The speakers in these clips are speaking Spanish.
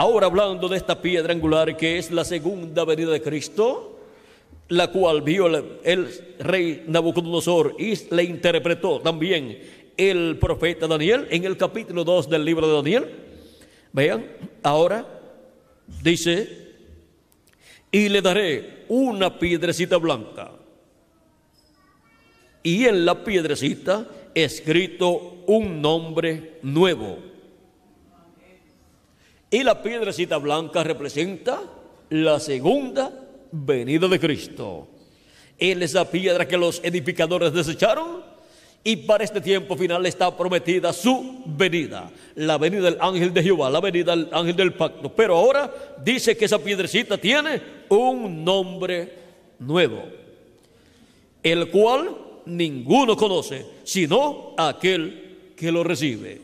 Ahora hablando de esta piedra angular que es la segunda venida de Cristo, la cual vio el, rey Nabucodonosor y le interpretó también el profeta Daniel en el capítulo 2 del libro de Daniel. Vean, ahora dice, y le daré una piedrecita blanca. Y en la piedrecita escrito un nombre nuevo. Y la piedrecita blanca representa la segunda venida de Cristo. Él es la piedra que los edificadores desecharon y para este tiempo final está prometida su venida, la venida del ángel de Jehová, la venida del ángel del pacto. Pero ahora dice que esa piedrecita tiene un nombre nuevo, el cual ninguno conoce, sino aquel que lo recibe.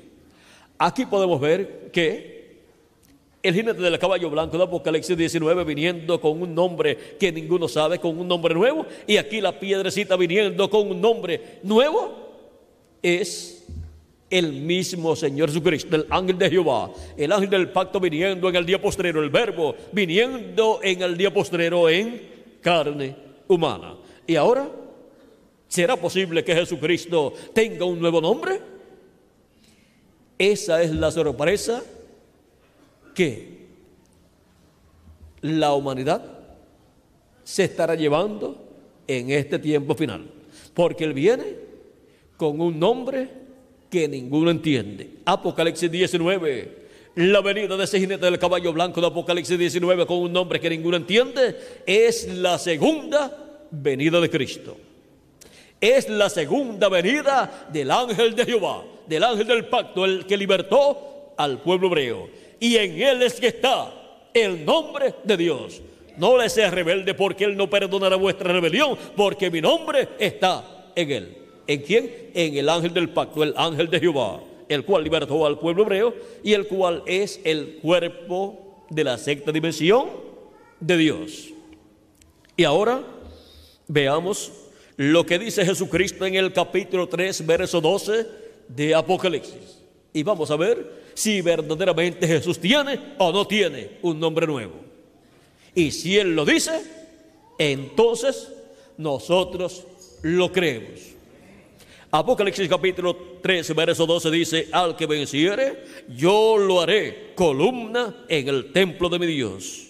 Aquí podemos ver que el jinete del caballo blanco de Apocalipsis 19 viniendo con un nombre que ninguno sabe, con un nombre nuevo, y aquí la piedrecita viniendo con un nombre nuevo, es el mismo Señor Jesucristo, el ángel de Jehová, el ángel del pacto viniendo en el día postrero, el verbo viniendo en el día postrero en carne humana. Y ahora, ¿será posible que Jesucristo tenga un nuevo nombre? Esa es la sorpresa que la humanidad se estará llevando en este tiempo final. Porque Él viene con un nombre que ninguno entiende. Apocalipsis 19. La venida de ese jinete del caballo blanco de Apocalipsis 19 con un nombre que ninguno entiende es la segunda venida de Cristo. Es la segunda venida del ángel de Jehová, del ángel del pacto, el que libertó al pueblo hebreo y en Él es que está el nombre de Dios. No le seas rebelde porque Él no perdonará vuestra rebelión, porque mi nombre está en Él. ¿En quién? En el ángel del pacto, el ángel de Jehová, el cual libertó al pueblo hebreo y el cual es el cuerpo de la sexta dimensión de Dios. Y ahora veamos lo que dice Jesucristo en el capítulo 3, verso 12 de Apocalipsis. Y vamos a ver si verdaderamente Jesús tiene o no tiene un nombre nuevo. Y si Él lo dice, entonces nosotros lo creemos. Apocalipsis capítulo 13, verso 12 dice, al que venciere, yo lo haré columna en el templo de mi Dios.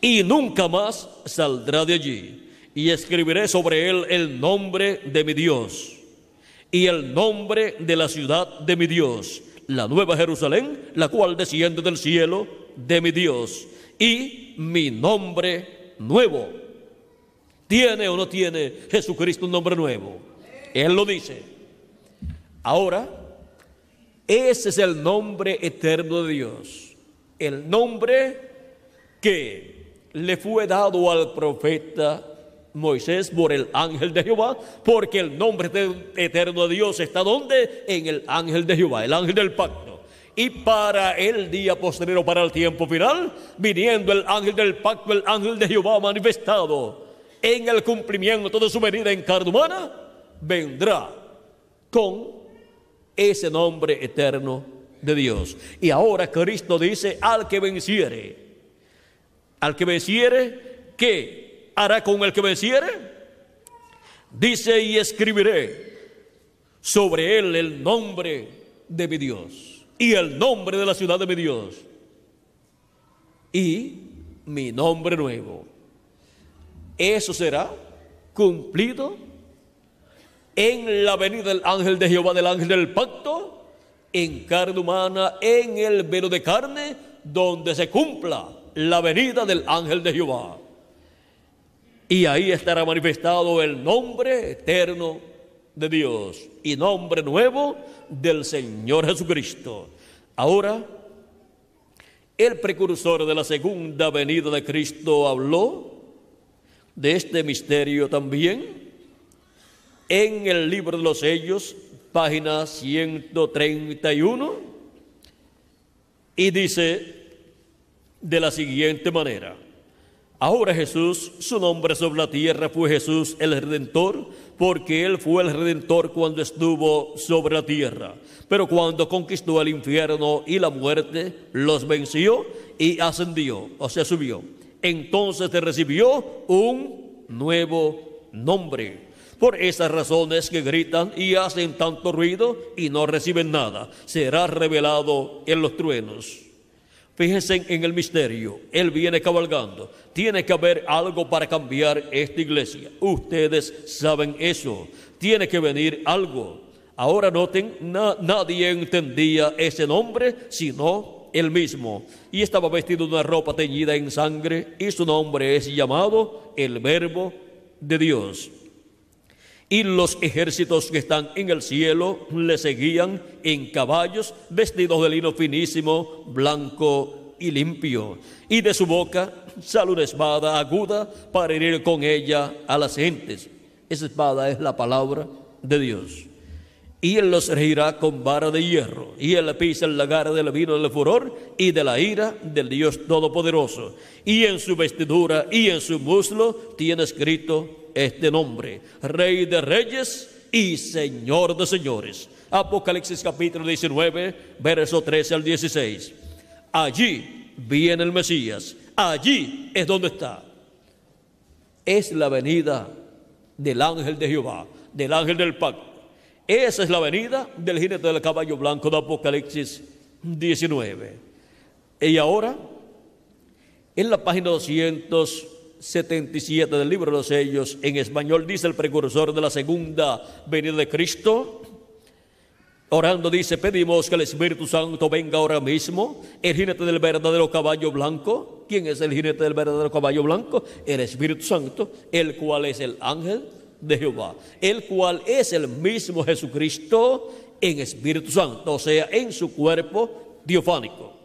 Y nunca más saldrá de allí. Y escribiré sobre él el nombre de mi Dios y el nombre de la ciudad de mi Dios la nueva Jerusalén, la cual desciende del cielo de mi Dios, y mi nombre nuevo. ¿Tiene o no tiene Jesucristo un nombre nuevo? Él lo dice. Ahora, ese es el nombre eterno de Dios. El nombre que le fue dado al profeta Moisés por el ángel de Jehová, porque el nombre eterno de Dios está donde? En el ángel de Jehová, el ángel del pacto. Y para el día posterior, para el tiempo final, viniendo el ángel del pacto, el ángel de Jehová manifestado en el cumplimiento de su venida en carne humana, vendrá con ese nombre eterno de Dios. Y ahora Cristo dice al que venciere, al que venciere, que hará con el que venciere? Dice, y escribiré sobre él el nombre de mi Dios y el nombre de la ciudad de mi Dios y mi nombre nuevo. Eso será cumplido en la venida del ángel de Jehová, del ángel del pacto, en carne humana, en el velo de carne, donde se cumpla la venida del ángel de Jehová. Y ahí estará manifestado el nombre eterno de Dios y nombre nuevo del Señor Jesucristo. Ahora, el precursor de la segunda venida de Cristo habló de este misterio también en el libro de los sellos, página 131, y dice de la siguiente manera, Ahora Jesús, su nombre sobre la tierra fue Jesús el Redentor, porque Él fue el Redentor cuando estuvo sobre la tierra. Pero cuando conquistó el infierno y la muerte, los venció y ascendió, o sea, subió. Entonces te recibió un nuevo nombre. Por esas razones que gritan y hacen tanto ruido y no reciben nada, será revelado en los truenos. Fíjense en el misterio. Él viene cabalgando. Tiene que haber algo para cambiar esta iglesia. Ustedes saben eso. Tiene que venir algo. Ahora noten, nadie entendía ese nombre sino él mismo. Y estaba vestido de una ropa teñida en sangre y su nombre es llamado el Verbo de Dios. Y los ejércitos que están en el cielo le seguían en caballos vestidos de lino finísimo, blanco y limpio. Y de su boca sale una espada aguda para herir con ella a las gentes. Esa espada es la palabra de Dios. Y él los regirá con vara de hierro, y él pisa el lagar del vino del furor y de la ira del Dios Todopoderoso. Y en su vestidura y en su muslo tiene escrito este nombre, Rey de Reyes y Señor de Señores. Apocalipsis capítulo 19, verso 13 al 16. Allí viene el Mesías, allí es donde está. Es la venida del ángel de Jehová, del ángel del pacto. Esa es la venida del jinete del caballo blanco de Apocalipsis 19. Y ahora, en la página 200 77 del libro de los sellos, en español dice el precursor de la segunda venida de Cristo, orando dice, pedimos que el Espíritu Santo venga ahora mismo, el jinete del verdadero caballo blanco. ¿Quién es el jinete del verdadero caballo blanco? El Espíritu Santo, el cual es el ángel de Jehová, el cual es el mismo Jesucristo en Espíritu Santo, o sea, en su cuerpo diofánico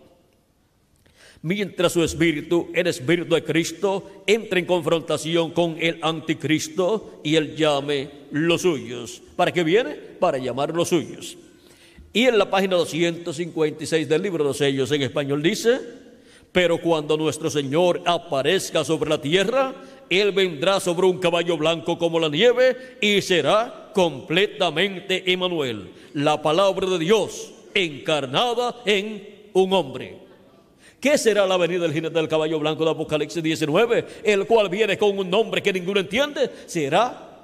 mientras su espíritu, el espíritu de Cristo, entra en confrontación con el anticristo y él llame los suyos. ¿Para qué viene? Para llamar los suyos. Y en la página 256 del libro de los sellos en español dice, pero cuando nuestro Señor aparezca sobre la tierra, Él vendrá sobre un caballo blanco como la nieve y será completamente Emanuel, la palabra de Dios encarnada en un hombre. ¿Qué será la venida del jinete del caballo blanco de Apocalipsis 19? El cual viene con un nombre que ninguno entiende. Será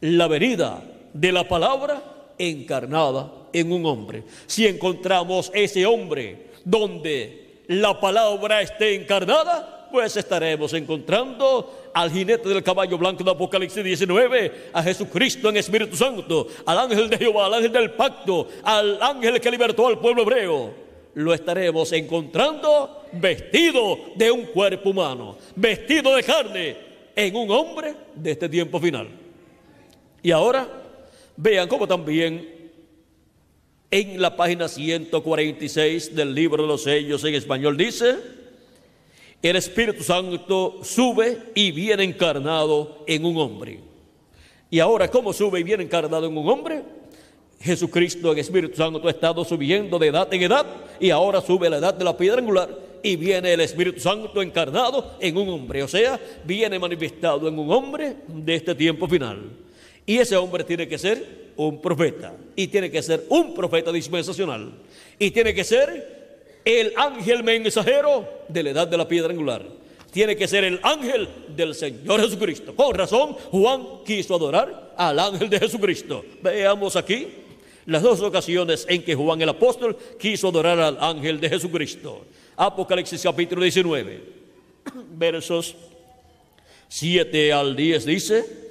la venida de la palabra encarnada en un hombre. Si encontramos ese hombre donde la palabra esté encarnada, pues estaremos encontrando al jinete del caballo blanco de Apocalipsis 19, a Jesucristo en Espíritu Santo, al ángel de Jehová, al ángel del pacto, al ángel que libertó al pueblo hebreo lo estaremos encontrando vestido de un cuerpo humano, vestido de carne en un hombre de este tiempo final. Y ahora vean cómo también en la página 146 del libro de los sellos en español dice, el Espíritu Santo sube y viene encarnado en un hombre. Y ahora, ¿cómo sube y viene encarnado en un hombre? Jesucristo en Espíritu Santo ha estado subiendo de edad en edad y ahora sube la edad de la piedra angular y viene el Espíritu Santo encarnado en un hombre, o sea, viene manifestado en un hombre de este tiempo final. Y ese hombre tiene que ser un profeta y tiene que ser un profeta dispensacional y tiene que ser el ángel mensajero de la edad de la piedra angular. Tiene que ser el ángel del Señor Jesucristo. Con razón, Juan quiso adorar al ángel de Jesucristo. Veamos aquí las dos ocasiones en que Juan el apóstol quiso adorar al ángel de Jesucristo. Apocalipsis capítulo 19, versos 7 al 10 dice,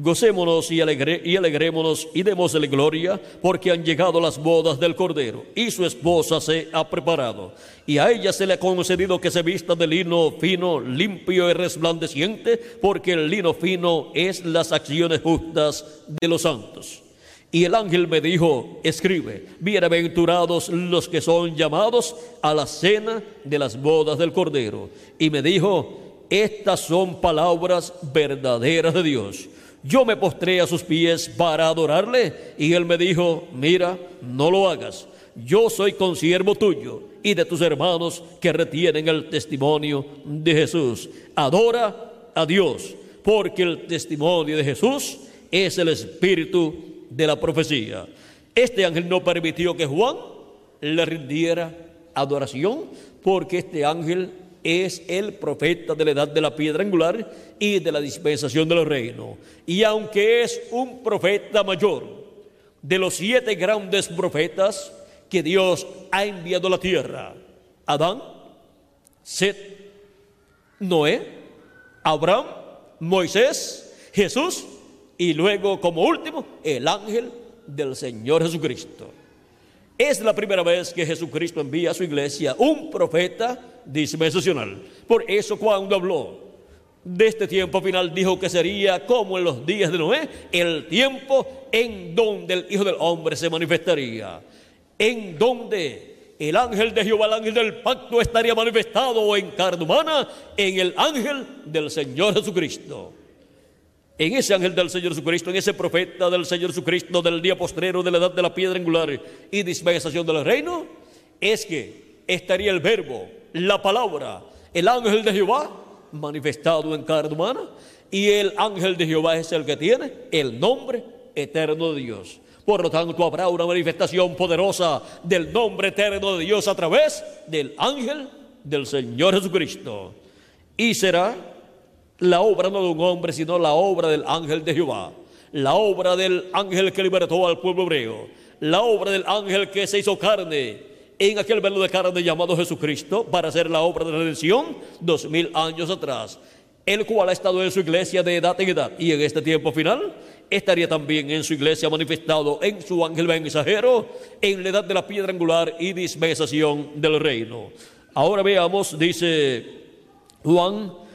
Gocémonos y, alegre, y alegrémonos y démosle gloria, porque han llegado las bodas del Cordero, y su esposa se ha preparado. Y a ella se le ha concedido que se vista de lino fino, limpio y resplandeciente, porque el lino fino es las acciones justas de los santos. Y el ángel me dijo, escribe, bienaventurados los que son llamados a la cena de las bodas del Cordero. Y me dijo, estas son palabras verdaderas de Dios. Yo me postré a sus pies para adorarle y él me dijo, mira, no lo hagas. yo soy consiervo tuyo y de tus hermanos que retienen el testimonio de Jesús. Adora a Dios, porque el testimonio de Jesús es el espíritu de la profecía. Este ángel no permitió que Juan le rindiera adoración, porque este ángel es el profeta de la edad de la piedra angular y de la dispensación del reino. Y aunque es un profeta mayor de los siete grandes profetas que Dios ha enviado a la tierra, Adán, Set, Noé, Abraham, Moisés, Jesús y luego como último el ángel del Señor Jesucristo. Es la primera vez que Jesucristo envía a su iglesia un profeta dispensacional. Por eso cuando habló de este tiempo final dijo que sería como en los días de Noé, el tiempo en donde el Hijo del Hombre se manifestaría, en donde el ángel de Jehová, el ángel del pacto, estaría manifestado en carne humana, en el ángel del Señor Jesucristo en ese ángel del Señor Jesucristo, en ese profeta del Señor Jesucristo del día postrero de la edad de la piedra angular y dispensación del reino, es que estaría el verbo, la palabra, el ángel de Jehová manifestado en carne humana y el ángel de Jehová es el que tiene el nombre eterno de Dios. Por lo tanto, habrá una manifestación poderosa del nombre eterno de Dios a través del ángel del Señor Jesucristo. Y será la obra no de un hombre, sino la obra del ángel de Jehová, la obra del ángel que libertó al pueblo hebreo, la obra del ángel que se hizo carne en aquel verbo de carne llamado Jesucristo para hacer la obra de redención dos mil años atrás, el cual ha estado en su iglesia de edad en edad. Y en este tiempo final estaría también en su iglesia manifestado en su ángel mensajero en la edad de la piedra angular y dispensación del reino. Ahora veamos, dice Juan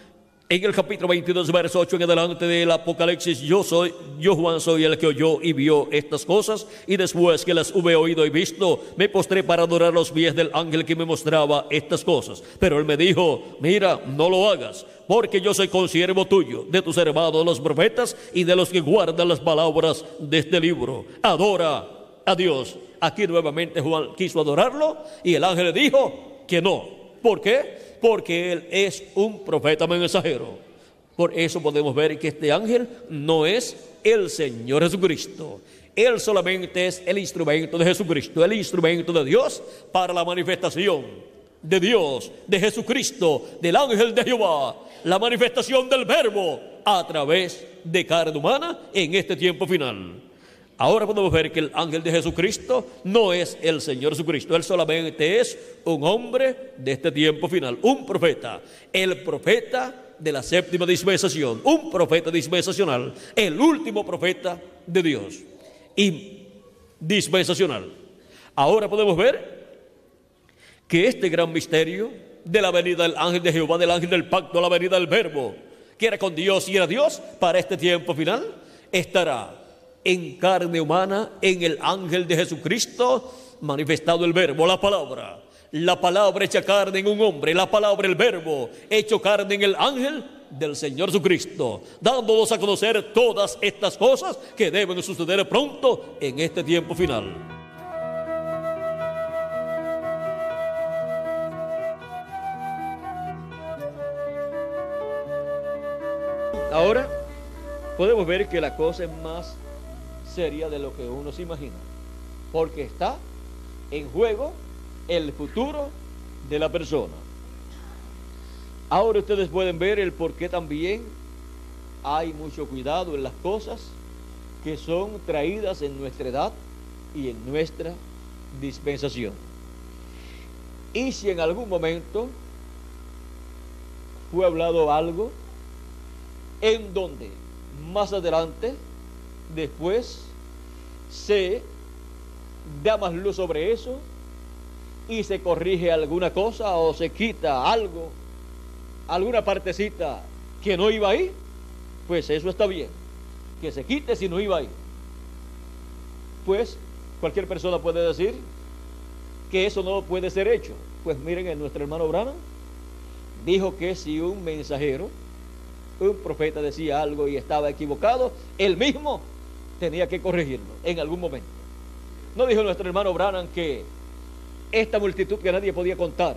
en el capítulo 22, verso 8 en adelante del Apocalipsis, yo soy, yo Juan soy el que oyó y vio estas cosas, y después que las hube oído y visto, me postré para adorar los pies del ángel que me mostraba estas cosas. Pero él me dijo, mira, no lo hagas, porque yo soy consiervo tuyo, de tus hermanos los profetas y de los que guardan las palabras de este libro. Adora a Dios. Aquí nuevamente Juan quiso adorarlo y el ángel le dijo que no. ¿Por qué? Porque él es un profeta mensajero. Por eso podemos ver que este ángel no es el Señor Jesucristo. Él solamente es el instrumento de Jesucristo, el instrumento de Dios para la manifestación de Dios, de Jesucristo, del ángel de Jehová, la manifestación del verbo a través de carne humana en este tiempo final. Ahora podemos ver que el ángel de Jesucristo no es el Señor Jesucristo, él solamente es un hombre de este tiempo final, un profeta, el profeta de la séptima dispensación, un profeta dispensacional, el último profeta de Dios. Y dispensacional. Ahora podemos ver que este gran misterio de la venida del ángel de Jehová, del ángel del pacto, la venida del verbo, que era con Dios y era Dios para este tiempo final, estará en carne humana, en el ángel de Jesucristo, manifestado el verbo, la palabra. La palabra hecha carne en un hombre, la palabra, el verbo, hecho carne en el ángel del Señor Jesucristo, dándonos a conocer todas estas cosas que deben suceder pronto en este tiempo final. Ahora podemos ver que la cosa es más seria de lo que uno se imagina, porque está en juego el futuro de la persona. Ahora ustedes pueden ver el por qué también hay mucho cuidado en las cosas que son traídas en nuestra edad y en nuestra dispensación. Y si en algún momento fue hablado algo en donde más adelante después se da más luz sobre eso y se corrige alguna cosa o se quita algo, alguna partecita que no iba ahí, pues eso está bien. Que se quite si no iba ahí. Pues cualquier persona puede decir que eso no puede ser hecho. Pues miren, en nuestro hermano Brana dijo que si un mensajero, un profeta decía algo y estaba equivocado, él mismo tenía que corregirlo en algún momento. ¿No dijo nuestro hermano Branham que esta multitud que nadie podía contar.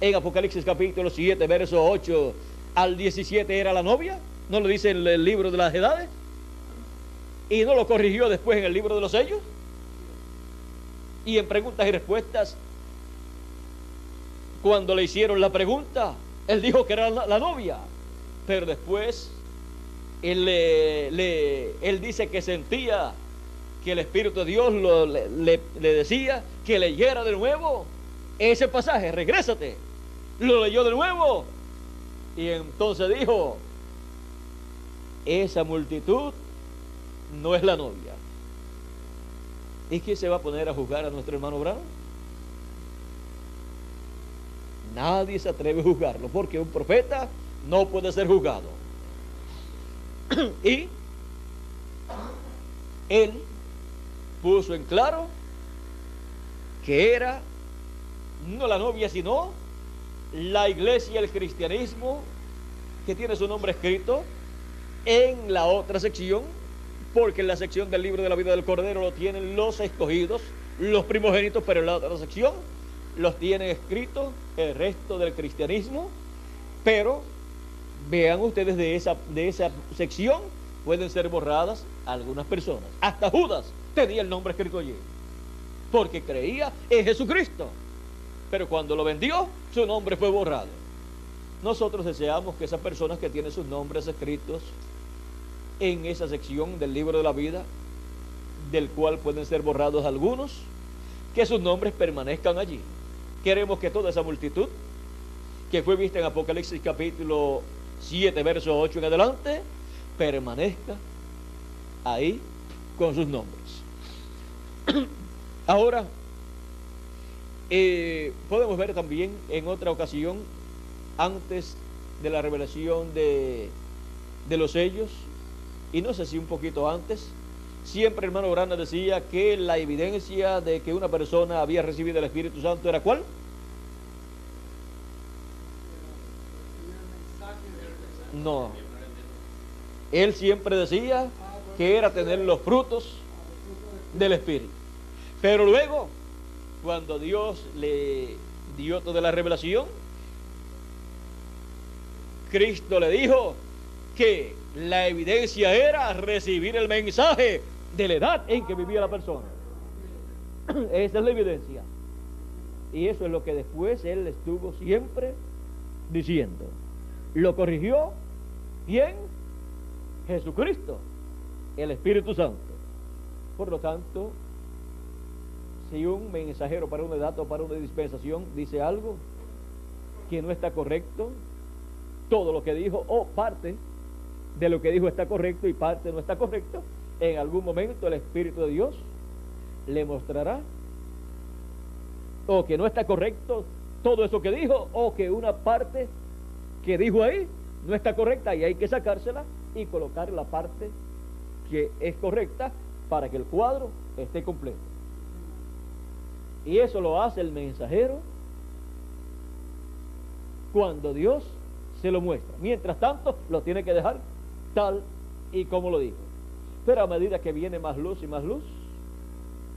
En Apocalipsis capítulo 7, verso 8 al 17 era la novia, ¿no lo dice el, el libro de las edades? Y no lo corrigió después en el libro de los sellos. Y en preguntas y respuestas, cuando le hicieron la pregunta, él dijo que era la, la novia. Pero después, él, le, le, él dice que sentía que el Espíritu de Dios lo, le, le, decía que leyera de nuevo ese pasaje, regrésate. Lo leyó de nuevo. Y entonces dijo, esa multitud no es la novia. ¿Y quién se va a poner a juzgar a nuestro hermano Brown? Nadie se atreve a juzgarlo, porque un profeta no puede ser juzgado. Y él puso en claro que era no la novia, sino la iglesia, el cristianismo, que tiene su nombre escrito en la otra sección, porque en la sección del libro de la vida del Cordero lo tienen los escogidos, los primogénitos, pero en la otra sección los tienen escritos el resto del cristianismo, pero vean ustedes de esa, de esa sección pueden ser borradas algunas personas. Hasta Judas tenía el nombre escrito allí, porque creía en Jesucristo. Pero cuando lo vendió, su nombre fue borrado. Nosotros deseamos que esas personas que tienen sus nombres escritos en esa sección del libro de la vida, del cual pueden ser borrados algunos, que sus nombres permanezcan allí. Queremos que toda esa multitud que fue vista en Apocalipsis capítulo 7, verso 8 en adelante, permanezca ahí con sus nombres. Ahora, eh, podemos ver también en otra ocasión, antes de la revelación de, de los sellos, y no sé si un poquito antes, siempre hermano Grande decía que la evidencia de que una persona había recibido el Espíritu Santo era cuál? No. Él siempre decía que era tener los frutos del Espíritu. Pero luego, cuando Dios le dio toda la revelación, Cristo le dijo que la evidencia era recibir el mensaje de la edad en que vivía la persona. Esa es la evidencia. Y eso es lo que después él estuvo siempre diciendo. Lo corrigió ¿Quién? Jesucristo, el Espíritu Santo. Por lo tanto, si un mensajero para una edad o para una dispensación dice algo que no está correcto, todo lo que dijo o parte de lo que dijo está correcto y parte no está correcto, en algún momento el Espíritu de Dios le mostrará o que no está correcto todo eso que dijo o que una parte que dijo ahí no está correcta y hay que sacársela y colocar la parte que es correcta para que el cuadro esté completo. Y eso lo hace el mensajero cuando Dios se lo muestra. Mientras tanto, lo tiene que dejar tal y como lo dijo. Pero a medida que viene más luz y más luz,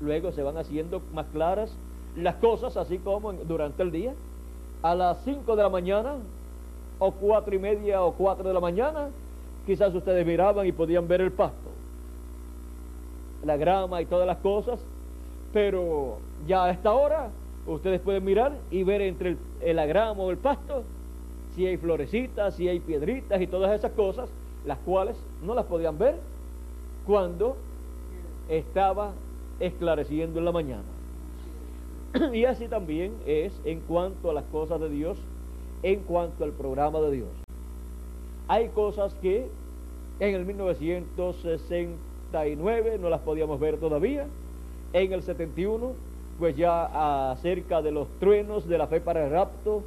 luego se van haciendo más claras las cosas, así como durante el día. A las 5 de la mañana o cuatro y media o cuatro de la mañana, quizás ustedes miraban y podían ver el pasto, la grama y todas las cosas, pero ya a esta hora ustedes pueden mirar y ver entre el, la grama o el pasto si hay florecitas, si hay piedritas y todas esas cosas, las cuales no las podían ver cuando estaba esclareciendo en la mañana. Y así también es en cuanto a las cosas de Dios en cuanto al programa de Dios. Hay cosas que en el 1969 no las podíamos ver todavía. En el 71, pues ya acerca de los truenos, de la fe para el rapto,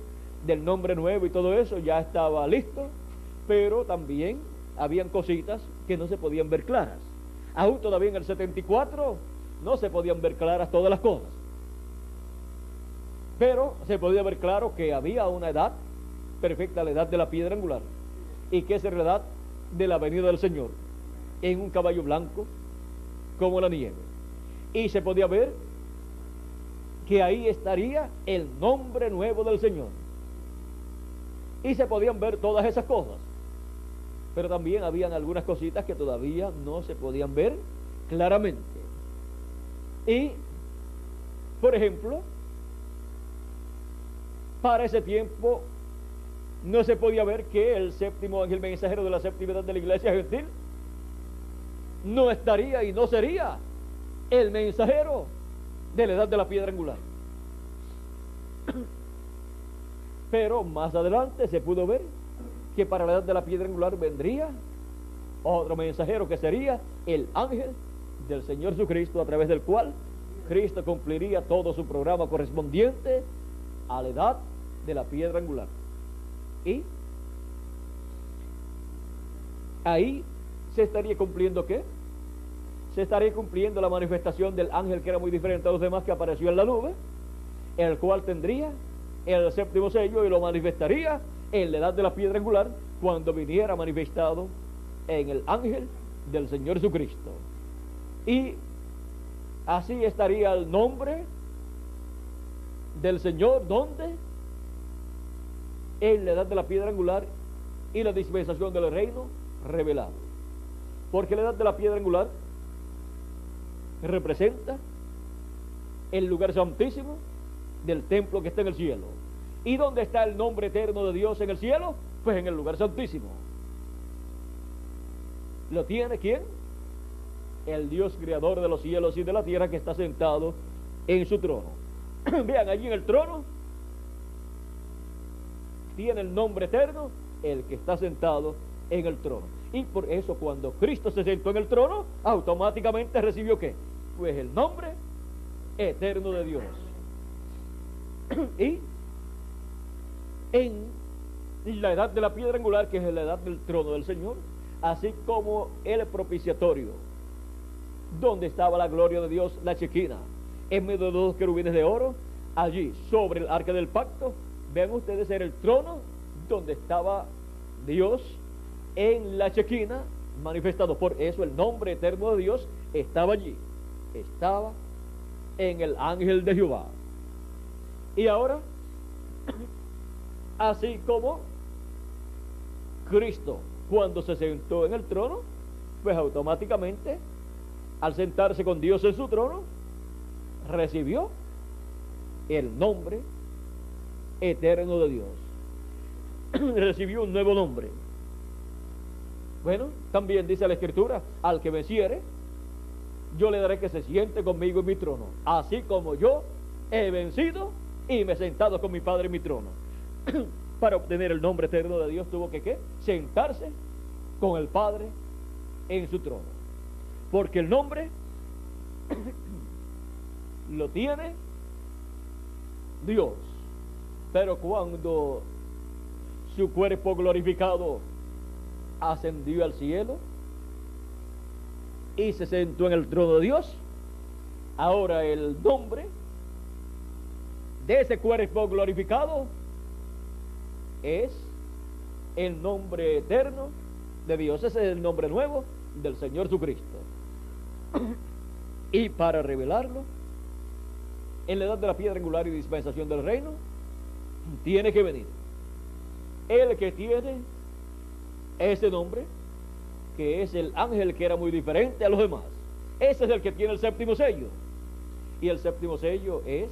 del nombre nuevo y todo eso, ya estaba listo. Pero también habían cositas que no se podían ver claras. Aún todavía en el 74 no se podían ver claras todas las cosas. Pero se podía ver claro que había una edad perfecta, la edad de la piedra angular. Y que es la edad de la venida del Señor en un caballo blanco como la nieve. Y se podía ver que ahí estaría el nombre nuevo del Señor. Y se podían ver todas esas cosas. Pero también habían algunas cositas que todavía no se podían ver claramente. Y, por ejemplo, para ese tiempo no se podía ver que el séptimo ángel mensajero de la séptima edad de la iglesia gentil no estaría y no sería el mensajero de la edad de la piedra angular. Pero más adelante se pudo ver que para la edad de la piedra angular vendría otro mensajero que sería el ángel del Señor Jesucristo a través del cual Cristo cumpliría todo su programa correspondiente a la edad de la piedra angular. Y ahí se estaría cumpliendo qué? Se estaría cumpliendo la manifestación del ángel que era muy diferente a los demás que apareció en la nube, el cual tendría el séptimo sello y lo manifestaría en la edad de la piedra angular cuando viniera manifestado en el ángel del Señor Jesucristo. Y así estaría el nombre del Señor, ¿dónde? En la edad de la piedra angular y la dispensación del reino revelado. Porque la edad de la piedra angular representa el lugar santísimo del templo que está en el cielo. ¿Y dónde está el nombre eterno de Dios en el cielo? Pues en el lugar santísimo. ¿Lo tiene quién? El Dios creador de los cielos y de la tierra que está sentado en su trono. Vean, allí en el trono tiene el nombre eterno el que está sentado en el trono. Y por eso cuando Cristo se sentó en el trono, automáticamente recibió qué? Pues el nombre eterno de Dios. y en la edad de la piedra angular, que es la edad del trono del Señor, así como el propiciatorio, donde estaba la gloria de Dios, la chequina, en medio de dos querubines de oro, allí sobre el arca del pacto, vean ustedes, era el trono donde estaba Dios en la chequina, manifestado por eso el nombre eterno de Dios estaba allí, estaba en el ángel de Jehová. Y ahora, así como Cristo, cuando se sentó en el trono, pues automáticamente, al sentarse con Dios en su trono, recibió el nombre eterno de Dios. recibió un nuevo nombre. Bueno, también dice la Escritura, al que venciere, yo le daré que se siente conmigo en mi trono, así como yo he vencido y me he sentado con mi Padre en mi trono. Para obtener el nombre eterno de Dios tuvo que ¿qué? sentarse con el Padre en su trono. Porque el nombre lo tiene Dios. Pero cuando su cuerpo glorificado ascendió al cielo y se sentó en el trono de Dios, ahora el nombre de ese cuerpo glorificado es el nombre eterno de Dios. Ese es el nombre nuevo del Señor Jesucristo. y para revelarlo, en la edad de la piedra angular y dispensación del reino, tiene que venir. El que tiene ese nombre, que es el ángel que era muy diferente a los demás. Ese es el que tiene el séptimo sello. Y el séptimo sello es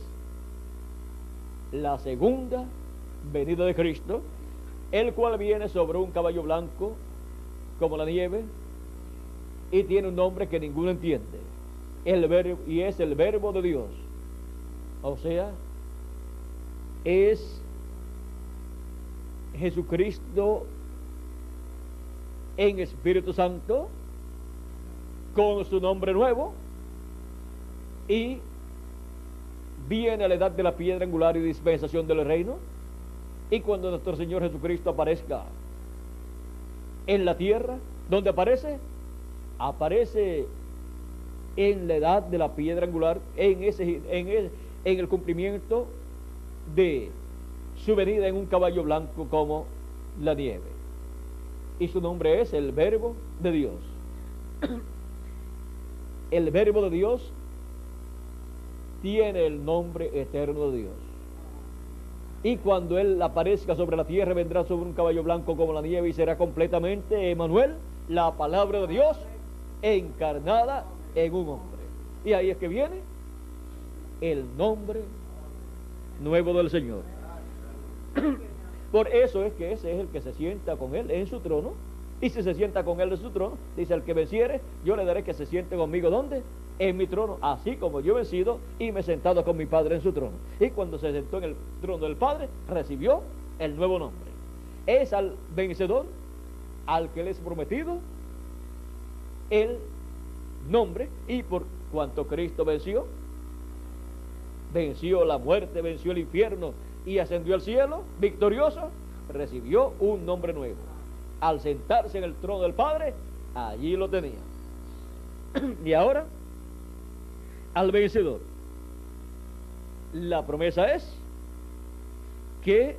la segunda venida de Cristo, el cual viene sobre un caballo blanco como la nieve y tiene un nombre que ninguno entiende. El verbo, y es el verbo de Dios. O sea, es Jesucristo en Espíritu Santo con su nombre nuevo y viene a la edad de la piedra angular y dispensación del reino. Y cuando nuestro Señor Jesucristo aparezca en la tierra, ¿dónde aparece? Aparece en la edad de la piedra angular, en, ese, en, el, en el cumplimiento de su venida en un caballo blanco como la nieve. Y su nombre es el verbo de Dios. El verbo de Dios tiene el nombre eterno de Dios. Y cuando Él aparezca sobre la tierra, vendrá sobre un caballo blanco como la nieve y será completamente Emanuel, la palabra de Dios encarnada en un hombre. Y ahí es que viene el nombre nuevo del Señor. Por eso es que ese es el que se sienta con Él en su trono. Y si se sienta con Él en su trono, dice el que venciere, yo le daré que se siente conmigo. ¿Dónde? En mi trono, así como yo he vencido y me he sentado con mi Padre en su trono. Y cuando se sentó en el trono del Padre, recibió el nuevo nombre. Es al vencedor, al que le es prometido, el nombre. Y por cuanto Cristo venció, venció la muerte, venció el infierno y ascendió al cielo, victorioso, recibió un nombre nuevo. Al sentarse en el trono del Padre, allí lo tenía. y ahora, al vencedor. La promesa es que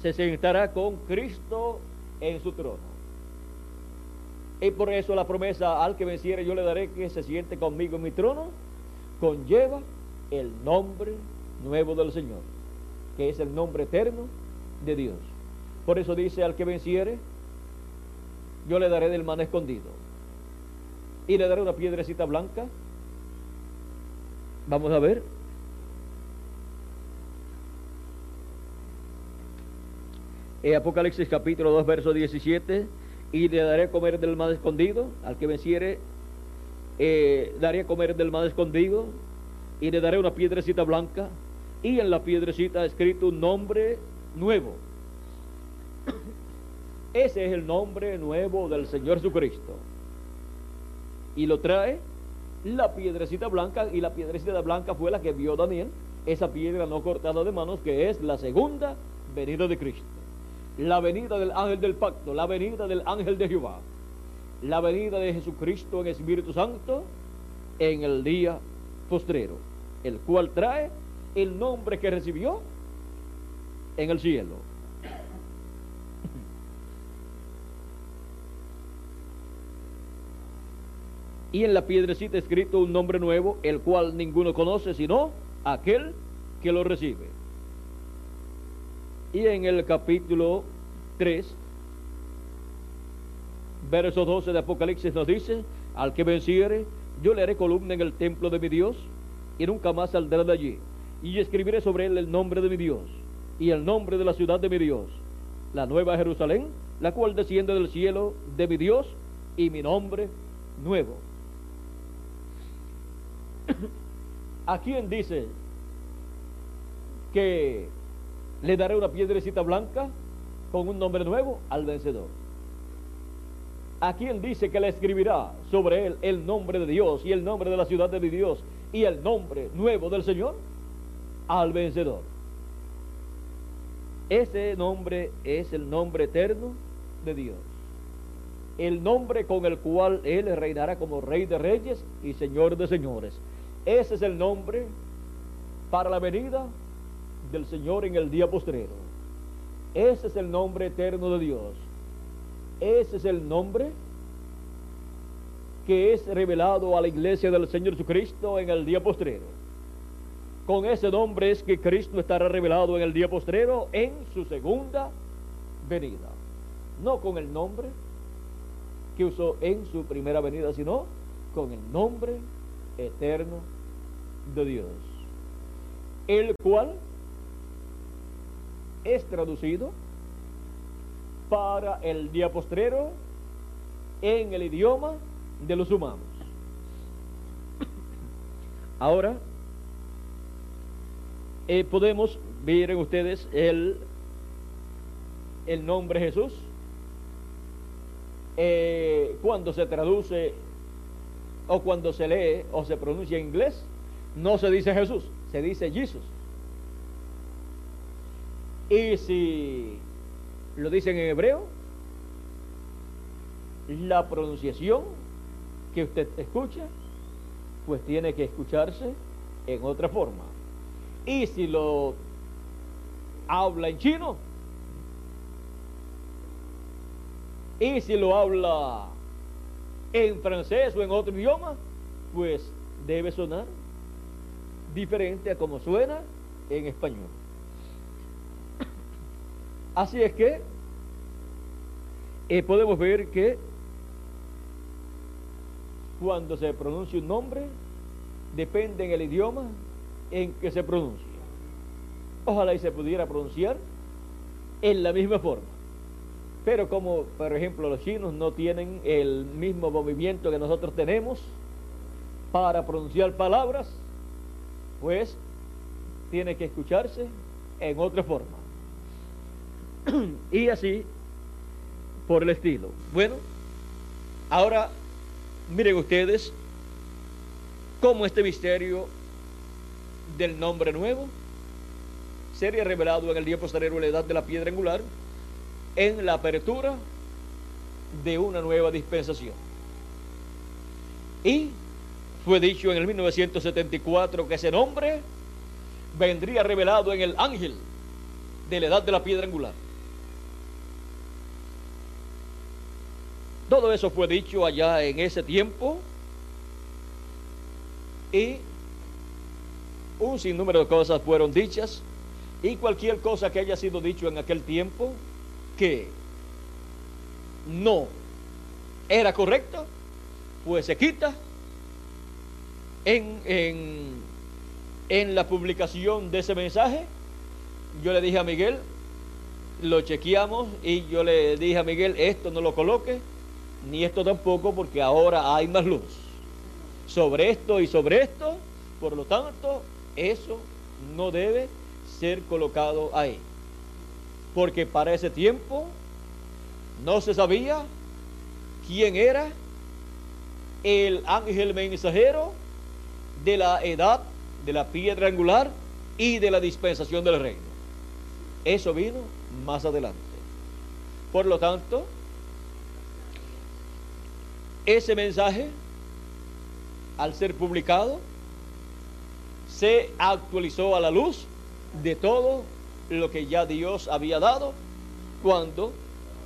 se sentará con Cristo en su trono. Y por eso la promesa al que venciere yo le daré que se siente conmigo en mi trono, conlleva el nombre nuevo del Señor, que es el nombre eterno de Dios. Por eso dice al que venciere, yo le daré del man escondido. Y le daré una piedrecita blanca. Vamos a ver. Apocalipsis capítulo 2, verso 17. Y le daré comer del man escondido. Al que venciere, eh, daré comer del man escondido y le daré una piedrecita blanca y en la piedrecita escrito un nombre nuevo. Ese es el nombre nuevo del Señor Jesucristo. Y lo trae la piedrecita blanca y la piedrecita blanca fue la que vio Daniel, esa piedra no cortada de manos que es la segunda venida de Cristo. La venida del ángel del pacto, la venida del ángel de Jehová, la venida de Jesucristo en Espíritu Santo en el día postrero el cual trae el nombre que recibió en el cielo. Y en la piedrecita escrito un nombre nuevo, el cual ninguno conoce sino aquel que lo recibe. Y en el capítulo 3, verso 12 de Apocalipsis nos dice, al que venciere, yo le haré columna en el templo de mi Dios y nunca más saldrá de allí. Y escribiré sobre él el nombre de mi Dios y el nombre de la ciudad de mi Dios, la nueva Jerusalén, la cual desciende del cielo de mi Dios y mi nombre nuevo. ¿A quién dice que le daré una piedrecita blanca con un nombre nuevo? Al vencedor. ¿A quién dice que le escribirá sobre él el nombre de Dios y el nombre de la ciudad de mi Dios y el nombre nuevo del Señor al vencedor. Ese nombre es el nombre eterno de Dios. El nombre con el cual Él reinará como Rey de Reyes y Señor de Señores. Ese es el nombre para la venida del Señor en el día postrero. Ese es el nombre eterno de Dios. Ese es el nombre que es revelado a la iglesia del Señor Jesucristo en el día postrero. Con ese nombre es que Cristo estará revelado en el día postrero en su segunda venida. No con el nombre que usó en su primera venida, sino con el nombre eterno de Dios. El cual es traducido para el día postrero en el idioma de los humanos. Ahora, eh, podemos ver en ustedes el, el nombre Jesús. Eh, cuando se traduce o cuando se lee o se pronuncia en inglés, no se dice Jesús, se dice Jesús. Y si lo dicen en hebreo, la pronunciación que usted escucha, pues tiene que escucharse en otra forma. Y si lo habla en chino, y si lo habla en francés o en otro idioma, pues debe sonar diferente a como suena en español. Así es que eh, podemos ver que cuando se pronuncia un nombre, depende en el idioma en que se pronuncia. Ojalá y se pudiera pronunciar en la misma forma. Pero como, por ejemplo, los chinos no tienen el mismo movimiento que nosotros tenemos para pronunciar palabras, pues tiene que escucharse en otra forma. y así por el estilo. Bueno, ahora miren ustedes cómo este misterio del nombre nuevo sería revelado en el día posterior a la edad de la piedra angular en la apertura de una nueva dispensación. Y fue dicho en el 1974 que ese nombre vendría revelado en el ángel de la edad de la piedra angular. Todo eso fue dicho allá en ese tiempo y un sinnúmero de cosas fueron dichas y cualquier cosa que haya sido dicho en aquel tiempo que no era correcta, pues se quita en, en, en la publicación de ese mensaje. Yo le dije a Miguel, lo chequeamos y yo le dije a Miguel, esto no lo coloque ni esto tampoco, porque ahora hay más luz. Sobre esto y sobre esto, por lo tanto, eso no debe ser colocado ahí. Porque para ese tiempo no se sabía quién era el ángel mensajero de la edad de la piedra angular y de la dispensación del reino. Eso vino más adelante. Por lo tanto, ese mensaje, al ser publicado, se actualizó a la luz de todo lo que ya Dios había dado cuando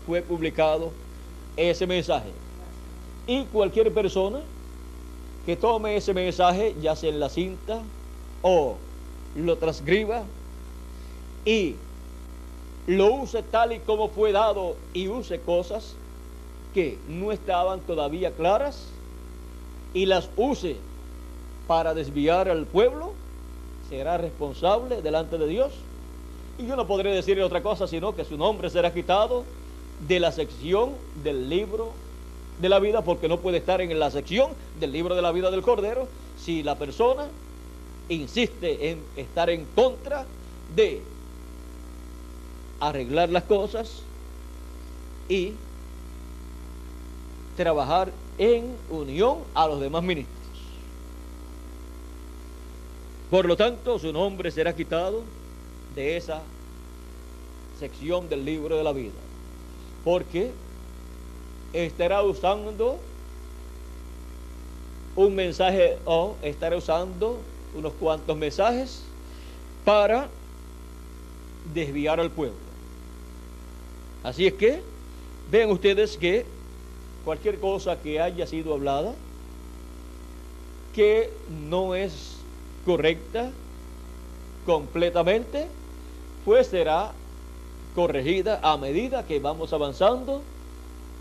fue publicado ese mensaje. Y cualquier persona que tome ese mensaje, ya sea en la cinta o lo transcriba y lo use tal y como fue dado y use cosas que no estaban todavía claras y las use para desviar al pueblo, será responsable delante de Dios. Y yo no podré decirle otra cosa, sino que su nombre será quitado de la sección del libro de la vida, porque no puede estar en la sección del libro de la vida del Cordero si la persona insiste en estar en contra de arreglar las cosas y trabajar en unión a los demás ministros. Por lo tanto, su nombre será quitado de esa sección del libro de la vida, porque estará usando un mensaje o estará usando unos cuantos mensajes para desviar al pueblo. Así es que vean ustedes que cualquier cosa que haya sido hablada que no es correcta completamente, pues será corregida a medida que vamos avanzando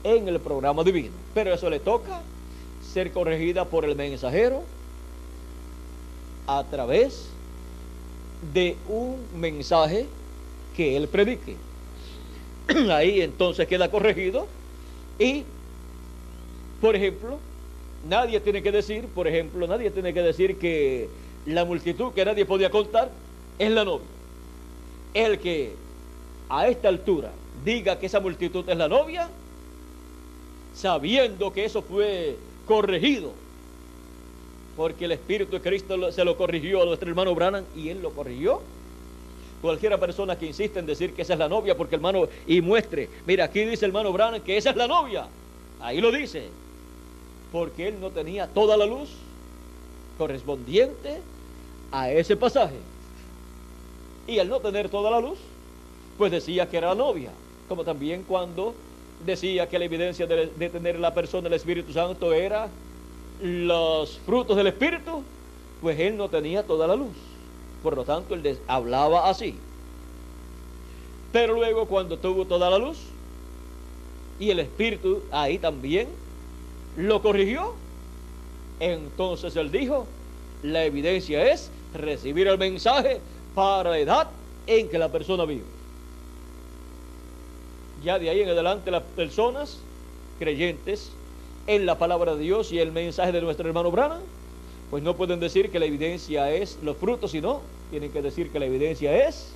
en el programa divino. Pero eso le toca ser corregida por el mensajero a través de un mensaje que él predique. Ahí entonces queda corregido y por ejemplo, nadie tiene que decir, por ejemplo, nadie tiene que decir que la multitud que nadie podía contar es la novia. El que a esta altura diga que esa multitud es la novia, sabiendo que eso fue corregido, porque el Espíritu de Cristo se lo corrigió a nuestro hermano Branham y él lo corrigió. Cualquiera persona que insiste en decir que esa es la novia, porque hermano, y muestre, mira, aquí dice hermano Branham que esa es la novia, ahí lo dice porque él no tenía toda la luz correspondiente a ese pasaje. Y al no tener toda la luz, pues decía que era la novia, como también cuando decía que la evidencia de, tener la persona del Espíritu Santo era los frutos del Espíritu, pues él no tenía toda la luz. Por lo tanto, él hablaba así. Pero luego cuando tuvo toda la luz y el Espíritu ahí también lo corrigió, entonces él dijo, la evidencia es recibir el mensaje para la edad en que la persona vive. Ya de ahí en adelante las personas creyentes en la palabra de Dios y el mensaje de nuestro hermano Brana, pues no pueden decir que la evidencia es los frutos, sino tienen que decir que la evidencia es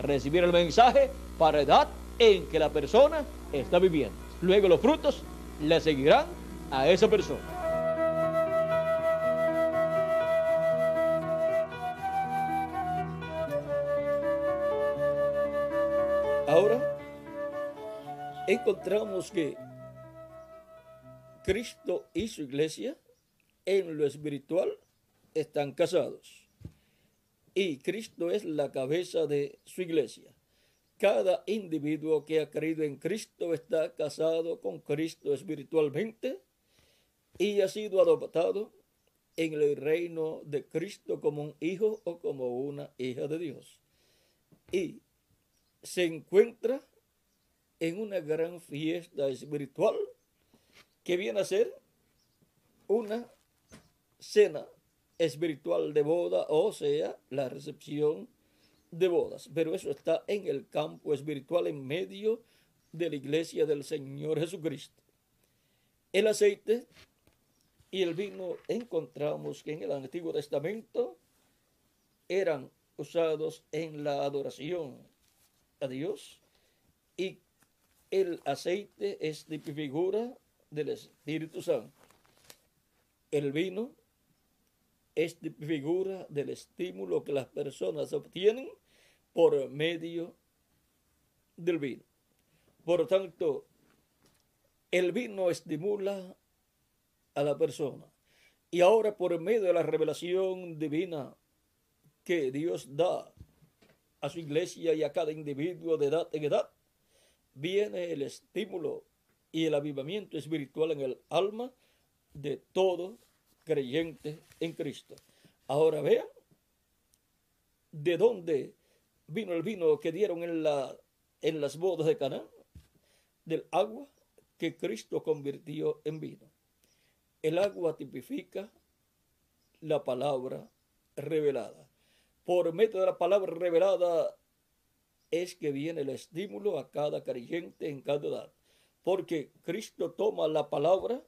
recibir el mensaje para edad en que la persona está viviendo. Luego los frutos le seguirán a esa persona. Ahora encontramos que Cristo y su iglesia en lo espiritual están casados. Y Cristo es la cabeza de su iglesia. Cada individuo que ha creído en Cristo está casado con Cristo espiritualmente y ha sido adoptado en el reino de Cristo como un hijo o como una hija de Dios. Y se encuentra en una gran fiesta espiritual que viene a ser una cena espiritual de boda, o sea, la recepción de bodas. Pero eso está en el campo espiritual en medio de la iglesia del Señor Jesucristo. El aceite y el vino encontramos que en el Antiguo Testamento eran usados en la adoración a Dios y el aceite es de figura del Espíritu Santo. El vino es de figura del estímulo que las personas obtienen por medio del vino. Por tanto, el vino estimula a la persona. Y ahora por medio de la revelación divina que Dios da a su iglesia y a cada individuo de edad en edad, viene el estímulo y el avivamiento espiritual en el alma de todo creyente en Cristo. Ahora vean de dónde vino el vino que dieron en, la, en las bodas de Canaán, del agua que Cristo convirtió en vino. El agua tipifica la palabra revelada. Por medio de la palabra revelada es que viene el estímulo a cada creyente en cada edad. Porque Cristo toma la palabra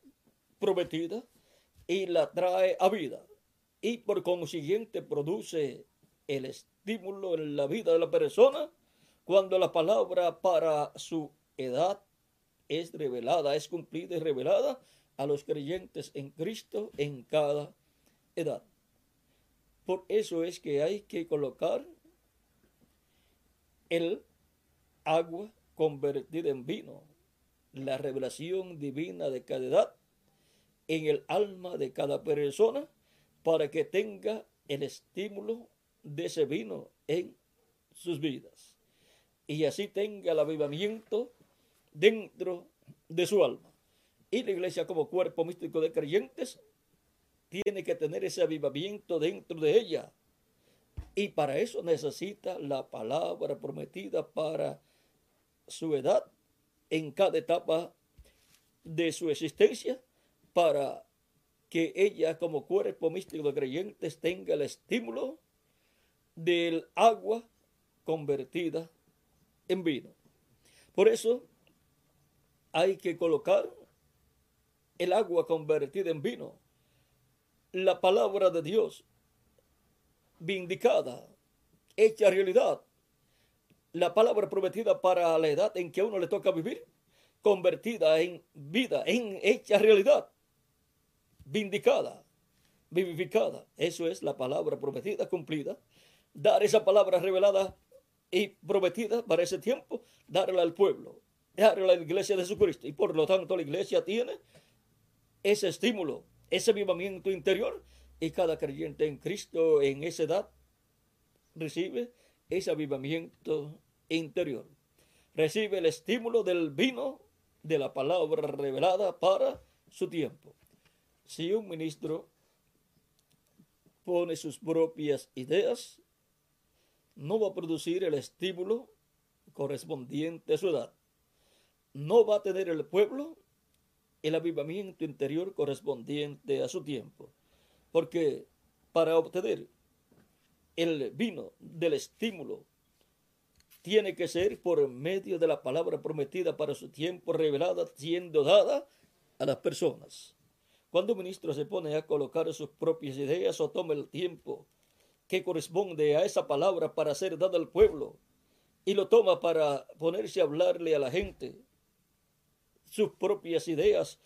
prometida y la trae a vida. Y por consiguiente produce el estímulo en la vida de la persona cuando la palabra para su edad es revelada, es cumplida y revelada a los creyentes en Cristo en cada edad. Por eso es que hay que colocar el agua convertida en vino, la revelación divina de cada edad en el alma de cada persona para que tenga el estímulo de ese vino en sus vidas y así tenga el avivamiento dentro de su alma. Y la iglesia como cuerpo místico de creyentes tiene que tener ese avivamiento dentro de ella y para eso necesita la palabra prometida para su edad en cada etapa de su existencia, para que ella como cuerpo místico de creyentes tenga el estímulo del agua convertida en vino. Por eso hay que colocar el agua convertida en vino, la palabra de Dios vindicada, hecha realidad. La palabra prometida para la edad en que uno le toca vivir, convertida en vida, en hecha realidad, vindicada, vivificada. Eso es la palabra prometida, cumplida. Dar esa palabra revelada y prometida para ese tiempo, darla al pueblo, darla a la iglesia de Jesucristo. Y por lo tanto la iglesia tiene ese estímulo, ese vivamiento interior y cada creyente en Cristo en esa edad recibe ese avivamiento interior. Recibe el estímulo del vino de la palabra revelada para su tiempo. Si un ministro pone sus propias ideas, no va a producir el estímulo correspondiente a su edad. No va a tener el pueblo el avivamiento interior correspondiente a su tiempo. Porque para obtener el vino del estímulo tiene que ser por medio de la palabra prometida para su tiempo revelada, siendo dada a las personas. Cuando un ministro se pone a colocar sus propias ideas o toma el tiempo que corresponde a esa palabra para ser dada al pueblo y lo toma para ponerse a hablarle a la gente sus propias ideas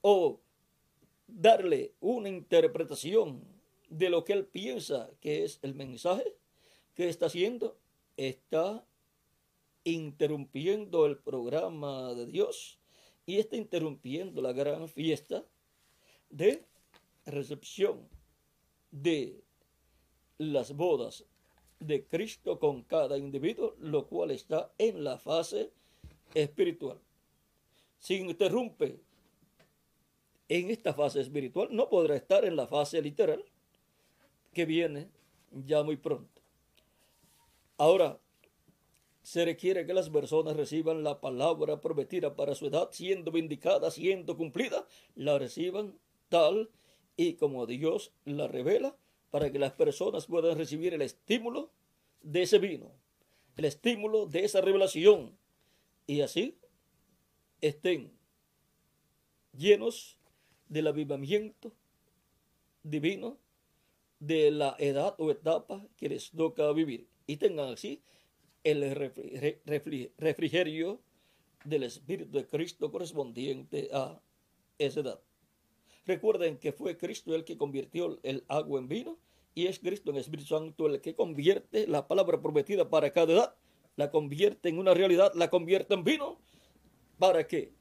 o darle una interpretación de lo que él piensa que es el mensaje que está haciendo, está interrumpiendo el programa de Dios y está interrumpiendo la gran fiesta de recepción de las bodas de Cristo con cada individuo, lo cual está en la fase espiritual. Si interrumpe en esta fase espiritual, no podrá estar en la fase literal que viene ya muy pronto. Ahora, se requiere que las personas reciban la palabra prometida para su edad, siendo vindicada, siendo cumplida, la reciban tal y como Dios la revela, para que las personas puedan recibir el estímulo de ese vino, el estímulo de esa revelación, y así estén llenos del avivamiento divino de la edad o etapa que les toca vivir y tengan así el refrigerio del Espíritu de Cristo correspondiente a esa edad. Recuerden que fue Cristo el que convirtió el agua en vino y es Cristo en el Espíritu Santo el que convierte la palabra prometida para cada edad, la convierte en una realidad, la convierte en vino para que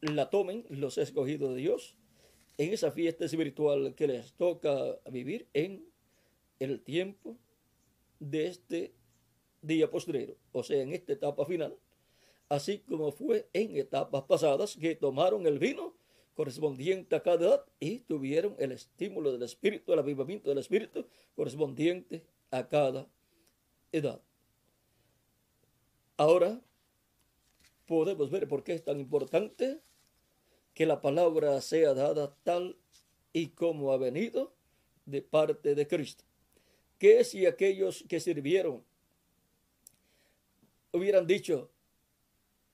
la tomen los escogidos de Dios en esa fiesta espiritual que les toca vivir en el tiempo de este día postrero, o sea, en esta etapa final, así como fue en etapas pasadas que tomaron el vino correspondiente a cada edad y tuvieron el estímulo del Espíritu, el avivamiento del Espíritu correspondiente a cada edad. Ahora podemos ver por qué es tan importante que la palabra sea dada tal y como ha venido de parte de Cristo. Que si aquellos que sirvieron hubieran dicho,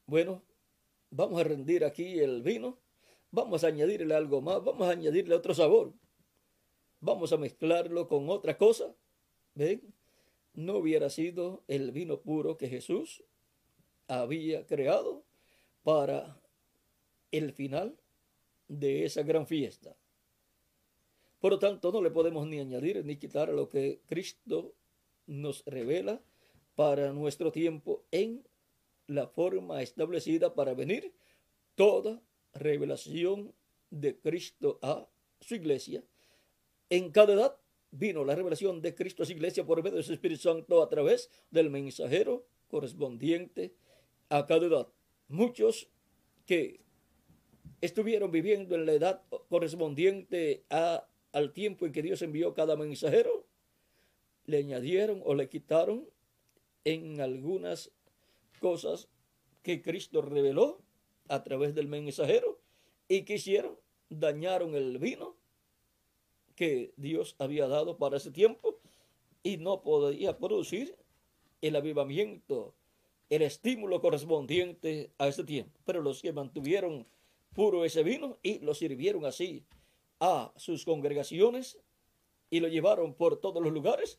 bueno, vamos a rendir aquí el vino, vamos a añadirle algo más, vamos a añadirle otro sabor, vamos a mezclarlo con otra cosa, ¿ven? No hubiera sido el vino puro que Jesús había creado para el final de esa gran fiesta. Por lo tanto, no le podemos ni añadir ni quitar lo que Cristo nos revela para nuestro tiempo en la forma establecida para venir toda revelación de Cristo a su iglesia. En cada edad vino la revelación de Cristo a su iglesia por medio de su Espíritu Santo a través del mensajero correspondiente a cada edad. Muchos que estuvieron viviendo en la edad correspondiente a, al tiempo en que Dios envió cada mensajero, le añadieron o le quitaron en algunas cosas que Cristo reveló a través del mensajero y que hicieron, dañaron el vino que Dios había dado para ese tiempo y no podía producir el avivamiento, el estímulo correspondiente a ese tiempo. Pero los que mantuvieron puro ese vino y lo sirvieron así a sus congregaciones y lo llevaron por todos los lugares,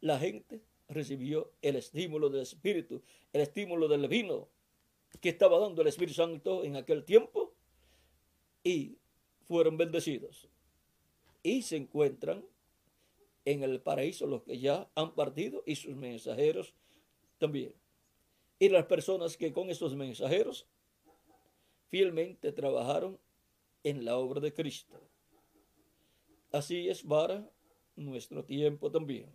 la gente recibió el estímulo del Espíritu, el estímulo del vino que estaba dando el Espíritu Santo en aquel tiempo y fueron bendecidos. Y se encuentran en el paraíso los que ya han partido y sus mensajeros también. Y las personas que con esos mensajeros fielmente trabajaron en la obra de Cristo. Así es para nuestro tiempo también.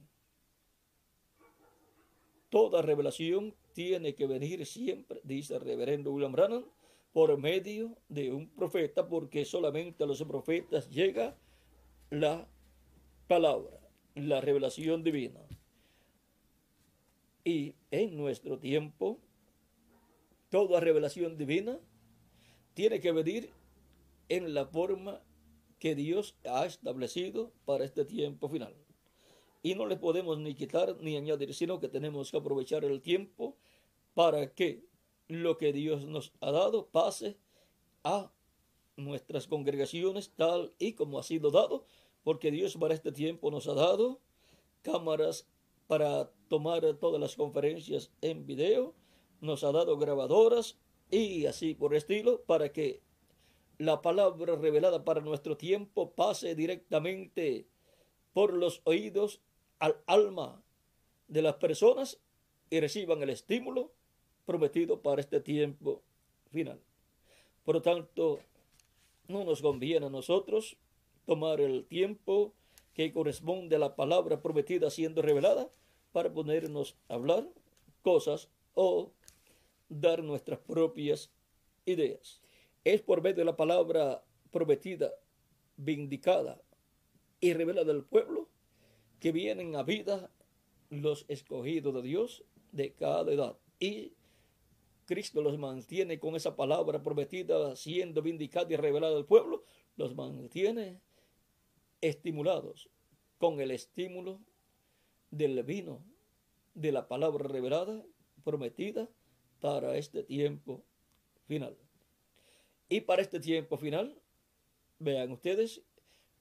Toda revelación tiene que venir siempre, dice el reverendo William Brannan, por medio de un profeta, porque solamente a los profetas llega la palabra, la revelación divina. Y en nuestro tiempo, toda revelación divina tiene que venir en la forma que Dios ha establecido para este tiempo final. Y no le podemos ni quitar ni añadir, sino que tenemos que aprovechar el tiempo para que lo que Dios nos ha dado pase a nuestras congregaciones tal y como ha sido dado, porque Dios para este tiempo nos ha dado cámaras para tomar todas las conferencias en video, nos ha dado grabadoras y así por estilo para que la palabra revelada para nuestro tiempo pase directamente por los oídos al alma de las personas y reciban el estímulo prometido para este tiempo final. Por lo tanto, no nos conviene a nosotros tomar el tiempo que corresponde a la palabra prometida siendo revelada para ponernos a hablar cosas o dar nuestras propias ideas. Es por medio de la palabra prometida, vindicada y revelada al pueblo que vienen a vida los escogidos de Dios de cada edad. Y Cristo los mantiene con esa palabra prometida, siendo vindicada y revelada al pueblo, los mantiene estimulados con el estímulo del vino de la palabra revelada, prometida para este tiempo final. Y para este tiempo final, vean ustedes,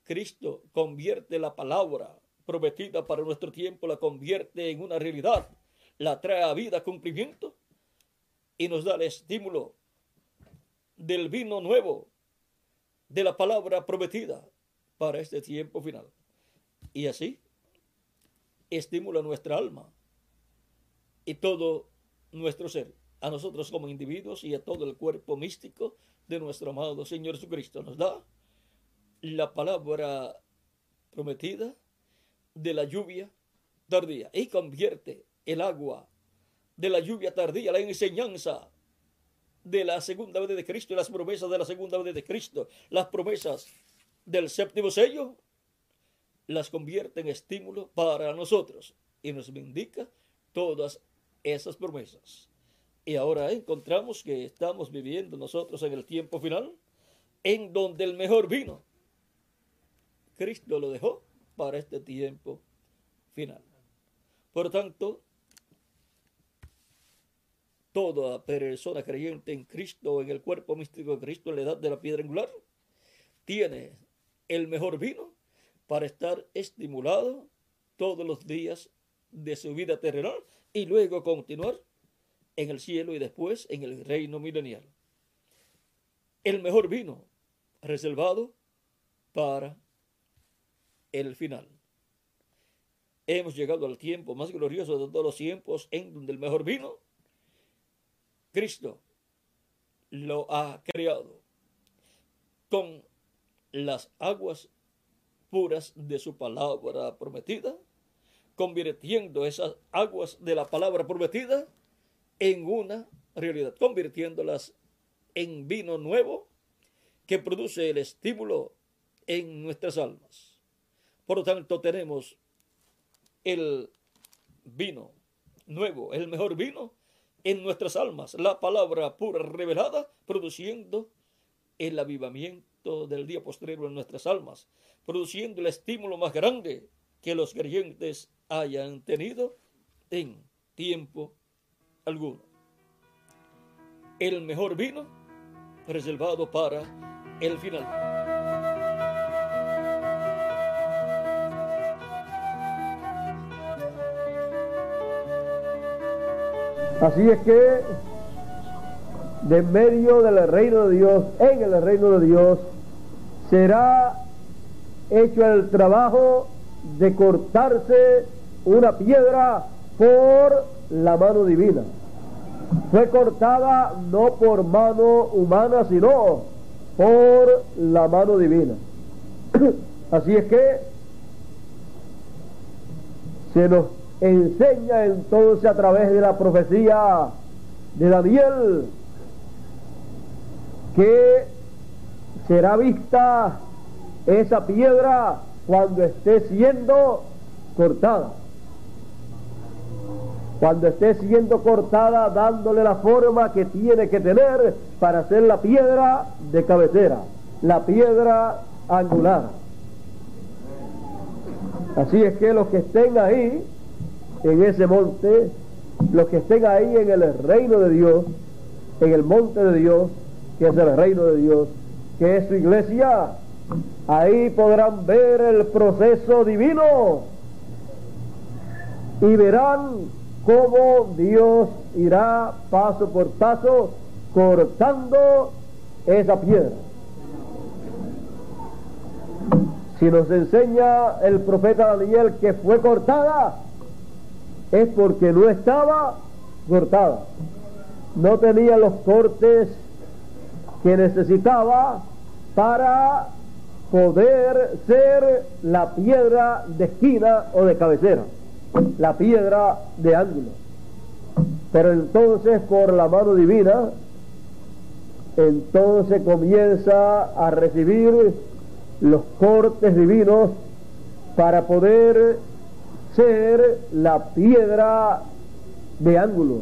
Cristo convierte la palabra prometida para nuestro tiempo, la convierte en una realidad, la trae a vida, cumplimiento y nos da el estímulo del vino nuevo, de la palabra prometida para este tiempo final. Y así estimula nuestra alma y todo nuestro ser, a nosotros como individuos y a todo el cuerpo místico de nuestro amado Señor Jesucristo. Nos da la palabra prometida de la lluvia tardía y convierte el agua de la lluvia tardía, la enseñanza de la segunda vez de Cristo y las promesas de la segunda vez de Cristo, las promesas del séptimo sello, las convierte en estímulo para nosotros y nos indica todas esas promesas. Y ahora encontramos que estamos viviendo nosotros en el tiempo final, en donde el mejor vino, Cristo lo dejó para este tiempo final. Por tanto, toda persona creyente en Cristo, en el cuerpo místico de Cristo, en la edad de la piedra angular, tiene el mejor vino para estar estimulado todos los días de su vida terrenal y luego continuar en el cielo y después en el reino milenial. El mejor vino reservado para el final. Hemos llegado al tiempo más glorioso de todos los tiempos en donde el mejor vino Cristo lo ha creado con las aguas puras de su palabra prometida, convirtiendo esas aguas de la palabra prometida en una realidad, convirtiéndolas en vino nuevo que produce el estímulo en nuestras almas. Por lo tanto, tenemos el vino nuevo, el mejor vino en nuestras almas la palabra pura revelada, produciendo el avivamiento del día postrero en nuestras almas, produciendo el estímulo más grande que los creyentes hayan tenido en tiempo alguno. El mejor vino reservado para el final. Así es que de medio del reino de Dios, en el reino de Dios, será hecho el trabajo de cortarse una piedra por la mano divina. Fue cortada no por mano humana, sino por la mano divina. Así es que se nos enseña entonces a través de la profecía de Daniel que será vista esa piedra cuando esté siendo cortada. Cuando esté siendo cortada, dándole la forma que tiene que tener para hacer la piedra de cabecera, la piedra angular. Así es que los que estén ahí, en ese monte, los que estén ahí en el reino de Dios, en el monte de Dios, que es el reino de Dios, que es su iglesia, ahí podrán ver el proceso divino y verán cómo Dios irá paso por paso cortando esa piedra. Si nos enseña el profeta Daniel que fue cortada, es porque no estaba cortada. No tenía los cortes que necesitaba para poder ser la piedra de esquina o de cabecera, la piedra de ángulo. Pero entonces por la mano divina, entonces comienza a recibir los cortes divinos para poder ser la piedra de ángulo.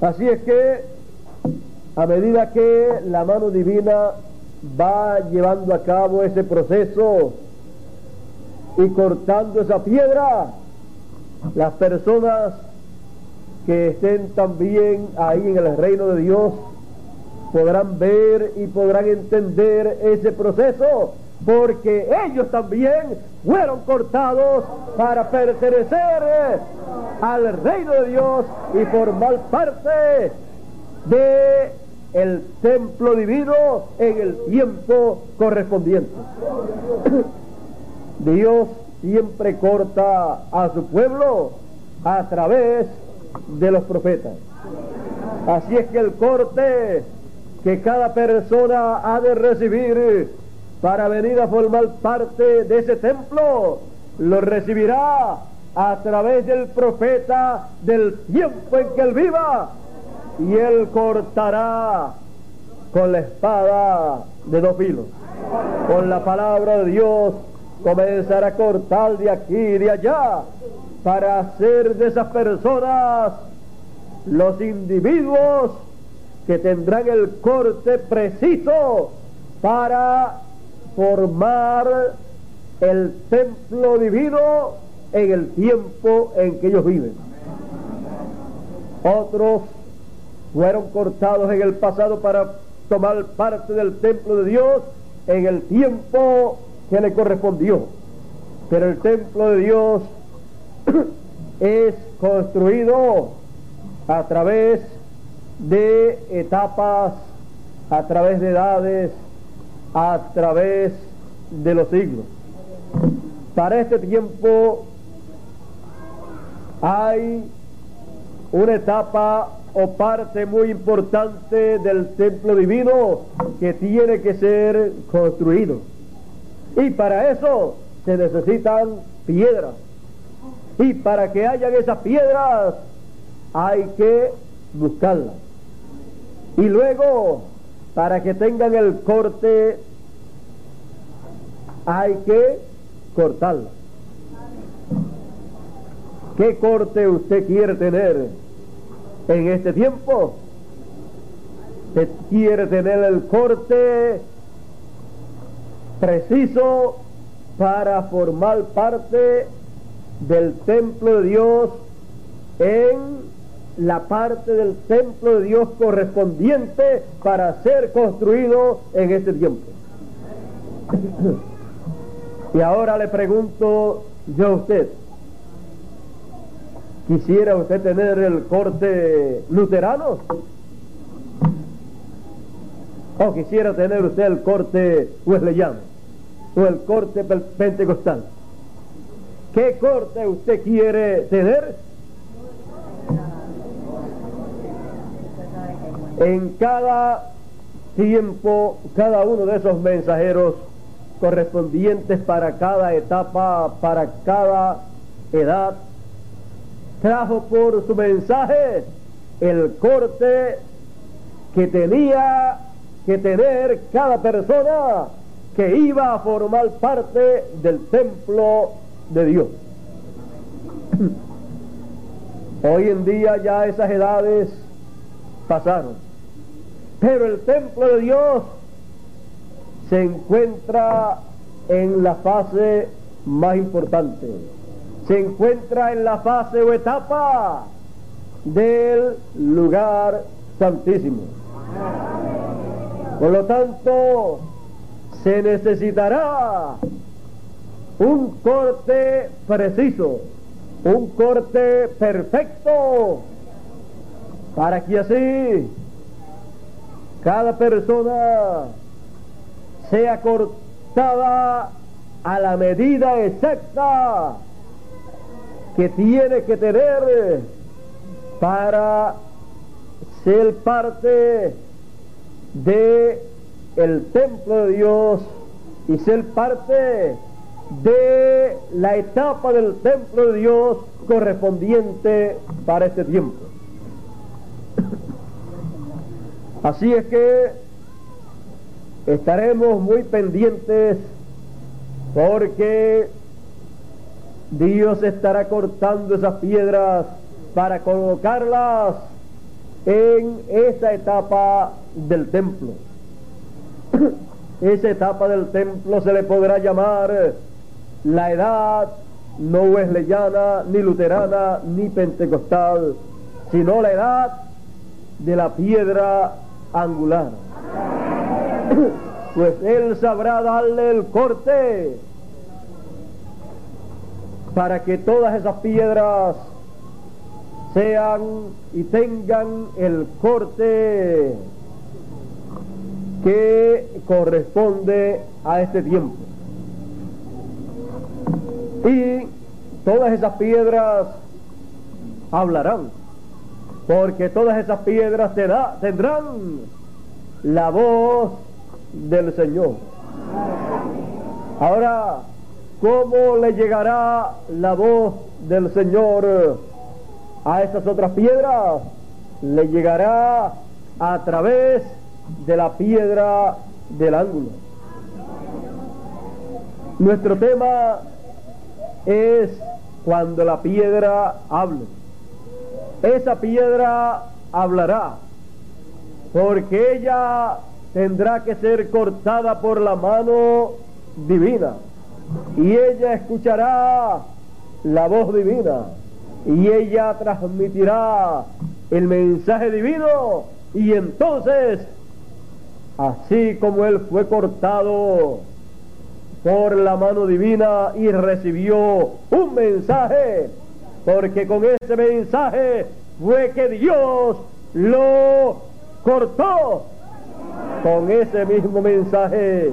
Así es que a medida que la mano divina va llevando a cabo ese proceso y cortando esa piedra, las personas que estén también ahí en el reino de Dios podrán ver y podrán entender ese proceso porque ellos también fueron cortados para pertenecer al reino de Dios y formar parte de el templo divino en el tiempo correspondiente. Dios siempre corta a su pueblo a través de los profetas. Así es que el corte que cada persona ha de recibir para venir a formar parte de ese templo, lo recibirá a través del profeta del tiempo en que él viva y él cortará con la espada de dos filos. Con la palabra de Dios comenzará a cortar de aquí y de allá para hacer de esas personas los individuos que tendrán el corte preciso para formar el templo divino en el tiempo en que ellos viven. Otros fueron cortados en el pasado para tomar parte del templo de Dios en el tiempo que le correspondió. Pero el templo de Dios es construido a través de etapas, a través de edades, a través de los siglos. Para este tiempo hay una etapa o parte muy importante del templo divino que tiene que ser construido. Y para eso se necesitan piedras. Y para que hayan esas piedras hay que buscarlas. Y luego, para que tengan el corte, hay que cortarlas. ¿Qué corte usted quiere tener? En este tiempo. Se quiere tener el corte preciso para formar parte del templo de Dios en la parte del templo de Dios correspondiente para ser construido en este tiempo. y ahora le pregunto yo a usted, ¿Quisiera usted tener el corte luterano? ¿O quisiera tener usted el corte wesleyano? ¿O el corte pentecostal? ¿Qué corte usted quiere tener? En cada tiempo, cada uno de esos mensajeros correspondientes para cada etapa, para cada edad, trajo por su mensaje el corte que tenía que tener cada persona que iba a formar parte del templo de Dios. Hoy en día ya esas edades pasaron, pero el templo de Dios se encuentra en la fase más importante, se encuentra en la fase o etapa del lugar santísimo. Por lo tanto, se necesitará un corte preciso, un corte perfecto, para que así cada persona sea cortada a la medida exacta que tiene que tener para ser parte de el templo de Dios y ser parte de la etapa del templo de Dios correspondiente para este tiempo. Así es que estaremos muy pendientes porque Dios estará cortando esas piedras para colocarlas en esa etapa del templo. Esa etapa del templo se le podrá llamar la edad no wesleyana, ni luterana, ni pentecostal, sino la edad de la piedra angular. Pues Él sabrá darle el corte para que todas esas piedras sean y tengan el corte que corresponde a este tiempo. Y todas esas piedras hablarán, porque todas esas piedras tendrán la voz del Señor. Ahora, ¿cómo le llegará la voz del Señor a estas otras piedras? Le llegará a través de la piedra del ángulo. Nuestro tema es cuando la piedra hable. Esa piedra hablará, porque ella tendrá que ser cortada por la mano divina, y ella escuchará la voz divina, y ella transmitirá el mensaje divino, y entonces así como él fue cortado por la mano divina y recibió un mensaje, porque con ese mensaje fue que Dios lo cortó. Con ese mismo mensaje,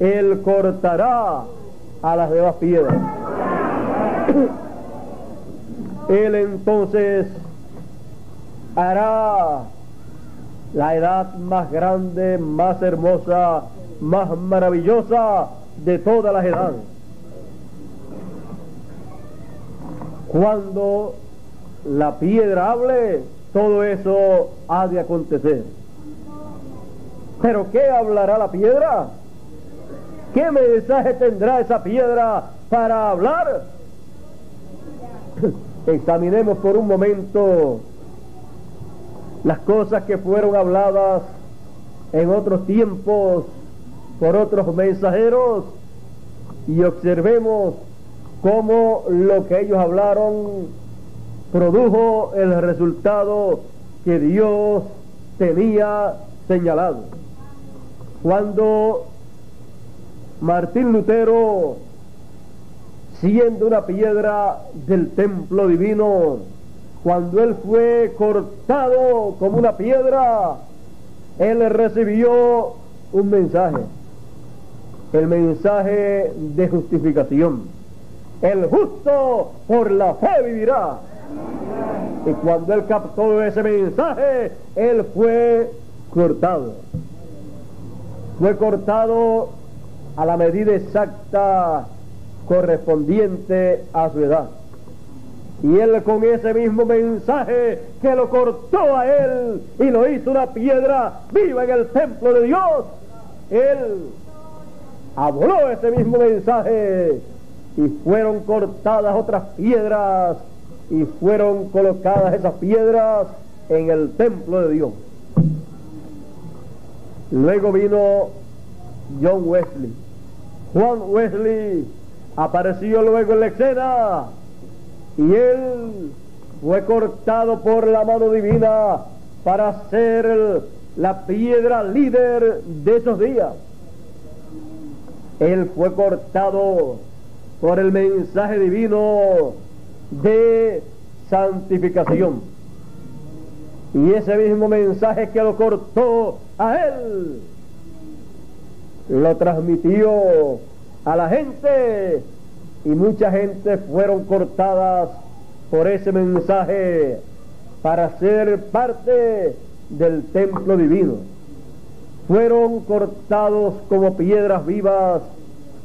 Él cortará a las demás piedras. Él entonces hará la edad más grande, más hermosa, más maravillosa de todas las edades. Cuando la piedra hable, todo eso ha de acontecer. Pero ¿qué hablará la piedra? ¿Qué mensaje tendrá esa piedra para hablar? Examinemos por un momento las cosas que fueron habladas en otros tiempos por otros mensajeros y observemos cómo lo que ellos hablaron produjo el resultado que Dios tenía señalado. Cuando Martín Lutero, siendo una piedra del templo divino, cuando él fue cortado como una piedra, él recibió un mensaje, el mensaje de justificación. El justo por la fe vivirá. Y cuando él captó ese mensaje, él fue cortado. Fue cortado a la medida exacta correspondiente a su edad. Y él con ese mismo mensaje que lo cortó a él y lo hizo una piedra viva en el templo de Dios, él habló ese mismo mensaje y fueron cortadas otras piedras y fueron colocadas esas piedras en el templo de Dios. Luego vino John Wesley. Juan Wesley apareció luego en la escena y él fue cortado por la mano divina para ser la piedra líder de esos días. Él fue cortado por el mensaje divino de santificación. Y ese mismo mensaje que lo cortó a él, lo transmitió a la gente y mucha gente fueron cortadas por ese mensaje para ser parte del templo divino. Fueron cortados como piedras vivas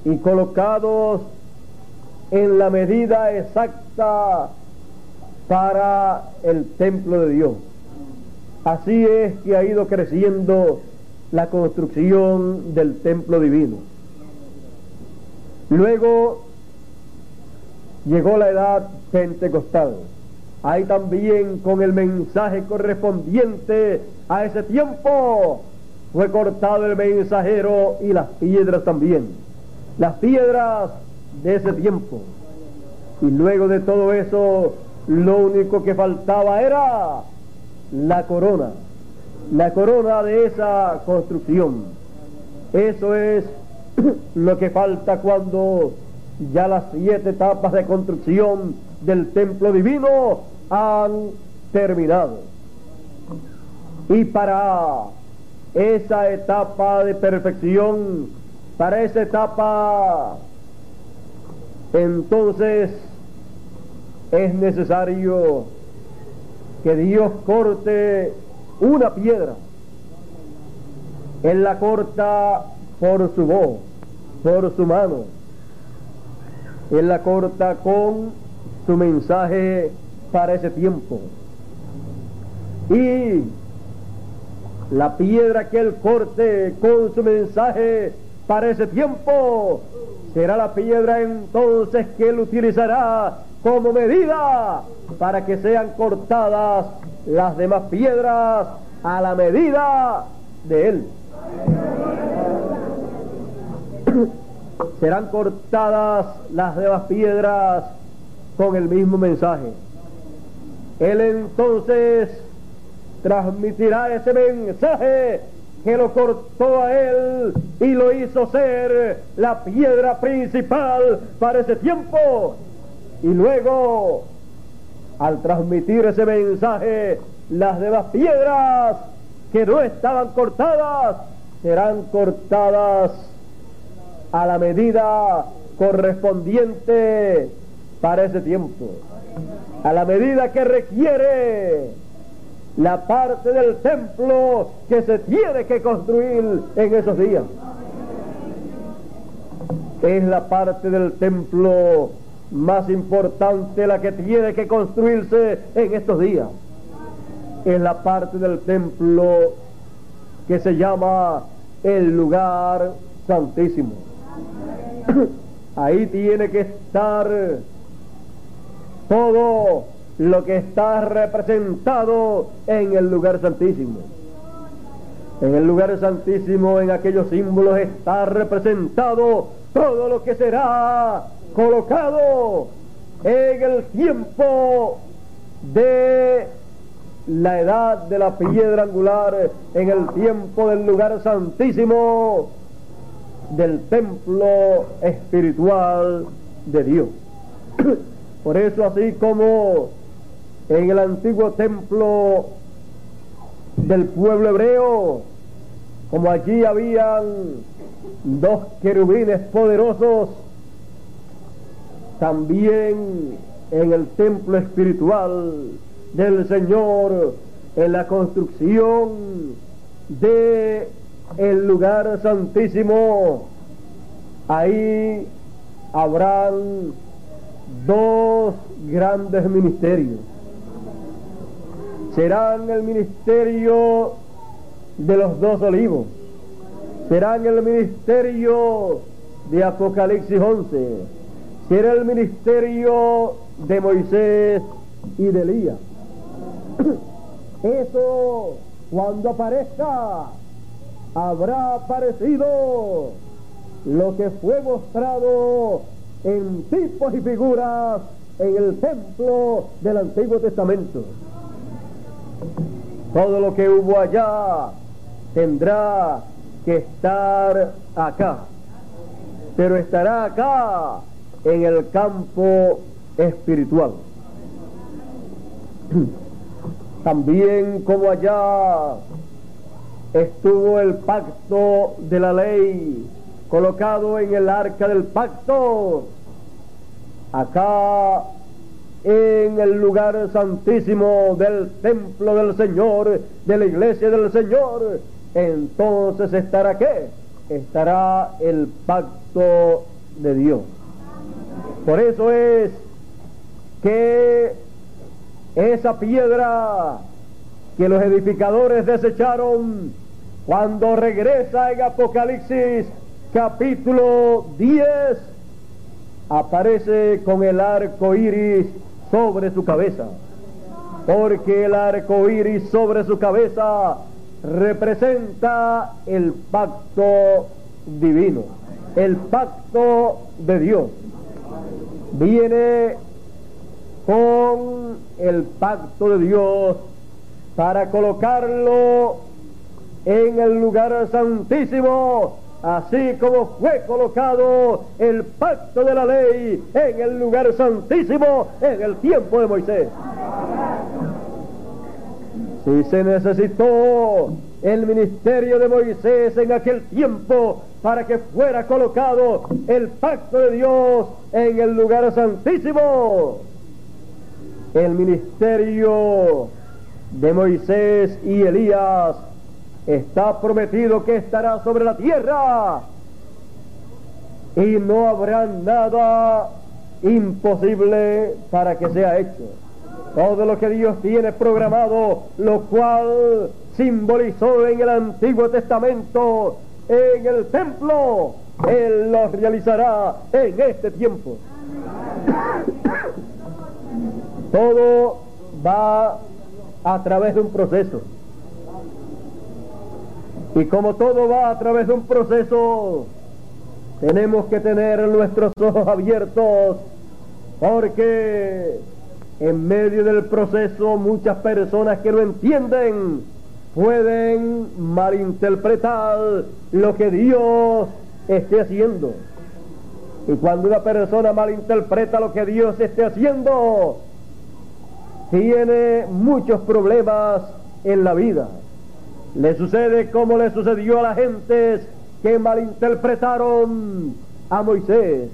y colocados en la medida exacta para el templo de Dios. Así es que ha ido creciendo la construcción del templo divino. Luego llegó la edad pentecostal. Ahí también con el mensaje correspondiente a ese tiempo fue cortado el mensajero y las piedras también. Las piedras de ese tiempo. Y luego de todo eso, lo único que faltaba era la corona, la corona de esa construcción. Eso es lo que falta cuando ya las siete etapas de construcción del templo divino han terminado. Y para esa etapa de perfección, para esa etapa, entonces es necesario que Dios corte una piedra. Él la corta por su voz, por su mano. Él la corta con su mensaje para ese tiempo. Y la piedra que él corte con su mensaje para ese tiempo será la piedra entonces que él utilizará como medida para que sean cortadas las demás piedras a la medida de él. Serán cortadas las demás piedras con el mismo mensaje. Él entonces transmitirá ese mensaje que lo cortó a él y lo hizo ser la piedra principal para ese tiempo. Y luego, al transmitir ese mensaje, las demás piedras que no estaban cortadas serán cortadas a la medida correspondiente para ese tiempo, a la medida que requiere la parte del templo que se tiene que construir en esos días. Es la parte del templo más importante la que tiene que construirse en estos días. Es la parte del templo que se llama el lugar santísimo. Ahí tiene que estar todo lo que está representado en el lugar santísimo. En el lugar santísimo, en aquellos símbolos, está representado todo lo que será colocado en el tiempo de la edad de la piedra angular, en el tiempo del lugar santísimo del templo espiritual de Dios. Por eso así como en el antiguo templo del pueblo hebreo, como allí habían dos querubines poderosos, también en el templo espiritual del Señor, en la construcción de el lugar santísimo, ahí habrán dos grandes ministerios. Serán el ministerio de los dos olivos, serán el ministerio de Apocalipsis 11 será el ministerio de Moisés y de Elías. Eso cuando aparezca habrá aparecido lo que fue mostrado en tipos y figuras en el templo del Antiguo Testamento. Todo lo que hubo allá tendrá que estar acá, pero estará acá en el campo espiritual. También como allá estuvo el pacto de la ley colocado en el arca del pacto, acá en el lugar santísimo del templo del Señor, de la iglesia del Señor, entonces estará qué? Estará el pacto de Dios. Por eso es que esa piedra que los edificadores desecharon cuando regresa en Apocalipsis capítulo 10 aparece con el arco iris sobre su cabeza. Porque el arco iris sobre su cabeza representa el pacto divino el pacto de Dios viene con el pacto de Dios para colocarlo en el lugar santísimo, así como fue colocado el pacto de la ley en el lugar santísimo en el tiempo de Moisés. Si se necesitó el ministerio de Moisés en aquel tiempo para que fuera colocado el pacto de Dios en el lugar santísimo, el ministerio de Moisés y Elías está prometido que estará sobre la tierra y no habrá nada imposible para que sea hecho. Todo lo que Dios tiene programado, lo cual simbolizó en el Antiguo Testamento, en el templo, Él lo realizará en este tiempo. Todo va a través de un proceso. Y como todo va a través de un proceso, tenemos que tener nuestros ojos abiertos porque en medio del proceso muchas personas que no entienden pueden malinterpretar lo que Dios esté haciendo. Y cuando una persona malinterpreta lo que Dios esté haciendo, tiene muchos problemas en la vida. Le sucede como le sucedió a la gente que malinterpretaron a Moisés.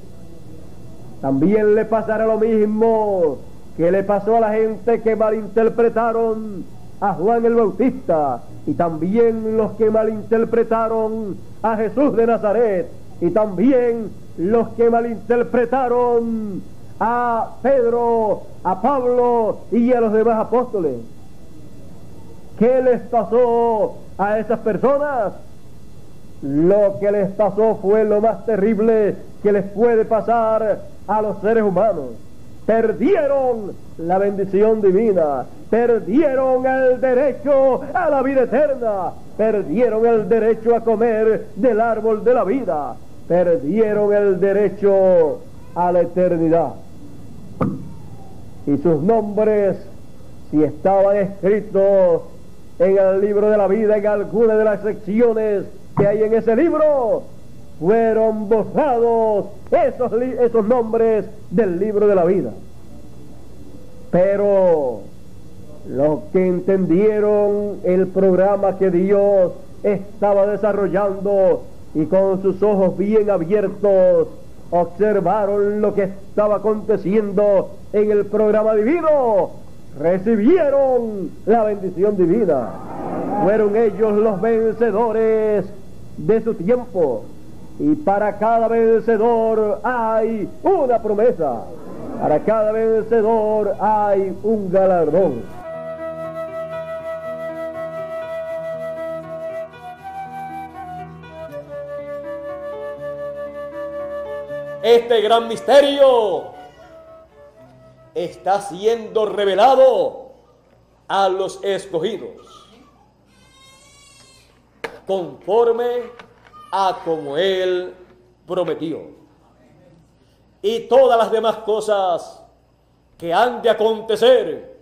También le pasará lo mismo que le pasó a la gente que malinterpretaron a Juan el Bautista y también los que malinterpretaron a Jesús de Nazaret y también los que malinterpretaron a Pedro, a Pablo y a los demás apóstoles. ¿Qué les pasó a esas personas? Lo que les pasó fue lo más terrible que les puede pasar a los seres humanos. Perdieron la bendición divina, perdieron el derecho a la vida eterna, perdieron el derecho a comer del árbol de la vida, perdieron el derecho a la eternidad. Y sus nombres, si estaban escritos en el libro de la vida, en alguna de las secciones que hay en ese libro, fueron borrados esos, esos nombres del libro de la vida. Pero los que entendieron el programa que Dios estaba desarrollando y con sus ojos bien abiertos observaron lo que estaba aconteciendo en el programa divino, recibieron la bendición divina. Fueron ellos los vencedores de su tiempo. Y para cada vencedor hay una promesa. Para cada vencedor hay un galardón. este gran misterio está siendo revelado a los escogidos conforme como Él prometió. Y todas las demás cosas que han de acontecer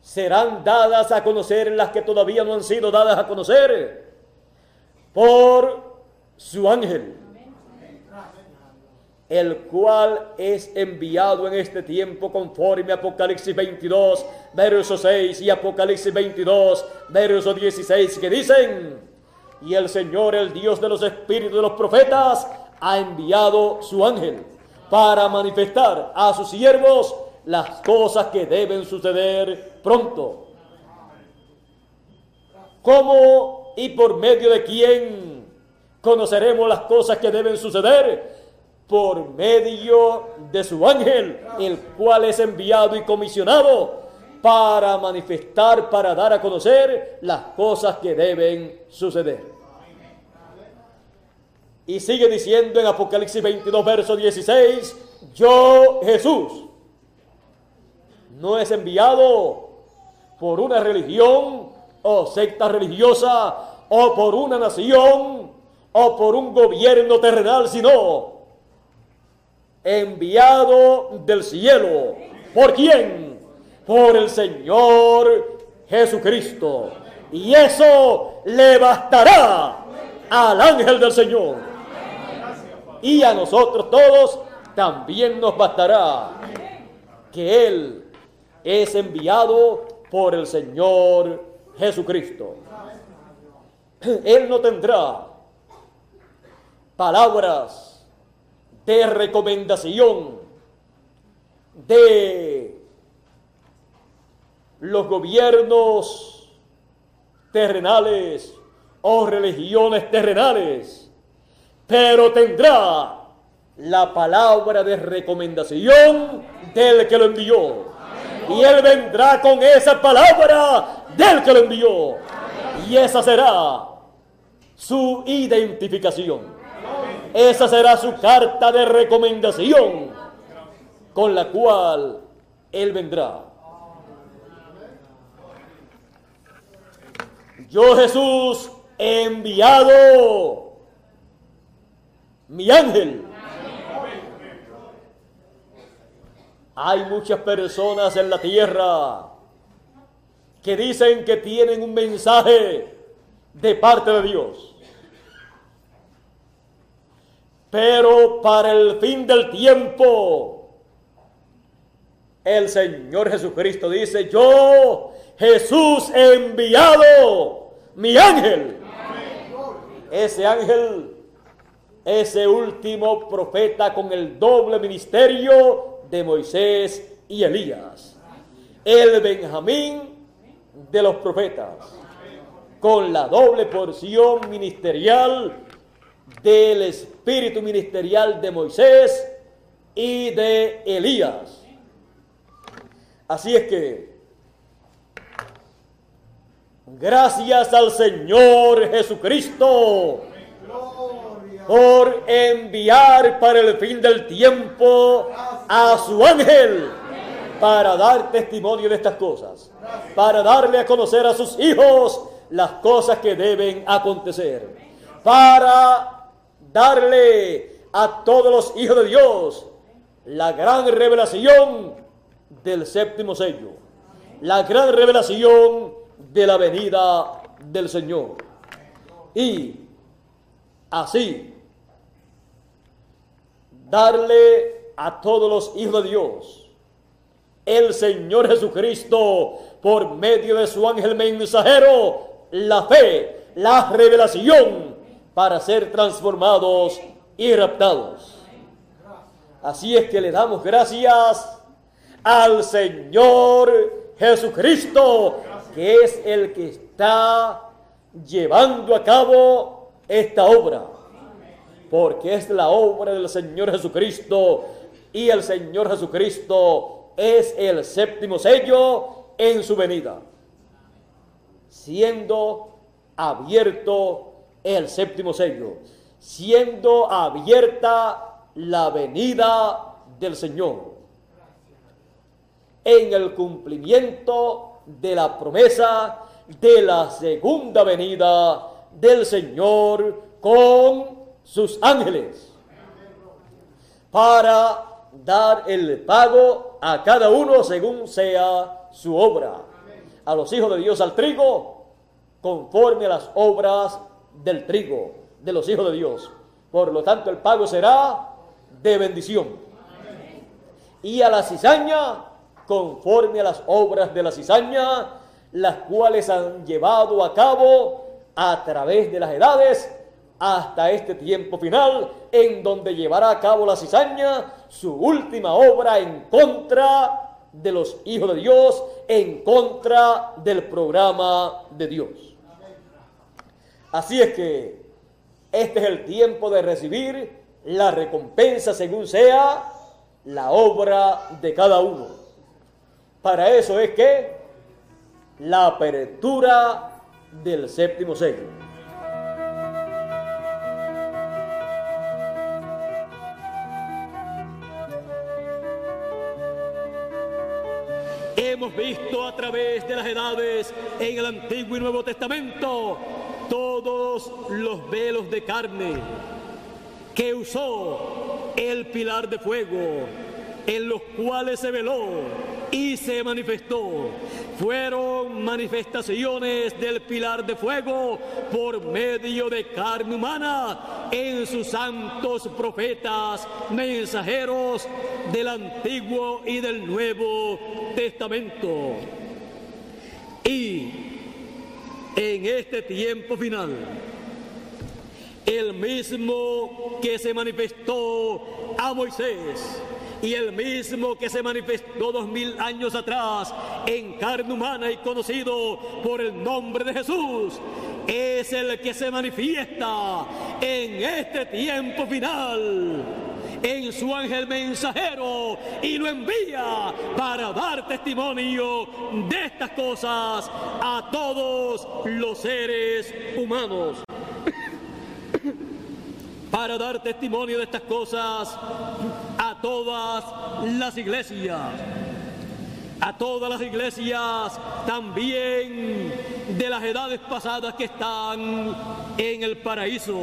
serán dadas a conocer las que todavía no han sido dadas a conocer por su ángel, el cual es enviado en este tiempo conforme a Apocalipsis 22, verso 6 y Apocalipsis 22, verso 16, que dicen, y el Señor, el Dios de los espíritus de los profetas, ha enviado su ángel para manifestar a sus siervos las cosas que deben suceder pronto. ¿Cómo y por medio de quién conoceremos las cosas que deben suceder? Por medio de su ángel, el cual es enviado y comisionado para manifestar, para dar a conocer las cosas que deben suceder. Y sigue diciendo en Apocalipsis 22, verso 16, yo Jesús no es enviado por una religión o secta religiosa o por una nación o por un gobierno terrenal, sino enviado del cielo. ¿Por quién? Por el Señor Jesucristo. Y eso le bastará al ángel del Señor y a nosotros todos también nos bastará que Él es enviado por el Señor Jesucristo. Él no tendrá palabras de recomendación de los gobiernos terrenales o religiones terrenales pero tendrá la palabra de recomendación del que lo envió. Y él vendrá con esa palabra del que lo envió. Y esa será su identificación. Esa será su carta de recomendación con la cual él vendrá. Yo Jesús he enviado mi ángel. Hay muchas personas en la tierra que dicen que tienen un mensaje de parte de Dios. Pero para el fin del tiempo, el Señor Jesucristo dice, yo, Jesús, enviado mi ángel. Ese ángel ese último profeta con el doble ministerio de Moisés y Elías. El Benjamín de los profetas, con la doble porción ministerial del espíritu ministerial de Moisés y de Elías. Así es que, gracias al Señor Jesucristo, por enviar para el fin del tiempo a su ángel para dar testimonio de estas cosas, para darle a conocer a sus hijos las cosas que deben acontecer, para darle a todos los hijos de Dios la gran revelación del séptimo sello, la gran revelación de la venida del Señor. Y así darle a todos los hijos de Dios el Señor Jesucristo por medio de su ángel mensajero la fe, la revelación para ser transformados y raptados. Así es que le damos gracias al Señor Jesucristo, que es el que está llevando a cabo esta obra. Porque es la obra del Señor Jesucristo. Y el Señor Jesucristo es el séptimo sello en su venida, siendo abierto el séptimo sello, siendo abierta la venida del Señor. En el cumplimiento de la promesa de la segunda venida del Señor con sus ángeles para dar el pago a cada uno según sea su obra. A los hijos de Dios al trigo, conforme a las obras del trigo, de los hijos de Dios. Por lo tanto, el pago será de bendición. Y a la cizaña, conforme a las obras de la cizaña, las cuales han llevado a cabo a través de las edades hasta este tiempo final, en donde llevará a cabo la cizaña su última obra en contra de los hijos de Dios, en contra del programa de Dios. Así es que este es el tiempo de recibir la recompensa según sea la obra de cada uno. Para eso es que la apertura del séptimo sello. Hemos visto a través de las edades en el Antiguo y Nuevo Testamento todos los velos de carne que usó el pilar de fuego, en los cuales se veló y se manifestó. Fueron manifestaciones del pilar de fuego por medio de carne humana en sus santos profetas, mensajeros del Antiguo y del Nuevo Testamento. Y en este tiempo final, el mismo que se manifestó a Moisés y el mismo que se manifestó dos mil años atrás en carne humana y conocido por el nombre de Jesús, es el que se manifiesta en este tiempo final en su ángel mensajero y lo envía para dar testimonio de estas cosas a todos los seres humanos. para dar testimonio de estas cosas a todas las iglesias a todas las iglesias, también de las edades pasadas que están en el paraíso.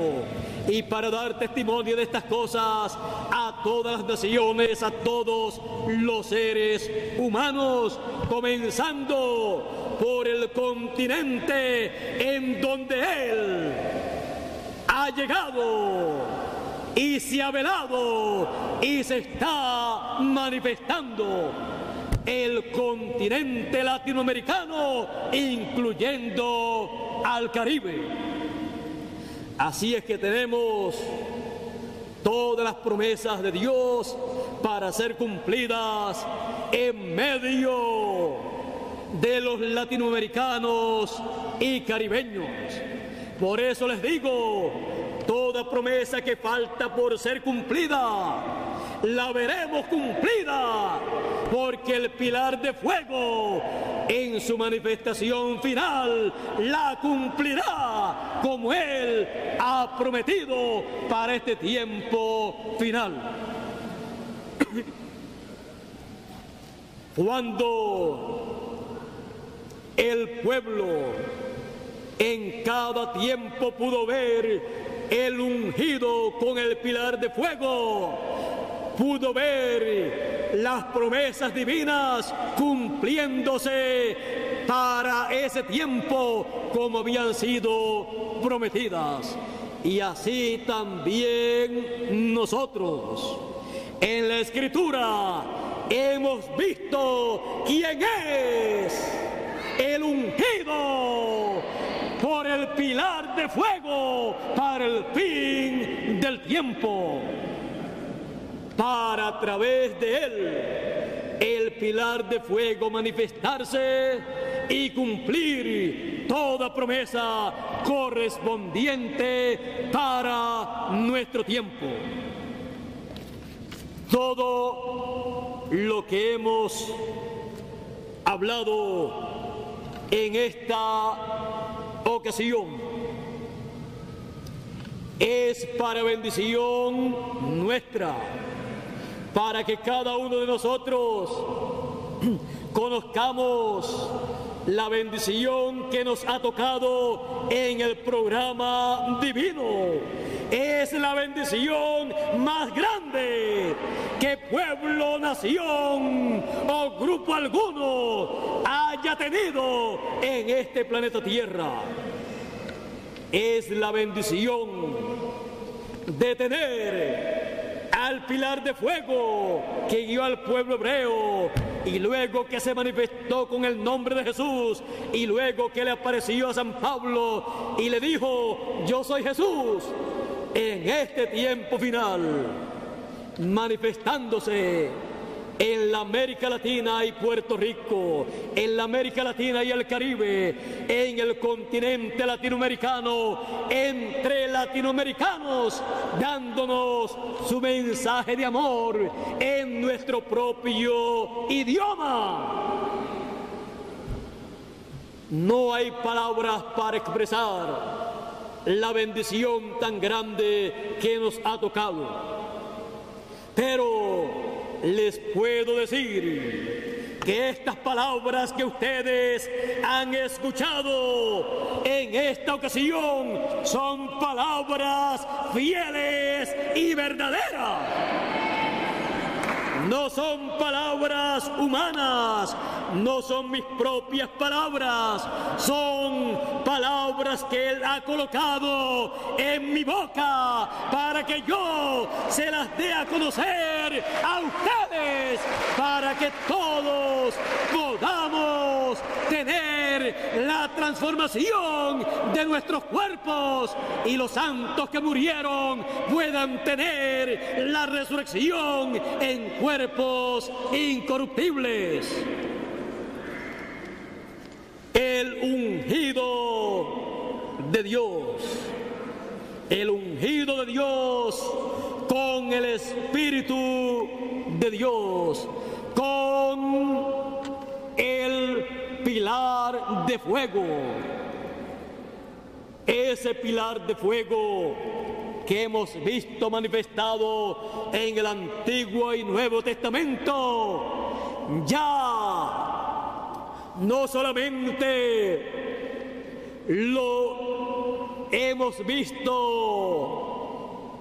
Y para dar testimonio de estas cosas a todas las naciones, a todos los seres humanos, comenzando por el continente en donde Él ha llegado y se ha velado y se está manifestando el continente latinoamericano, incluyendo al Caribe. Así es que tenemos todas las promesas de Dios para ser cumplidas en medio de los latinoamericanos y caribeños. Por eso les digo, toda promesa que falta por ser cumplida, la veremos cumplida, porque el pilar de fuego en su manifestación final la cumplirá como Él ha prometido para este tiempo final. Cuando el pueblo en cada tiempo pudo ver el ungido con el pilar de fuego, pudo ver las promesas divinas cumpliéndose para ese tiempo como habían sido prometidas. Y así también nosotros en la escritura hemos visto quién es el ungido por el pilar de fuego para el fin del tiempo para a través de él el pilar de fuego manifestarse y cumplir toda promesa correspondiente para nuestro tiempo. Todo lo que hemos hablado en esta ocasión es para bendición nuestra, para que cada uno de nosotros conozcamos la bendición que nos ha tocado en el programa divino. Es la bendición más grande que pueblo, nación o grupo alguno haya tenido en este planeta Tierra. Es la bendición de tener al pilar de fuego que guió al pueblo hebreo y luego que se manifestó con el nombre de Jesús y luego que le apareció a San Pablo y le dijo, yo soy Jesús en este tiempo final, manifestándose en la América Latina y Puerto Rico, en la América Latina y el Caribe, en el continente latinoamericano, entre latinoamericanos, dándonos su mensaje de amor en nuestro propio idioma. No hay palabras para expresar la bendición tan grande que nos ha tocado. Pero les puedo decir que estas palabras que ustedes han escuchado en esta ocasión son palabras fieles y verdaderas. No son palabras humanas, no son mis propias palabras, son palabras que Él ha colocado en mi boca para que yo se las dé a conocer a ustedes, para que todos podamos tener la transformación de nuestros cuerpos y los santos que murieron puedan tener la resurrección en cuerpos incorruptibles. El ungido de Dios, el ungido de Dios con el Espíritu de Dios, con el pilar de fuego. Ese pilar de fuego que hemos visto manifestado en el Antiguo y Nuevo Testamento, ya no solamente lo hemos visto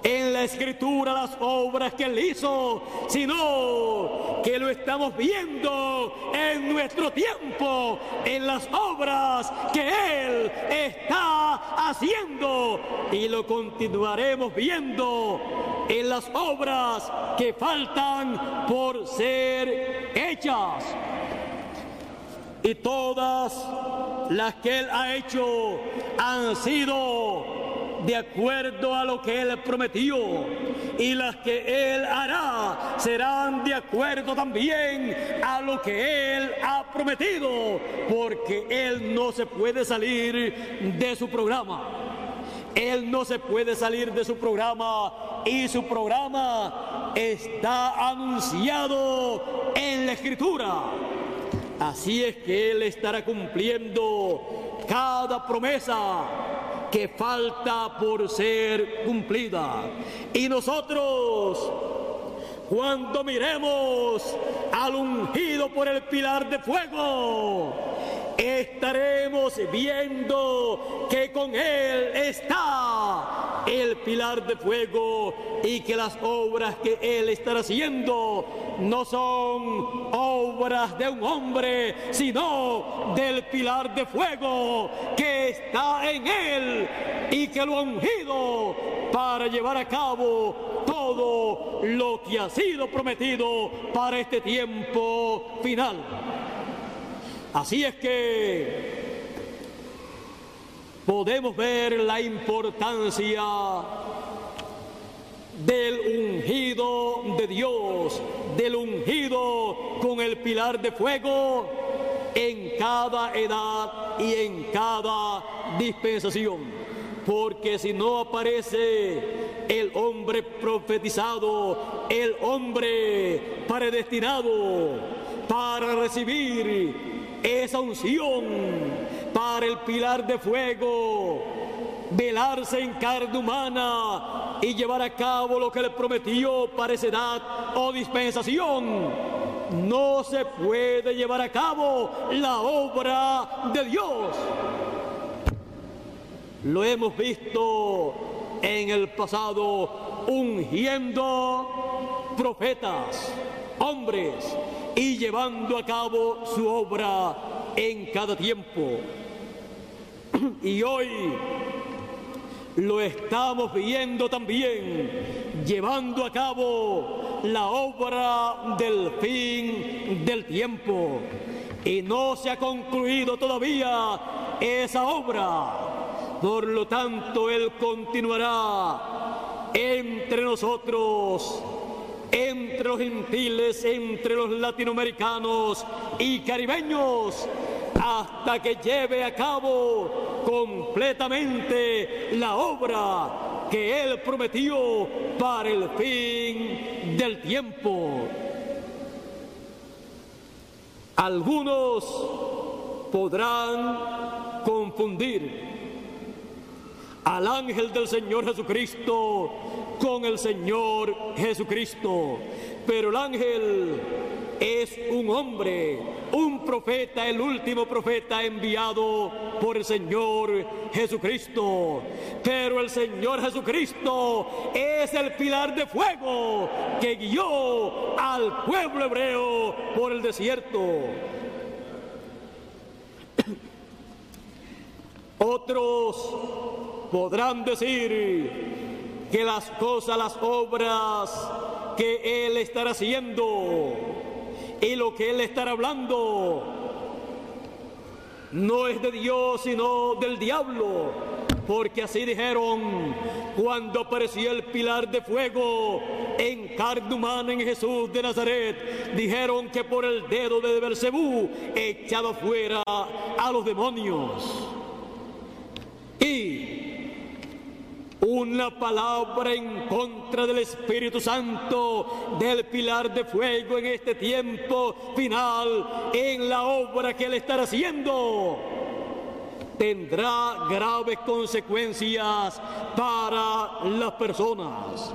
en la escritura las obras que él hizo, sino que lo estamos viendo en nuestro tiempo, en las obras que él está haciendo y lo continuaremos viendo en las obras que faltan por ser hechas. Y todas las que él ha hecho han sido de acuerdo a lo que Él prometió. Y las que Él hará serán de acuerdo también a lo que Él ha prometido, porque Él no se puede salir de su programa. Él no se puede salir de su programa y su programa está anunciado en la escritura. Así es que Él estará cumpliendo cada promesa que falta por ser cumplida. Y nosotros, cuando miremos al ungido por el pilar de fuego, estaremos viendo que con Él está el pilar de fuego y que las obras que Él estará haciendo no son obras de un hombre, sino del pilar de fuego que está en Él y que lo ha ungido para llevar a cabo todo lo que ha sido prometido para este tiempo final. Así es que podemos ver la importancia del ungido de Dios, del ungido con el pilar de fuego en cada edad y en cada dispensación. Porque si no aparece el hombre profetizado, el hombre predestinado para recibir esa unción para el pilar de fuego velarse en carne humana y llevar a cabo lo que le prometió para esa edad o dispensación, no se puede llevar a cabo la obra de Dios. Lo hemos visto en el pasado ungiendo profetas, hombres, y llevando a cabo su obra en cada tiempo. Y hoy lo estamos viendo también, llevando a cabo la obra del fin del tiempo. Y no se ha concluido todavía esa obra. Por lo tanto, Él continuará entre nosotros, entre los gentiles, entre los latinoamericanos y caribeños, hasta que lleve a cabo completamente la obra que Él prometió para el fin del tiempo. Algunos podrán confundir al ángel del Señor Jesucristo con el Señor Jesucristo, pero el ángel es un hombre, un profeta, el último profeta enviado por el Señor Jesucristo. Pero el Señor Jesucristo es el pilar de fuego que guió al pueblo hebreo por el desierto. Otros podrán decir que las cosas, las obras que Él estará haciendo y lo que Él estará hablando no es de Dios, sino del diablo. Porque así dijeron cuando apareció el pilar de fuego en carne humana en Jesús de Nazaret. Dijeron que por el dedo de Bersebú echado fuera a los demonios. Y una palabra en contra del Espíritu Santo, del pilar de fuego en este tiempo final, en la obra que Él estará haciendo, tendrá graves consecuencias para las personas.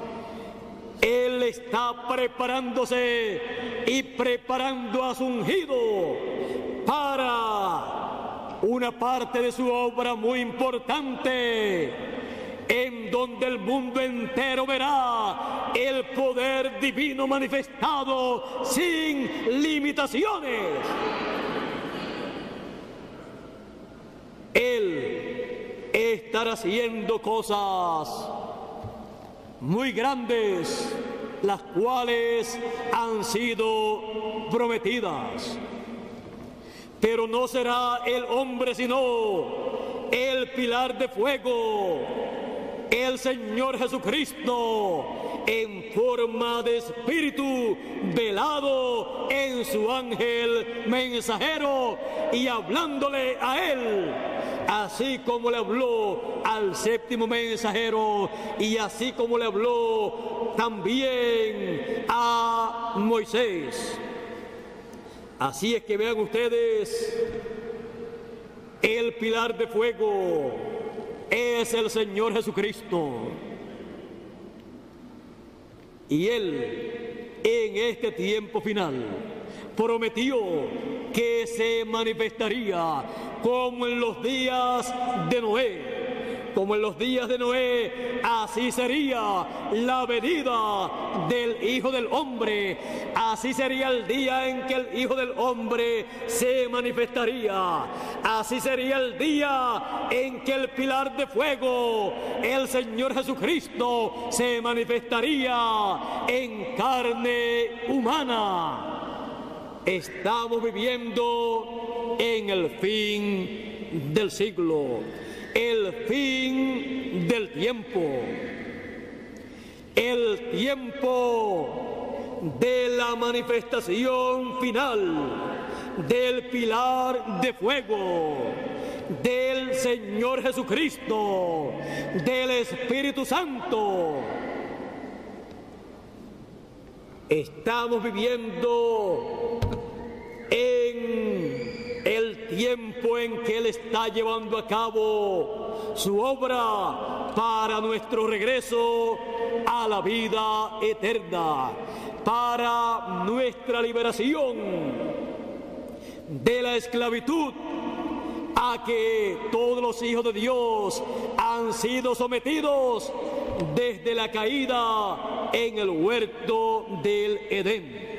Él está preparándose y preparando a su ungido para una parte de su obra muy importante en donde el mundo entero verá el poder divino manifestado sin limitaciones. Él estará haciendo cosas muy grandes, las cuales han sido prometidas. Pero no será el hombre sino el pilar de fuego el Señor Jesucristo en forma de espíritu velado en su ángel mensajero y hablándole a él, así como le habló al séptimo mensajero y así como le habló también a Moisés. Así es que vean ustedes el pilar de fuego es el Señor Jesucristo. Y Él en este tiempo final prometió que se manifestaría como en los días de Noé como en los días de Noé, así sería la venida del Hijo del Hombre. Así sería el día en que el Hijo del Hombre se manifestaría. Así sería el día en que el pilar de fuego, el Señor Jesucristo, se manifestaría en carne humana. Estamos viviendo en el fin del siglo el fin del tiempo, el tiempo de la manifestación final del pilar de fuego del Señor Jesucristo, del Espíritu Santo. Estamos viviendo en el tiempo en que Él está llevando a cabo su obra para nuestro regreso a la vida eterna, para nuestra liberación de la esclavitud a que todos los hijos de Dios han sido sometidos desde la caída en el huerto del Edén.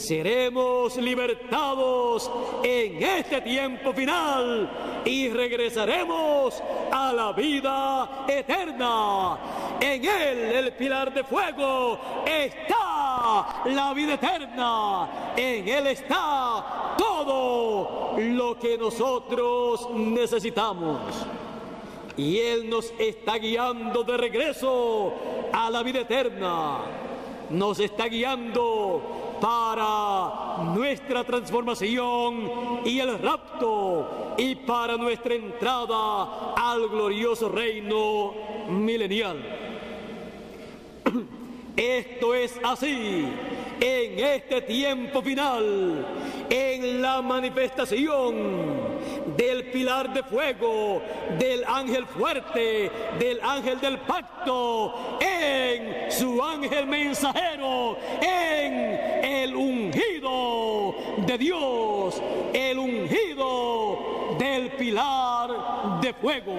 Seremos libertados en este tiempo final y regresaremos a la vida eterna. En Él, el pilar de fuego, está la vida eterna. En Él está todo lo que nosotros necesitamos. Y Él nos está guiando de regreso a la vida eterna. Nos está guiando para nuestra transformación y el rapto y para nuestra entrada al glorioso reino milenial. Esto es así en este tiempo final, en la manifestación del pilar de fuego, del ángel fuerte, del ángel del pacto, en su ángel mensajero, en el ungido de Dios, el ungido del pilar de fuego.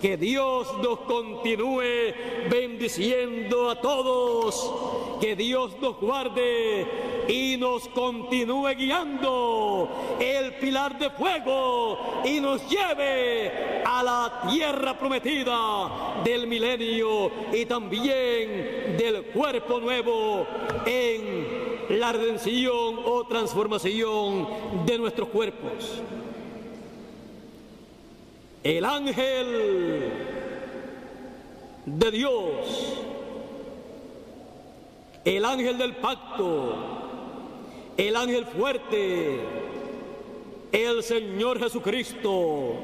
Que Dios nos continúe bendiciendo a todos. Que Dios nos guarde y nos continúe guiando el pilar de fuego y nos lleve a la tierra prometida del milenio y también del cuerpo nuevo en la redención o transformación de nuestros cuerpos el ángel de Dios, el ángel del pacto, el ángel fuerte, el Señor Jesucristo,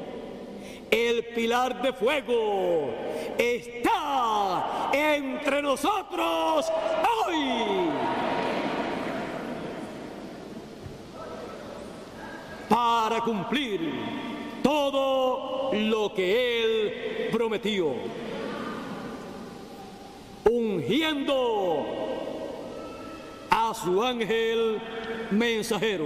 el pilar de fuego, está entre nosotros hoy. Para cumplir todo lo que Él prometió, ungiendo a su ángel mensajero.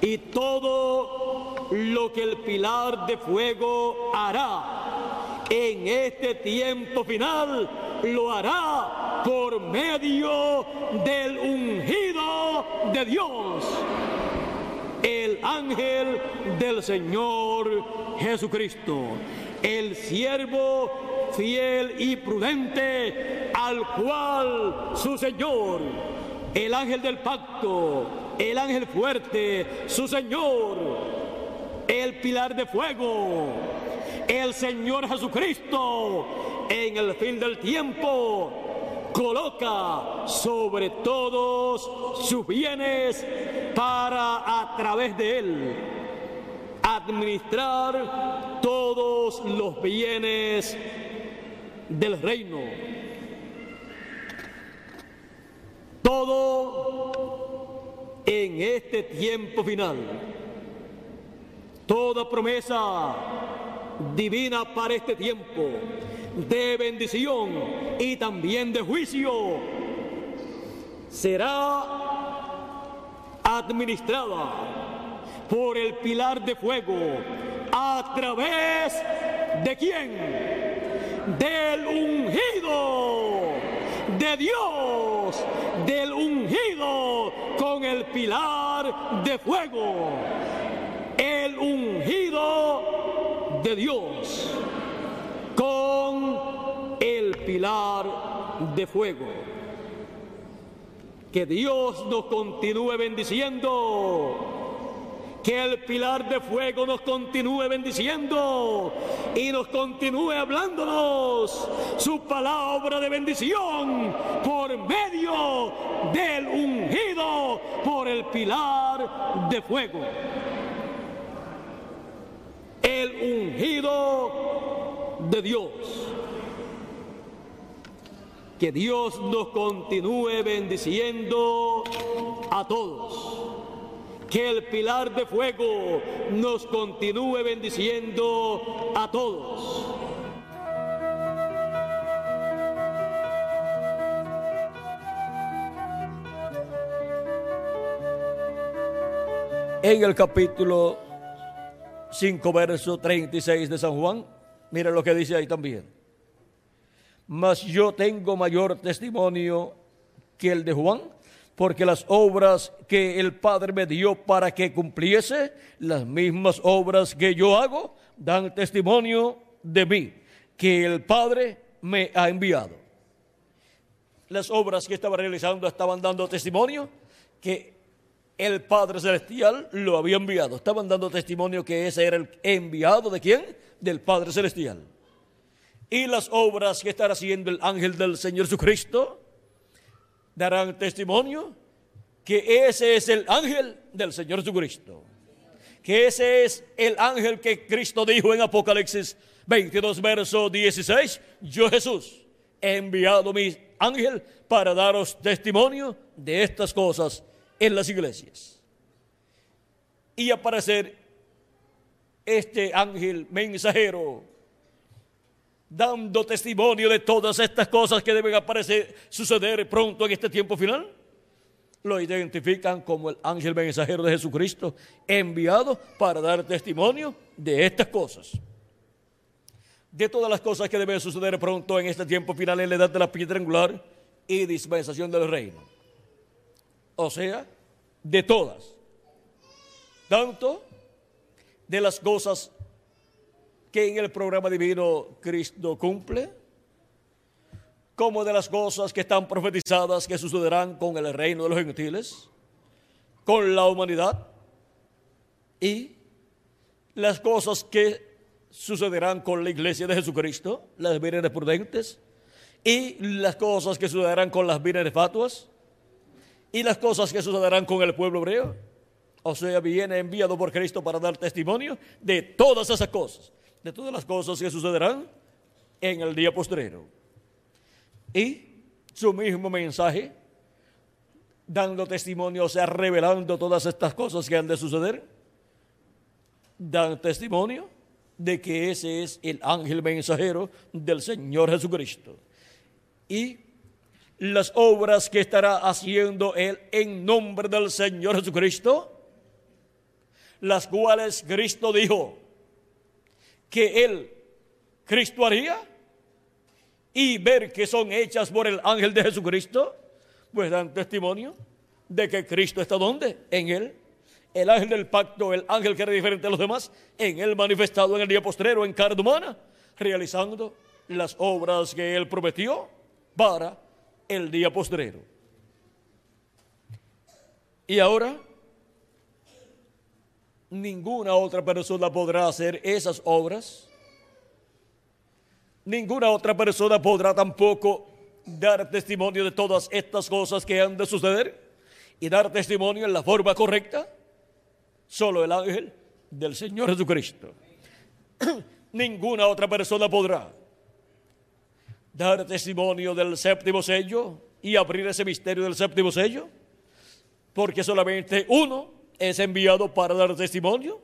Y todo lo que el pilar de fuego hará en este tiempo final, lo hará por medio del ungido de Dios ángel del Señor Jesucristo, el siervo fiel y prudente al cual su Señor, el ángel del pacto, el ángel fuerte, su Señor, el pilar de fuego, el Señor Jesucristo, en el fin del tiempo, coloca sobre todos sus bienes para a través de él administrar todos los bienes del reino. Todo en este tiempo final. Toda promesa divina para este tiempo de bendición y también de juicio será administrada por el pilar de fuego. A través de quién? Del ungido de Dios, del ungido con el pilar de fuego, el ungido de Dios con el pilar de fuego. Que Dios nos continúe bendiciendo. Que el pilar de fuego nos continúe bendiciendo y nos continúe hablándonos su palabra de bendición por medio del ungido por el pilar de fuego. El ungido de Dios. Que Dios nos continúe bendiciendo a todos. Que el pilar de fuego nos continúe bendiciendo a todos. En el capítulo 5, verso 36 de San Juan, mira lo que dice ahí también. Mas yo tengo mayor testimonio que el de Juan, porque las obras que el Padre me dio para que cumpliese, las mismas obras que yo hago, dan testimonio de mí, que el Padre me ha enviado. Las obras que estaba realizando estaban dando testimonio que el Padre Celestial lo había enviado. Estaban dando testimonio que ese era el enviado de quién? Del Padre Celestial. Y las obras que estará haciendo el ángel del Señor Jesucristo darán testimonio que ese es el ángel del Señor Jesucristo. Que ese es el ángel que Cristo dijo en Apocalipsis 22, verso 16. Yo Jesús he enviado mi ángel para daros testimonio de estas cosas en las iglesias. Y aparecer este ángel mensajero dando testimonio de todas estas cosas que deben aparecer, suceder pronto en este tiempo final. Lo identifican como el ángel mensajero de Jesucristo, enviado para dar testimonio de estas cosas. De todas las cosas que deben suceder pronto en este tiempo final en la edad de la piedra angular y dispensación del reino. O sea, de todas. Tanto de las cosas que en el programa divino Cristo cumple, como de las cosas que están profetizadas que sucederán con el reino de los gentiles, con la humanidad y las cosas que sucederán con la iglesia de Jesucristo, las vírgenes prudentes, y las cosas que sucederán con las vírgenes fatuas, y las cosas que sucederán con el pueblo hebreo. O sea, viene enviado por Cristo para dar testimonio de todas esas cosas de todas las cosas que sucederán en el día postrero. Y su mismo mensaje, dando testimonio, o sea, revelando todas estas cosas que han de suceder, dan testimonio de que ese es el ángel mensajero del Señor Jesucristo. Y las obras que estará haciendo Él en nombre del Señor Jesucristo, las cuales Cristo dijo, que Él, Cristo haría y ver que son hechas por el ángel de Jesucristo, pues dan testimonio de que Cristo está donde? En Él. El ángel del pacto, el ángel que era diferente a los demás, en Él manifestado en el día postrero en carne humana, realizando las obras que Él prometió para el día postrero. Y ahora ninguna otra persona podrá hacer esas obras. Ninguna otra persona podrá tampoco dar testimonio de todas estas cosas que han de suceder y dar testimonio en la forma correcta. Solo el ángel del Señor Jesucristo. Ninguna otra persona podrá dar testimonio del séptimo sello y abrir ese misterio del séptimo sello, porque solamente uno es enviado para dar testimonio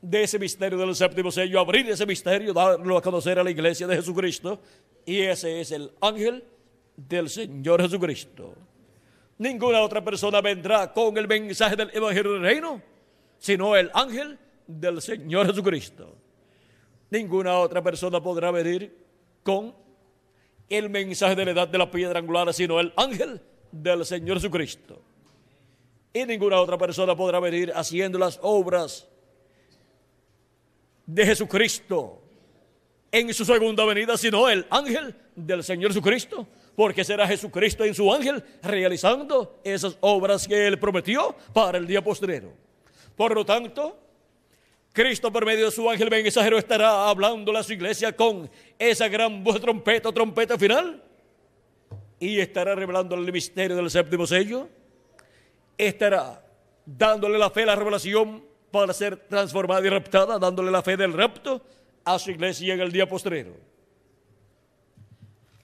de ese misterio del séptimo sello, abrir ese misterio, darlo a conocer a la iglesia de Jesucristo. Y ese es el ángel del Señor Jesucristo. Ninguna otra persona vendrá con el mensaje del Evangelio del Reino, sino el ángel del Señor Jesucristo. Ninguna otra persona podrá venir con el mensaje de la edad de la piedra angular, sino el ángel del Señor Jesucristo y ninguna otra persona podrá venir haciendo las obras de Jesucristo en su segunda venida, sino el ángel del Señor Jesucristo, porque será Jesucristo en su ángel realizando esas obras que él prometió para el día postrero. Por lo tanto, Cristo por medio de su ángel mensajero estará hablando a su iglesia con esa gran voz trompeta, trompeta final, y estará revelando el misterio del séptimo sello estará dándole la fe a la revelación para ser transformada y raptada, dándole la fe del rapto a su iglesia en el día postrero.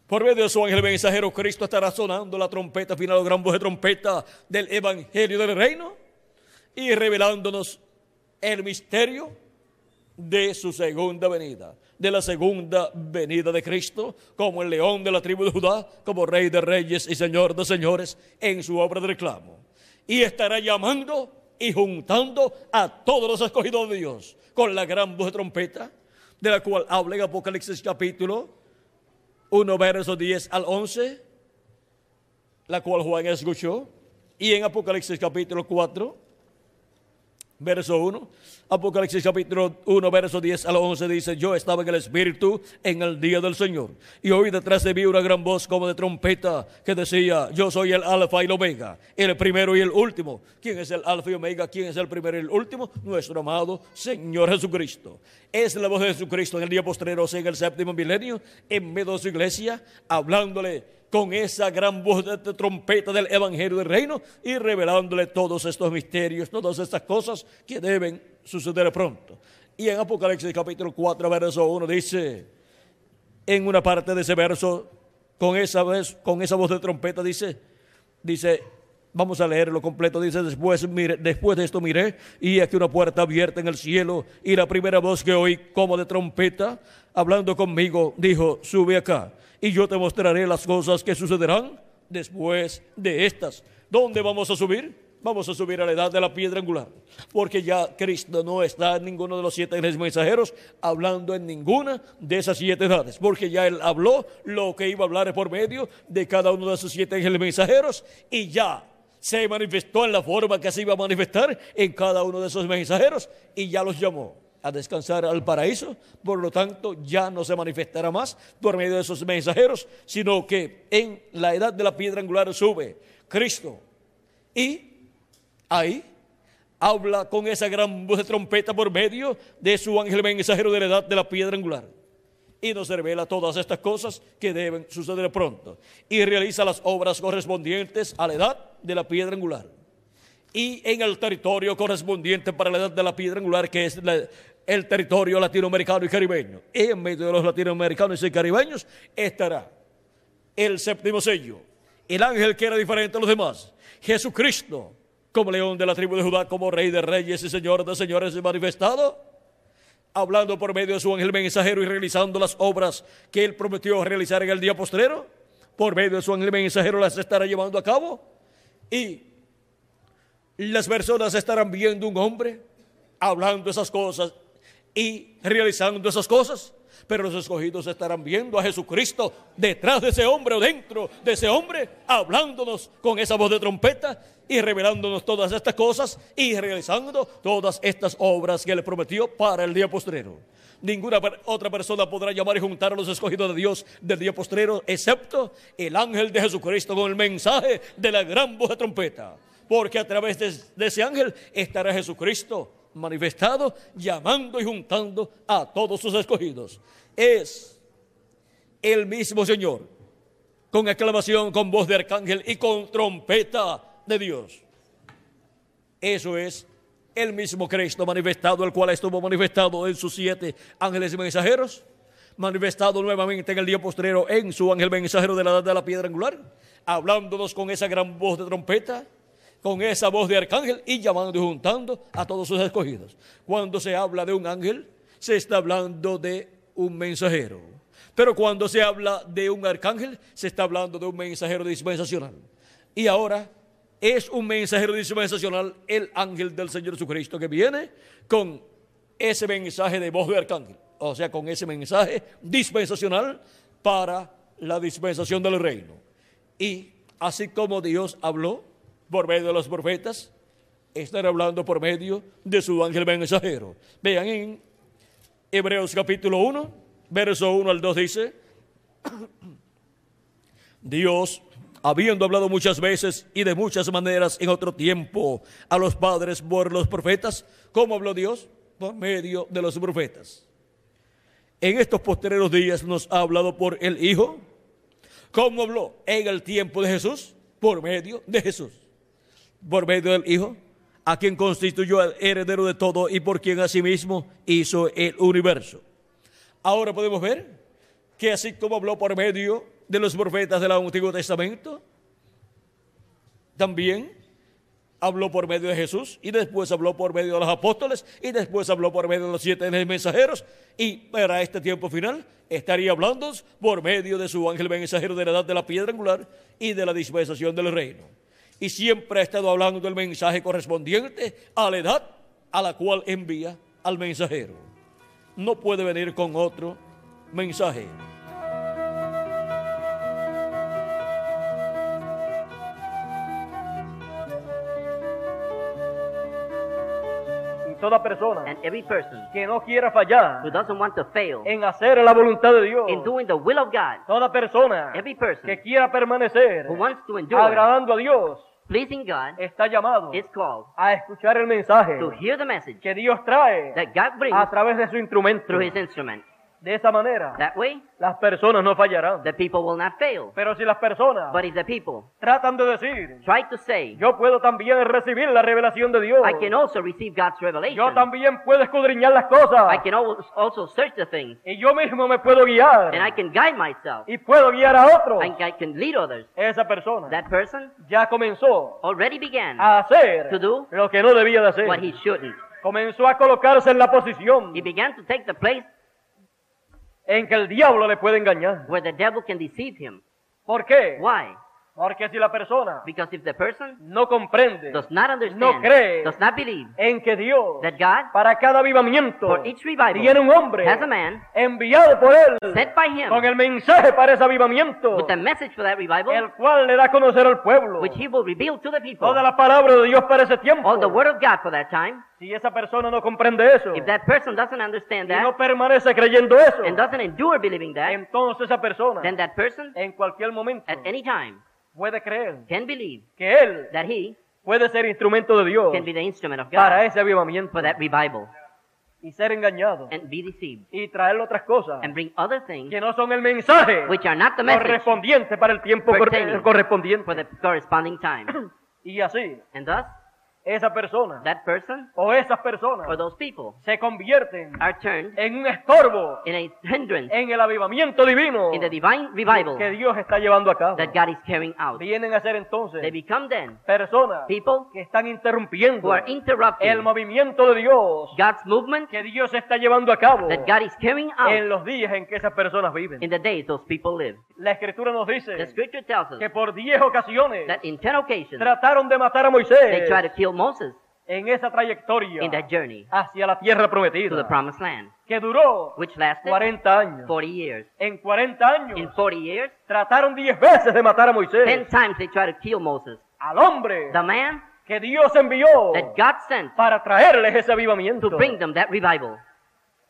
Por medio de su ángel mensajero, Cristo estará sonando la trompeta final, o gran voz de trompeta del Evangelio del Reino. y revelándonos el misterio de su segunda venida, de la segunda venida de Cristo, como el león de la tribu de Judá, como rey de reyes y señor de señores en su obra de reclamo. Y estará llamando y juntando a todos los escogidos de Dios con la gran voz de trompeta, de la cual habla en Apocalipsis capítulo 1, verso 10 al 11, la cual Juan escuchó, y en Apocalipsis capítulo 4, verso 1. Apocalipsis capítulo 1, verso 10 al 11 dice, yo estaba en el Espíritu en el día del Señor. Y oí detrás de mí una gran voz como de trompeta que decía, yo soy el alfa y el omega, el primero y el último. ¿Quién es el alfa y omega? ¿Quién es el primero y el último? Nuestro amado Señor Jesucristo. Es la voz de Jesucristo en el día postrero, o sea, en el séptimo milenio, en medio de su iglesia, hablándole con esa gran voz de trompeta del Evangelio del Reino y revelándole todos estos misterios, todas estas cosas que deben suceder pronto. Y en Apocalipsis capítulo 4, verso 1 dice, en una parte de ese verso, con esa, voz de trompeta dice, dice, Vamos a leerlo completo. Dice, después, mire, después de esto miré y aquí una puerta abierta en el cielo y la primera voz que oí como de trompeta, hablando conmigo, dijo, sube acá y yo te mostraré las cosas que sucederán después de estas. ¿Dónde vamos a subir? Vamos a subir a la edad de la piedra angular, porque ya Cristo no está en ninguno de los siete mensajeros hablando en ninguna de esas siete edades, porque ya Él habló lo que iba a hablar por medio de cada uno de esos siete mensajeros y ya se manifestó en la forma que se iba a manifestar en cada uno de esos mensajeros y ya los llamó a descansar al paraíso, por lo tanto ya no se manifestará más por medio de esos mensajeros, sino que en la edad de la piedra angular sube Cristo y ahí habla con esa gran voz de trompeta por medio de su ángel mensajero de la edad de la piedra angular. Y nos revela todas estas cosas que deben suceder pronto. Y realiza las obras correspondientes a la edad de la piedra angular. Y en el territorio correspondiente para la edad de la piedra angular, que es la, el territorio latinoamericano y caribeño. Y en medio de los latinoamericanos y caribeños estará el séptimo sello, el ángel que era diferente a los demás, Jesucristo, como león de la tribu de Judá, como rey de reyes y señor de señores manifestado, hablando por medio de su ángel mensajero y realizando las obras que él prometió realizar en el día postrero, por medio de su ángel mensajero las estará llevando a cabo y las personas estarán viendo un hombre hablando esas cosas y realizando esas cosas. Pero los escogidos estarán viendo a Jesucristo detrás de ese hombre o dentro de ese hombre, hablándonos con esa voz de trompeta y revelándonos todas estas cosas y realizando todas estas obras que le prometió para el día postrero. Ninguna otra persona podrá llamar y juntar a los escogidos de Dios del día postrero, excepto el ángel de Jesucristo con el mensaje de la gran voz de trompeta. Porque a través de, de ese ángel estará Jesucristo manifestado, llamando y juntando a todos sus escogidos. Es el mismo Señor, con aclamación, con voz de arcángel y con trompeta de Dios. Eso es el mismo Cristo manifestado, el cual estuvo manifestado en sus siete ángeles mensajeros, manifestado nuevamente en el día postrero en su ángel mensajero de la edad de la piedra angular, hablándonos con esa gran voz de trompeta con esa voz de arcángel y llamando y juntando a todos sus escogidos. Cuando se habla de un ángel, se está hablando de un mensajero. Pero cuando se habla de un arcángel, se está hablando de un mensajero dispensacional. Y ahora es un mensajero dispensacional el ángel del Señor Jesucristo que viene con ese mensaje de voz de arcángel. O sea, con ese mensaje dispensacional para la dispensación del reino. Y así como Dios habló por medio de los profetas, están hablando por medio de su ángel mensajero. Vean en Hebreos capítulo 1, verso 1 al 2 dice, Dios, habiendo hablado muchas veces y de muchas maneras en otro tiempo a los padres por los profetas, ¿cómo habló Dios? Por medio de los profetas. En estos posteriores días nos ha hablado por el Hijo. ¿Cómo habló? En el tiempo de Jesús, por medio de Jesús por medio del Hijo, a quien constituyó el heredero de todo y por quien asimismo hizo el universo. Ahora podemos ver que así como habló por medio de los profetas del Antiguo Testamento, también habló por medio de Jesús y después habló por medio de los apóstoles y después habló por medio de los siete mensajeros y para este tiempo final estaría hablando por medio de su ángel mensajero de la edad de la piedra angular y de la dispensación del reino. Y siempre ha estado hablando del mensaje correspondiente a la edad a la cual envía al mensajero. No puede venir con otro mensaje. Y toda persona And every person que no quiera fallar who doesn't want to fail en hacer la voluntad de Dios, in doing the will of God, toda persona every person que quiera permanecer who wants to endure agradando a Dios, pleasing God está llamado is called a escuchar el mensaje to hear the message que Dios trae that God brings a través de su instrumento. through His instrument. De esa manera, That way, las personas no fallarán. the people will not fail. Pero si las personas But if the people tratan de decir, try to say, yo puedo también recibir la revelación de Dios, I can also receive God's yo revelation, también puedo escudriñar las cosas, I can al- also search the things, y yo mismo me puedo guiar, and I can guide myself, y puedo guiar a otros. and I can lead others. Esa persona That person ya comenzó already began a hacer to do lo que no debía de hacer. what he shouldn't. Comenzó a colocarse en la posición He began to take the place en que el diablo le puede engañar. where the devil can deceive him. ¿Por qué? Why? Porque si la persona Because if the person no comprende does not No understand, cree. does not believe en que Dios that God, para cada avivamiento for each revival, tiene un hombre has a man enviado por él sent by him con el mensaje para ese avivamiento, with a message for that revival, el cual le da a conocer al pueblo which he will reveal to the people, toda la palabra de Dios para ese tiempo. all the word of God for that time. Si esa persona no comprende eso If that person doesn't understand y no that permanece creyendo eso, and doesn't endure believing that, entonces esa persona then that person en cualquier momento at any time puede creer can believe que él that he puede ser instrumento de Dios can be the instrument of para God ese avivamiento for that revival y ser engañado and be deceived y traer otras cosas and bring other things que no son el mensaje which are not the message correspondiente para el tiempo correspondiente. for the corresponding time. Y así, And thus, esa persona that person o esas personas or those people se convierten are turned en un estorbo in a hindrance en el avivamiento divino in the divine revival que Dios está llevando a cabo. that God is carrying out. Vienen a ser entonces They become then personas people que están interrumpiendo who are interrupting el movimiento de Dios God's movement que Dios está llevando a cabo that God is carrying en out los días en que esas personas viven. in the days those people live. La escritura nos dice The scripture tells us que por diez ocasiones that in ten occasions trataron de matar a they Moisés tried to kill Moses en esa trayectoria in that journey hacia la tierra to the prometida promised land, que duró which lasted 40 años. 40 years. En 40 años In 40 years, trataron 10 veces de matar a Moisés, times they tried to kill Moses. al hombre The man que Dios envió that God sent para traerles ese avivamiento. to bring them that revival,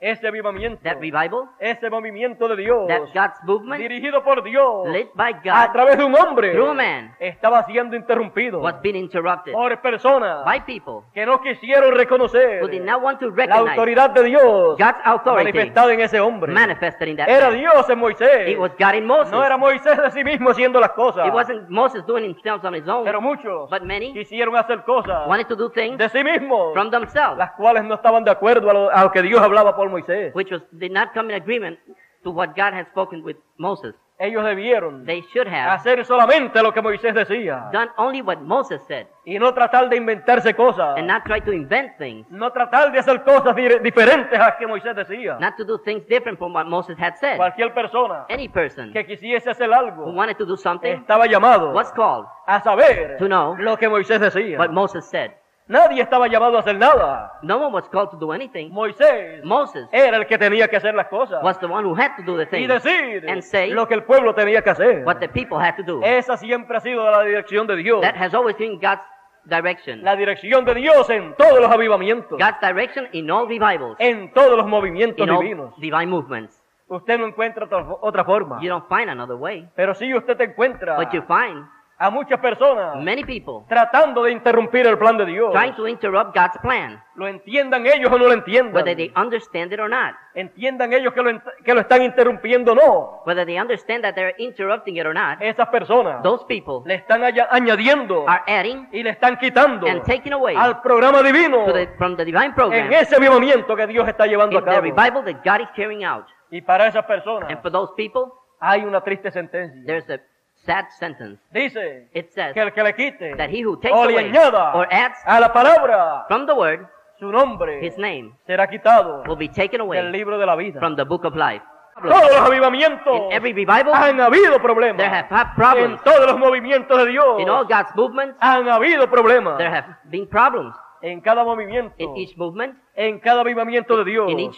Ese avivamiento, that revival, ese movimiento de Dios, that God's movement dirigido por Dios led by a través de un hombre, through a man estaba siendo interrumpido was being interrupted por personas by people que no quisieron reconocer who did not want to la autoridad de Dios God's authority manifestada en ese hombre. manifested in that Era man. Dios en Moisés. It was God in Moses. No era Moisés de sí mismo haciendo las cosas. It wasn't Moses doing himself on his own, Pero muchos but many quisieron hacer cosas wanted to do things de sí mismos, from themselves, las cuales no estaban de acuerdo a lo, a lo que Dios hablaba por Moisés. which was did not come in agreement to what God had spoken with Moses. Ellos debieron They should have hacer solamente lo que Moisés decía done only what Moses said y no tratar de inventarse cosas, and not try to invent things, no tratar de hacer cosas di- diferentes a las que Moisés decía. not to do things different from what Moses had said. Cualquier persona Any person que quisiese hacer who algo wanted to do something estaba llamado was called a saber to know lo que Moisés decía. what Moses said. Nadie estaba llamado a hacer nada. No one was called to do anything. Moisés Moses era el que tenía que hacer las cosas was the one who had to do the y thing decir and say lo que el pueblo tenía que hacer. what the people had to do. Esa siempre ha sido la dirección de Dios. That has always been God's direction. La dirección de Dios en todos los avivamientos, God's direction in all revivals, en todos los movimientos in all divinos. divine movements. Usted no encuentra otra, otra forma. You don't find another way, Pero sí usted encuentra but you find a muchas personas many people tratando de interrumpir el plan de Dios. trying to interrupt God's plan, Lo entiendan ellos o no lo entiendan. whether they understand it or not. Entiendan ellos que lo, ent- que lo están interrumpiendo o no. Whether they understand that they're interrupting it or not, Esas personas those people le están aña- añadiendo are adding y le están quitando and taking away al programa divino the, from the divine en program ese avivamiento que Dios está llevando a in the cabo. revival that God is carrying out. Y para esas personas And for those people, hay una triste sentencia. there's a sad sentence. Dice It says que el que le quite that he who takes o le away añada or adds a la palabra from the word su nombre his name será quitado will be taken del away libro de la vida. from the book of life. Todos los avivamientos In every revival, han habido problemas. there have had En problems. todos los movimientos de Dios In all God's movements, han habido problemas. there have been problems. En cada movimiento, In each movement, en cada avivamiento de Dios in each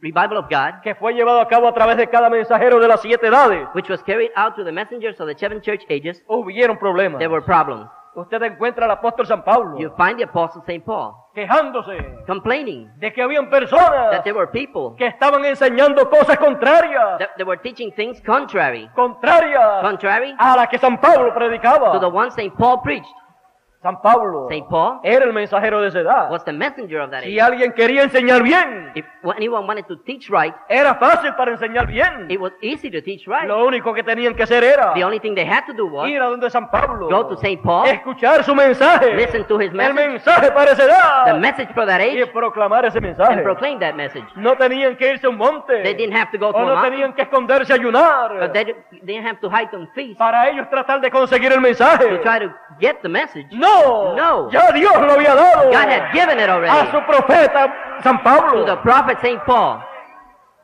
revival of God, que fue llevado a cabo a través de cada mensajero de las siete edades, which was carried out to the messengers of the seven church ages, hubieron problemas. there were problems. Usted encuentra al apóstol San Pablo You find the apostle St. Paul quejándose complaining de que habían personas that there were people que estaban enseñando cosas contrarias, that, that were teaching things contrary, contrarias contrary a las que San Pablo predicaba. to the one St. Paul preached. San Pablo St. Paul era el mensajero de esa edad. was the messenger of that Si age. alguien quería enseñar bien, If anyone wanted to teach right, era fácil para enseñar bien. it was easy to teach right. Lo único que tenían que hacer era The only thing they had to do was ir a donde San Pablo, go to St. Paul, escuchar su mensaje, listen to his el mensaje para esa the edad, message for that y age, proclamar ese mensaje. and proclaim that message. No tenían que irse a un monte, They didn't have to go to o no tenían que esconderse a ayunar, they didn't have to hide on feast para ellos tratar de conseguir el mensaje. to try to get the message. No, No. ya Dios lo había dado God had given it a already su profeta San to Pablo. the prophet St. Paul.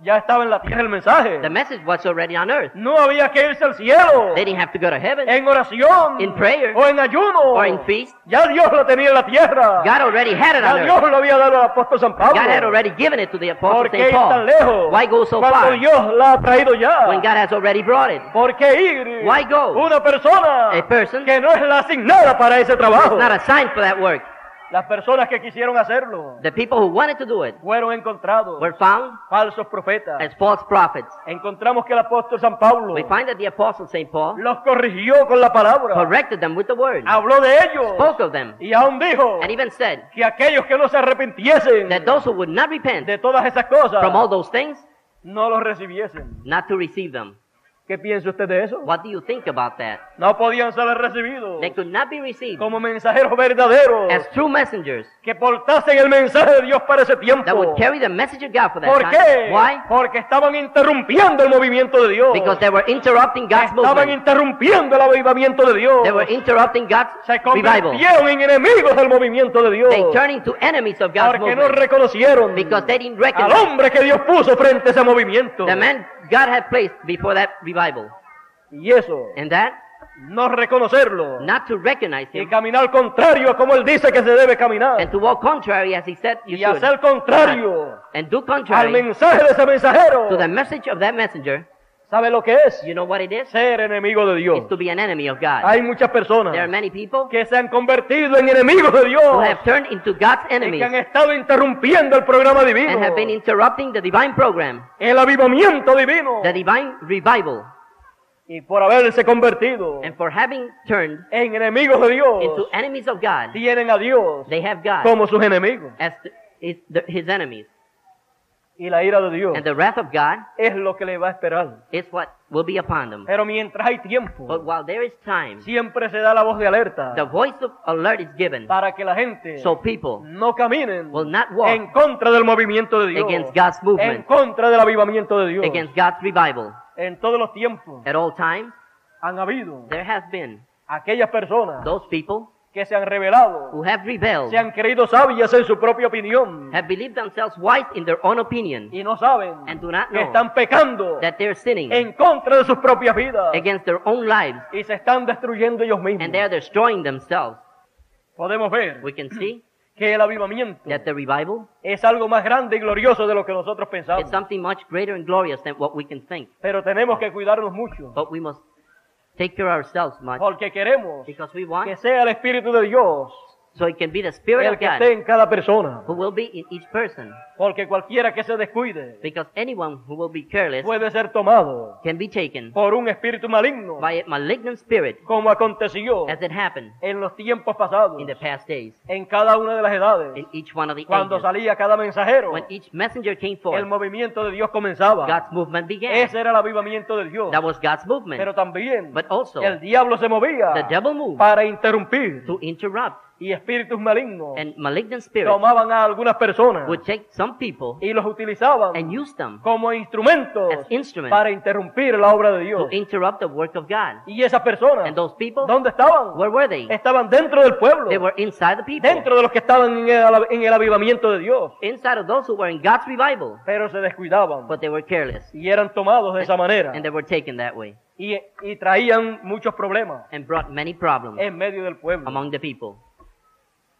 Ya estaba en la tierra el mensaje. The message was already on earth. No había que irse al cielo They didn't have to go to heaven en oración in prayer o en ayuno. or in feast. Ya Dios lo tenía en la tierra. God already had it Ya on Dios earth. lo había dado al apóstol San Pablo. God had already given it to the apostle ¿Por qué St. ir tan Paul. lejos? Why go so Cuando far Dios la ha traído ya. when God has already brought it? ¿Por qué ir? Why go? Una persona A person que no es la asignada para ese trabajo. It's not assigned for that work. Las personas que quisieron hacerlo The people who wanted to do it fueron encontrados were found falsos profetas. as false prophets. Encontramos que el apóstol San Pablo We find that the apostle St. Paul los corrigió con la palabra. corrected them with the word, Habló de ellos. spoke of them, Y aún dijo and even said que aquellos que no se arrepintiesen that those who would not repent de todas esas cosas from all those things, no los recibiesen. not to receive them. ¿Qué piensa usted de eso? What do you think about that? No podían ser recibidos They could not be received como mensajeros verdaderos as true messengers que portasen el mensaje de Dios para ese that tiempo. would carry the message of God for that ¿Por time. qué? Why? Porque estaban interrumpiendo el movimiento de Dios. Because they were interrupting God's Estaban movement. interrumpiendo el avivamiento de Dios. They were interrupting God's Se revival. convirtieron en enemigos del movimiento de Dios. They turned into enemies of God's Porque no movement reconocieron because they didn't al recognize hombre que Dios puso frente a ese movimiento. the man God had placed before that revival. Y eso, And that, no reconocerlo not to recognize y him caminar contrario a como él dice que se debe caminar. and to walk contrary as he said you Y should. hacer contrario And do al contrary mensaje de ese mensajero. to the message of that messenger. ¿Sabe lo que es? You know what it is? Ser enemigo de Dios. It's to be an enemy of God. Hay muchas personas There are many people que se han convertido en enemigos de Dios who have turned into God's y que enemies han estado interrumpiendo el programa divino, and have been interrupting the divine program, el avivamiento divino, the divine revival, y por haberse convertido and for having turned en enemigos de Dios, into enemies of God, tienen a Dios they have God como sus enemigos. as the, his, the, his enemies. Y la ira de Dios And the wrath of God es lo que le va a esperar. is what will be upon them. Pero mientras hay tiempo, But while there is time, siempre se da la voz de alerta the voice of alert is given para que la gente so people no caminen will not walk en contra del movimiento de Dios, against God's en movement, contra del avivamiento de Dios. against God's revival. En todos los tiempos At all times, han habido there has been aquellas personas those people que se han revelado, who have rebelled, se han creído sabias en su propia opinión have believed themselves wise in their own opinion, y no saben and do not que know están pecando that they're sinning en contra de sus propias vidas against their own lives, y se están destruyendo ellos mismos. and they are destroying themselves. Podemos ver We can see que el avivamiento that the revival es algo más grande y glorioso de lo que nosotros pensamos. is something much greater and glorious than what we can think. Pero tenemos que cuidarnos mucho But we must take care of ourselves much. Porque queremos because we want que sea el Espíritu de Dios so it can be the Spirit el of que God esté en cada persona. who will be in each person. Porque cualquiera que se descuide Because anyone who will be careless puede ser tomado can be taken por un espíritu maligno, by a malignant spirit como aconteció as it happened en los tiempos pasados, in the past days en cada una de las edades. in each one of the Cuando ages. salía cada mensajero, When each messenger came el forth, movimiento de Dios comenzaba. God's movement began. Ese era el avivamiento de Dios. That was God's movement. Pero también But also, el diablo se movía the devil moved para interrumpir to interrupt y espíritus malignos and malignant spirits tomaban a algunas personas would take some people y los utilizaban and use them como instrumentos as instruments para interrumpir la obra de to Dios. interrupt the work of God. Y esas personas, And those people, ¿dónde estaban? where were they? Estaban dentro del pueblo, They were inside the people, dentro de los que estaban en el, en el avivamiento de Dios, inside of those who were in God's revival, pero se descuidaban but they were careless y eran tomados de esa manera and they were taken that way y, y traían muchos problemas and brought many problems en medio del pueblo. among the people.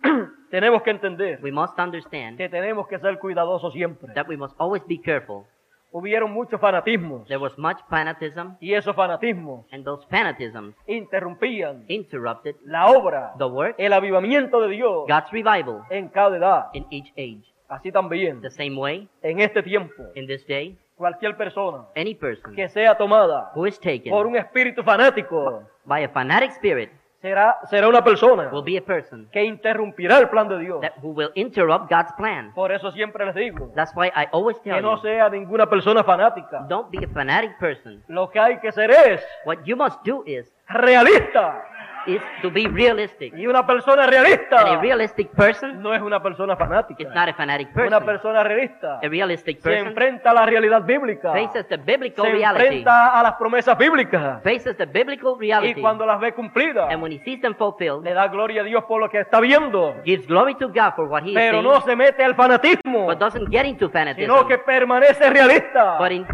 Tenemos que entender We must understand que tenemos que ser cuidadosos siempre. that we must always be careful. Hubieron muchos fanatismos There was much fanatism, y esos fanatismos and those fanatisms interrumpían interrupted la obra, the work, el avivamiento de Dios God's revival en cada edad. in each age. Así también, The same way, en este tiempo, in this day, cualquier persona any person que sea tomada who is taken por un espíritu fanático by a fanatic spirit será, será una persona will be a person que interrumpirá el plan de Dios. that who will interrupt God's plan. Por eso siempre les digo That's why I always que tell no you, sea ninguna persona fanática. don't be a fanatic person. Lo que hay que ser es What you must do is realista. Is to be realistic. Y una persona And a realista realistic person no es una persona fanática. not a fanatic Una person. persona realista A realistic se person enfrenta a la realidad bíblica. faces the biblical Se reality, enfrenta a las promesas bíblicas. faces the biblical Y reality, cuando las ve cumplidas, and when he sees them fulfilled, le da gloria a Dios por lo que está viendo. gives glory to God for what he is Pero saying, no se mete al fanatismo, but doesn't get into fanatism, sino que permanece realista. but in,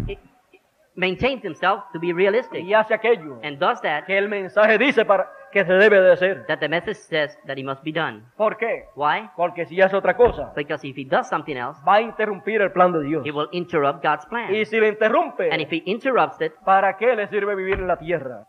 maintains himself to be realistic, Y hace aquello and does that que el mensaje dice para que se debe de hacer. that the message says that he must be done. ¿Por qué? Why? Porque si hace otra cosa, Because if he does something else, va a interrumpir el plan de Dios. he will interrupt God's plan. Y si le interrumpe, And if he interrupts it, ¿para qué le sirve vivir en la tierra?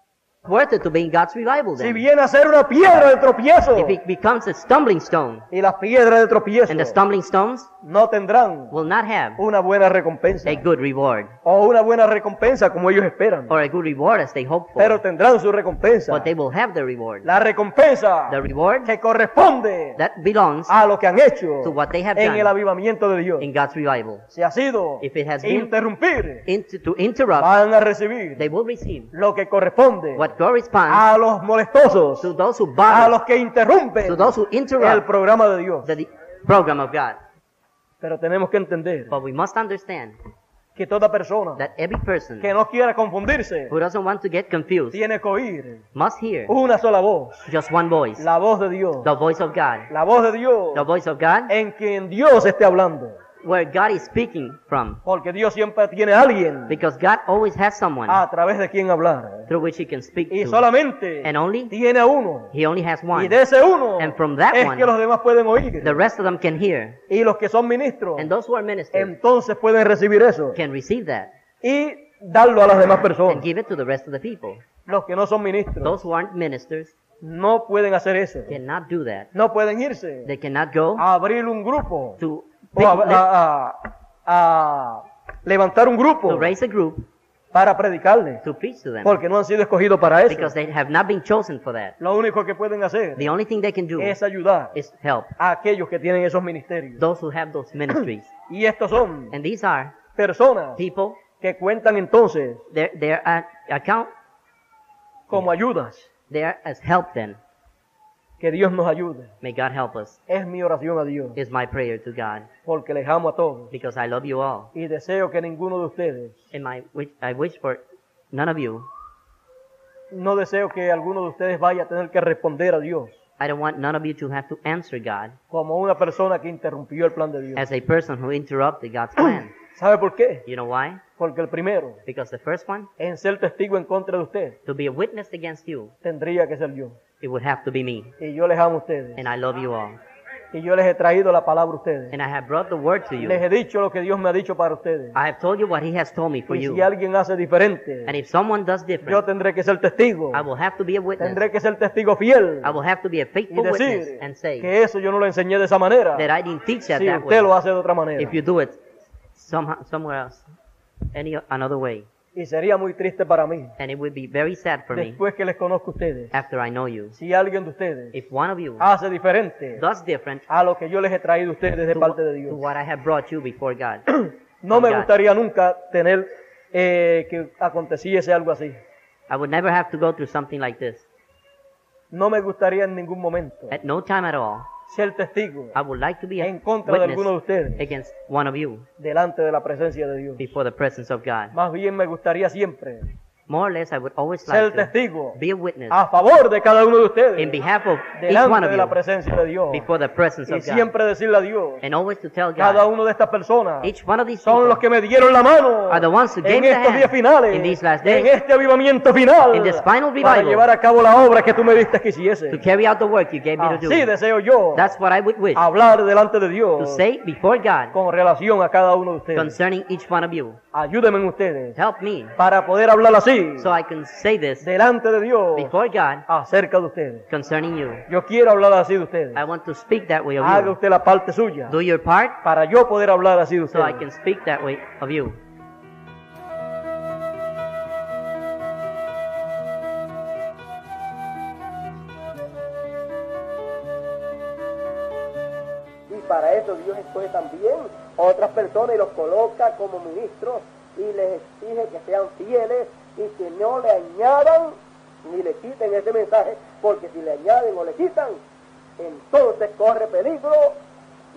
Worth it to be in God's revival Si then. viene a ser una piedra de tropiezo, If it becomes a stumbling stone, y las piedras de tropiezo and the stumbling stones no tendrán will not have una buena recompensa a good reward, o una buena recompensa como ellos esperan, or a good reward as they hope pero for, tendrán su recompensa. but they will have the reward. La recompensa The reward que corresponde that belongs a lo que han hecho to what they have en done el avivamiento de Dios. in God's revival. Si ha sido If it has been- interrumpir, Into, to interrupt, van a recibir they will receive lo que corresponde what a los molestosos, to those who a los que interrumpen to those who el programa de Dios. the the program of God. Pero tenemos que entender But we must understand que toda persona that every person que no quiera confundirse who doesn't want to get confused tiene que oír must hear una sola voz, just one voice, la voz de Dios, the voice of God. la voz de Dios The voice of God, en quien Dios esté hablando. Where God is speaking from. Porque Dios siempre tiene a alguien Because God always has someone a través de quien hablar. through which He can speak Y to. solamente And only tiene a uno. He only has Y one. de ese uno And from that es one, que los demás pueden oír. The rest of them can hear. Y los que son ministros, And those who are ministers entonces pueden recibir eso can receive that y darlo a las demás and personas. give it to the rest of the people. Los que no son ministros Those who aren't ministers no pueden hacer eso. cannot do that. No pueden irse They cannot go a abrir un grupo to o a, a- a- a levantar un grupo to raise a group para predicarle. to preach to them Porque no han sido escogidos para eso. because they have not been chosen for that. Lo único que pueden hacer The only thing they can do es ayudar is help a aquellos que tienen esos ministerios. those who have those ministries. Y estos son And these are personas people, que cuentan entonces at account, como ayudas. they're as help then. Que Dios nos ayude. May God help us, Es mi oración a Dios, is my prayer to God porque les amo a todos. because I love you all. Y deseo que ninguno de ustedes, And my, wish- I wish for none of you, no deseo que alguno de ustedes vaya a tener que responder a Dios I don't want none of you to have to answer God como una persona que interrumpió el plan de Dios. as a person who interrupted God's plan. ¿Sabe por qué? You know why? Porque el primero Because the first one, en ser testigo en contra de usted to be a witness against you, tendría que ser yo. It would have to be me. Y yo les amo a ustedes. And I love you all. Y yo les he traído la palabra a ustedes. And I have brought the word to you. Les he dicho lo que Dios me ha dicho para ustedes. I have told you what He has told me for Y si you. alguien hace diferente, And if someone does yo different, tendré que ser testigo. I will have to be a witness. Tendré que ser testigo fiel. I will have to be a Y faithful witness decir and say que eso yo no lo enseñé de esa manera. that I didn't teach that Si that usted lo way. hace de otra manera. If you do it somehow, somewhere else, any another way, Y sería muy triste para mí, and it would be very sad for me después que les conozco a ustedes, after I know you. si alguien de ustedes If one of you hace diferente does different a lo que yo les he traído a ustedes de to, parte de to Dios. what I have brought you before God, No me God. gustaría nunca tener eh, que aconteciese algo así. I would never have to go through something like this. No me gustaría en ningún momento at no time at all, ser testigo I would like to be a en contra de alguno de ustedes against one of you delante de la presencia de Dios. before the presence of God. Más bien me gustaría siempre More or less, I would always ser like to testigo be a witness a favor de cada uno de in ustedes behalf of each one of de la you presencia de Dios. before the presence Y of God. siempre decirle a Dios, And always to tell cada God, una de estas personas each one of these son people los que me dieron la mano are the ones who en gave the estos días finales, in these last en days este avivamiento final, in this final para revival llevar a cabo la obra que tú me diste que hiciese. to carry out the work you gave me to Así do. deseo yo That's what I would wish hablar delante de to Dios say before God con relación a cada uno de ustedes. concerning each one of you. Ayúdenme ustedes Help me para poder hablar así so I can say this delante de Dios before God acerca de ustedes. concerning you. Yo quiero hablar así de ustedes. I want to speak that way of Haga you. usted la parte suya Do your part para yo poder hablar así de so I ustedes. can speak that way of you. Y para eso Dios escoge también a otras personas y los coloca como ministros y les exige que sean fieles y que no le añadan ni le quiten ese mensaje, porque si le añaden o le quitan, entonces corre peligro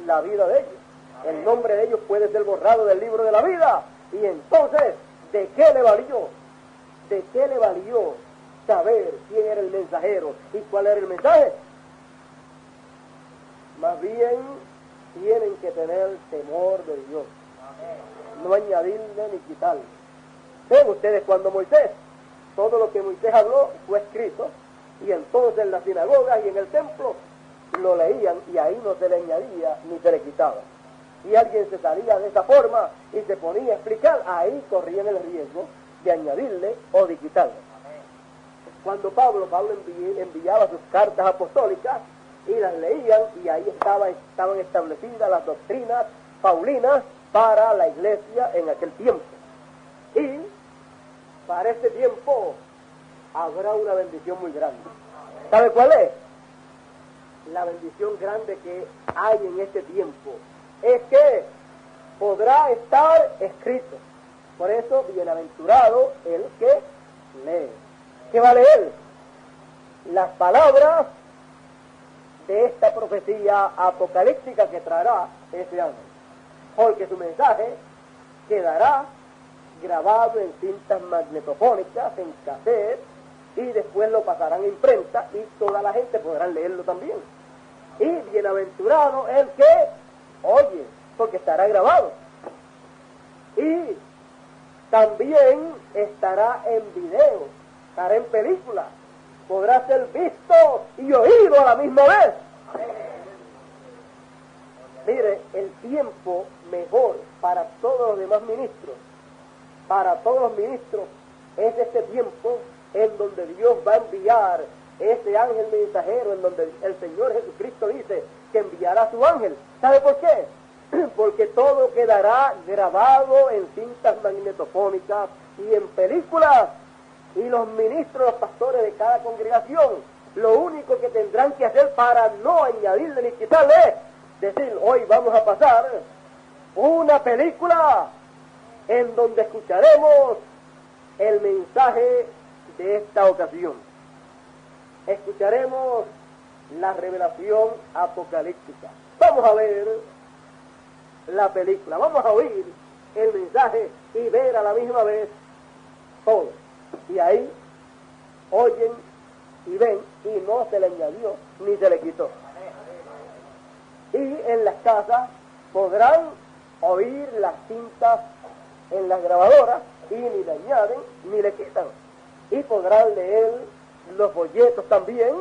la vida de ellos. El nombre de ellos puede ser borrado del libro de la vida. Y entonces, ¿de qué le valió? ¿De qué le valió saber quién era el mensajero y cuál era el mensaje? Más bien tienen que tener temor de Dios. No añadirle ni quitarle. Ven ustedes cuando Moisés, todo lo que Moisés habló fue escrito, y entonces en las sinagogas y en el templo lo leían y ahí no se le añadía ni se le quitaba. Si alguien se salía de esa forma y se ponía a explicar, ahí corrían el riesgo de añadirle o de quitarle. Cuando Pablo, Pablo envi- enviaba sus cartas apostólicas y las leían y ahí estaba, estaban establecidas las doctrinas paulinas para la iglesia en aquel tiempo. Y para este tiempo habrá una bendición muy grande. ¿Sabe cuál es? La bendición grande que hay en este tiempo es que podrá estar escrito. Por eso, bienaventurado el que lee. ¿Qué va a leer? Las palabras de esta profecía apocalíptica que traerá ese ángel. Porque su mensaje quedará grabado en cintas magnetofónicas, en cassette, y después lo pasarán a imprenta y toda la gente podrá leerlo también. Y bienaventurado el que oye, porque estará grabado. Y también estará en video, estará en película, podrá ser visto y oído a la misma vez. Mire, el tiempo mejor para todos los demás ministros, para todos los ministros, es este tiempo en donde Dios va a enviar ese ángel mensajero, en donde el Señor Jesucristo dice que enviará a su ángel. ¿Sabe por qué? Porque todo quedará grabado en cintas magnetofónicas y en películas. Y los ministros, los pastores de cada congregación, lo único que tendrán que hacer para no añadirle ni quitarle es decir, hoy vamos a pasar una película en donde escucharemos el mensaje de esta ocasión. Escucharemos la revelación apocalíptica. Vamos a ver la película, vamos a oír el mensaje y ver a la misma vez todo. Y ahí oyen y ven y no se le añadió ni se le quitó. Y en las casas podrán oír las cintas en las grabadoras y ni le añaden ni le quitan. Y podrán leer los folletos también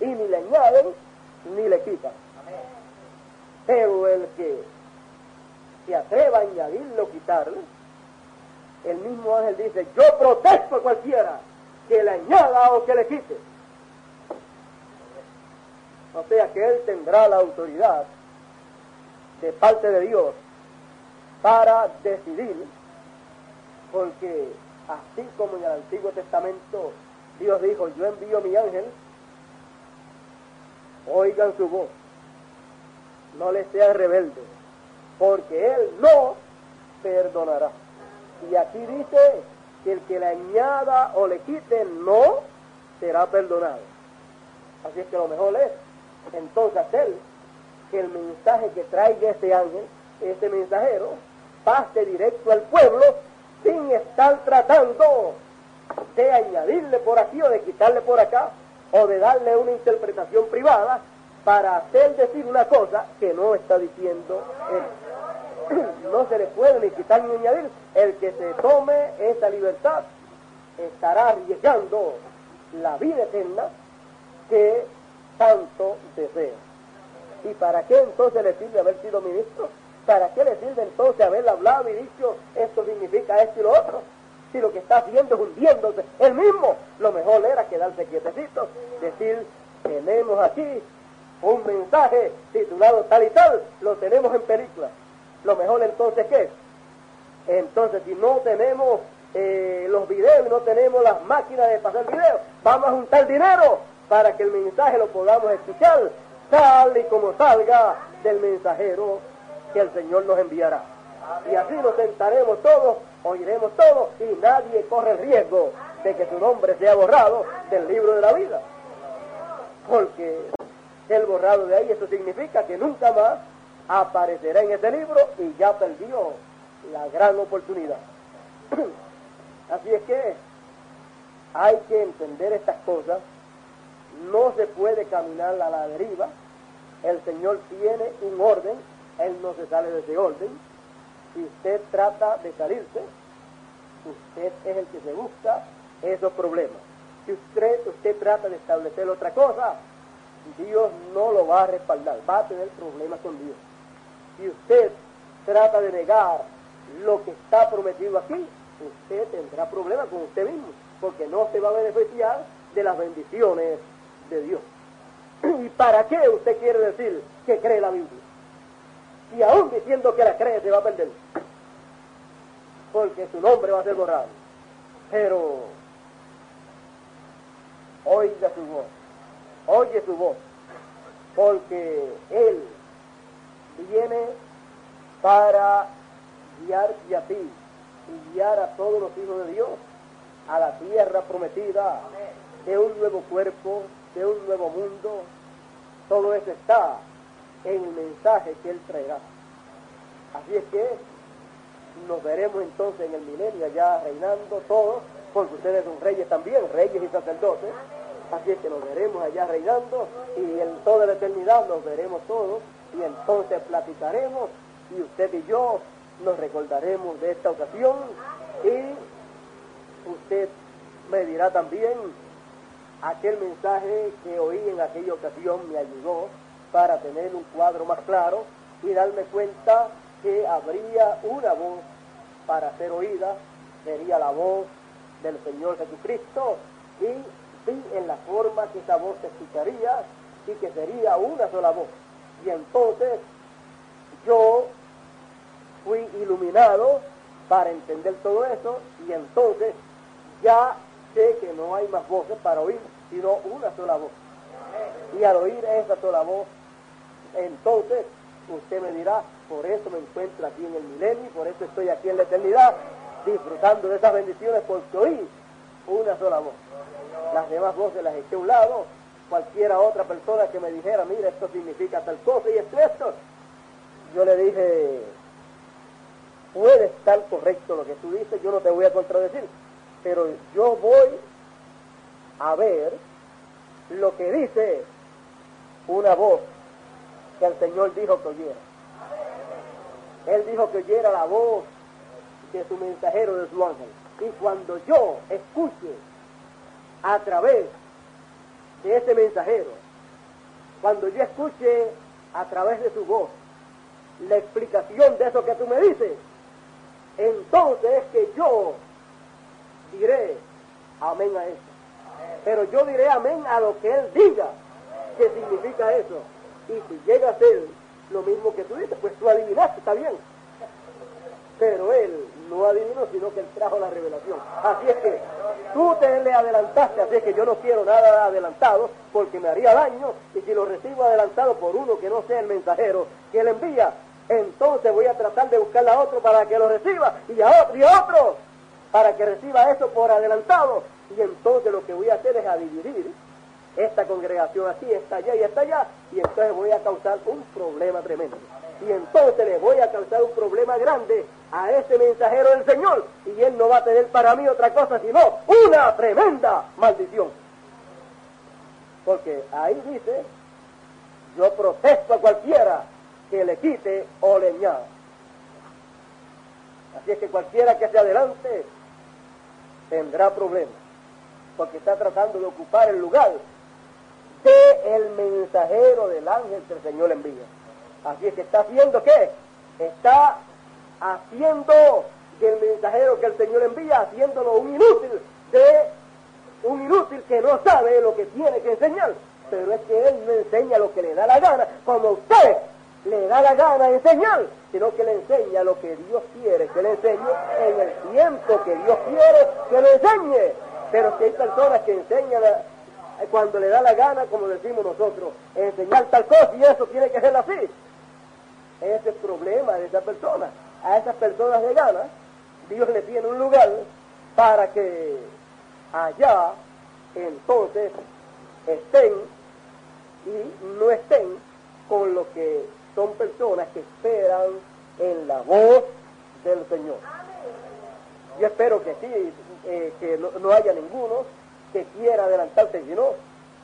y ni le añaden ni le quitan. Pero el que se atreva a añadirlo o quitarle, el mismo ángel dice, yo protesto a cualquiera que le añada o que le quite. O sea que él tendrá la autoridad de parte de Dios para decidir, porque así como en el Antiguo Testamento Dios dijo, yo envío mi ángel, oigan su voz, no le sean rebeldes, porque él no perdonará. Y aquí dice que el que le añada o le quite no será perdonado. Así es que lo mejor es entonces hacer que el mensaje que traiga este ángel, este mensajero, pase directo al pueblo sin estar tratando de añadirle por aquí o de quitarle por acá o de darle una interpretación privada para hacer decir una cosa que no está diciendo él. No se le puede ni quitar ni añadir. El que se tome esa libertad estará arriesgando la vida eterna que tanto desea. ¿Y para qué entonces le sirve haber sido ministro? ¿Para qué le sirve entonces haber hablado y dicho esto significa esto y lo otro? Si lo que está haciendo es hundiéndose él mismo, lo mejor era quedarse quietecito, decir, tenemos aquí un mensaje titulado tal y tal, lo tenemos en película. Lo mejor entonces, ¿qué? Entonces, si no tenemos eh, los videos, no tenemos las máquinas de pasar videos, vamos a juntar dinero para que el mensaje lo podamos escuchar tal y como salga del mensajero que el Señor nos enviará. Y así nos sentaremos todos, oiremos todo y nadie corre el riesgo de que su nombre sea borrado del libro de la vida. Porque el borrado de ahí, eso significa que nunca más aparecerá en ese libro y ya perdió la gran oportunidad. Así es que hay que entender estas cosas. No se puede caminar a la deriva. El Señor tiene un orden. Él no se sale de ese orden. Si usted trata de salirse, usted es el que se busca esos problemas. Si usted, usted trata de establecer otra cosa, Dios no lo va a respaldar, va a tener problemas con Dios. Si usted trata de negar lo que está prometido aquí, usted tendrá problemas con usted mismo, porque no se va a beneficiar de las bendiciones de Dios. ¿Y para qué usted quiere decir que cree la Biblia? Y aún diciendo que la cree se va a perder, porque su nombre va a ser borrado. Pero oiga su voz oye su voz, porque Él viene para guiarte a ti y guiar a todos los hijos de Dios a la tierra prometida de un nuevo cuerpo, de un nuevo mundo. Todo eso está en el mensaje que Él traerá. Así es que nos veremos entonces en el milenio ya reinando todos, porque ustedes son reyes también, reyes y sacerdotes. Así es que nos veremos allá reinando y en toda la eternidad nos veremos todos y entonces platicaremos y usted y yo nos recordaremos de esta ocasión y usted me dirá también aquel mensaje que oí en aquella ocasión me ayudó para tener un cuadro más claro y darme cuenta que habría una voz para ser oída, sería la voz del Señor Jesucristo y sí en la forma que esa voz se escucharía y que sería una sola voz. Y entonces yo fui iluminado para entender todo eso y entonces ya sé que no hay más voces para oír, sino una sola voz. Y al oír esa sola voz, entonces usted me dirá, por eso me encuentro aquí en el milenio, por eso estoy aquí en la eternidad, disfrutando de esas bendiciones porque oí una sola voz. Las demás voces las eché a un lado, cualquiera otra persona que me dijera, mira, esto significa tal cosa y esto, esto, yo le dije, puede estar correcto lo que tú dices, yo no te voy a contradecir, pero yo voy a ver lo que dice una voz el Señor dijo que oyera. Él dijo que oyera la voz de su mensajero, de su ángel. Y cuando yo escuche a través de ese mensajero, cuando yo escuche a través de su voz la explicación de eso que tú me dices, entonces es que yo diré amén a eso. Pero yo diré amén a lo que él diga que significa eso. Y si llega a ser lo mismo que tú dices, pues tú adivinaste, está bien. Pero él no adivinó, sino que él trajo la revelación. Así es que tú te le adelantaste, así es que yo no quiero nada adelantado porque me haría daño y si lo recibo adelantado por uno que no sea el mensajero que él envía, entonces voy a tratar de buscarle a otro para que lo reciba y a otro y a otro para que reciba eso por adelantado y entonces lo que voy a hacer es a dividir esta congregación aquí, está allá y está allá, y entonces voy a causar un problema tremendo. Y entonces le voy a causar un problema grande a ese mensajero del Señor, y él no va a tener para mí otra cosa sino una tremenda maldición. Porque ahí dice, yo protesto a cualquiera que le quite o le. Así es que cualquiera que se adelante tendrá problemas, porque está tratando de ocupar el lugar de el mensajero del ángel que el Señor envía. Así es que está haciendo qué? Está haciendo del mensajero que el Señor envía, haciéndolo un inútil, de un inútil que no sabe lo que tiene que enseñar. Pero es que él no enseña lo que le da la gana, como usted le da la gana enseñar, sino que le enseña lo que Dios quiere que le enseñe en el tiempo que Dios quiere que le enseñe. Pero si hay personas que enseñan cuando le da la gana, como decimos nosotros, enseñar tal cosa y eso tiene que ser así. Ese es el problema de esa persona. A esas personas de gana, Dios le tiene un lugar para que allá entonces estén y no estén con lo que son personas que esperan en la voz del Señor. Yo espero que sí, eh, que no, no haya ninguno que quiera adelantarse, sino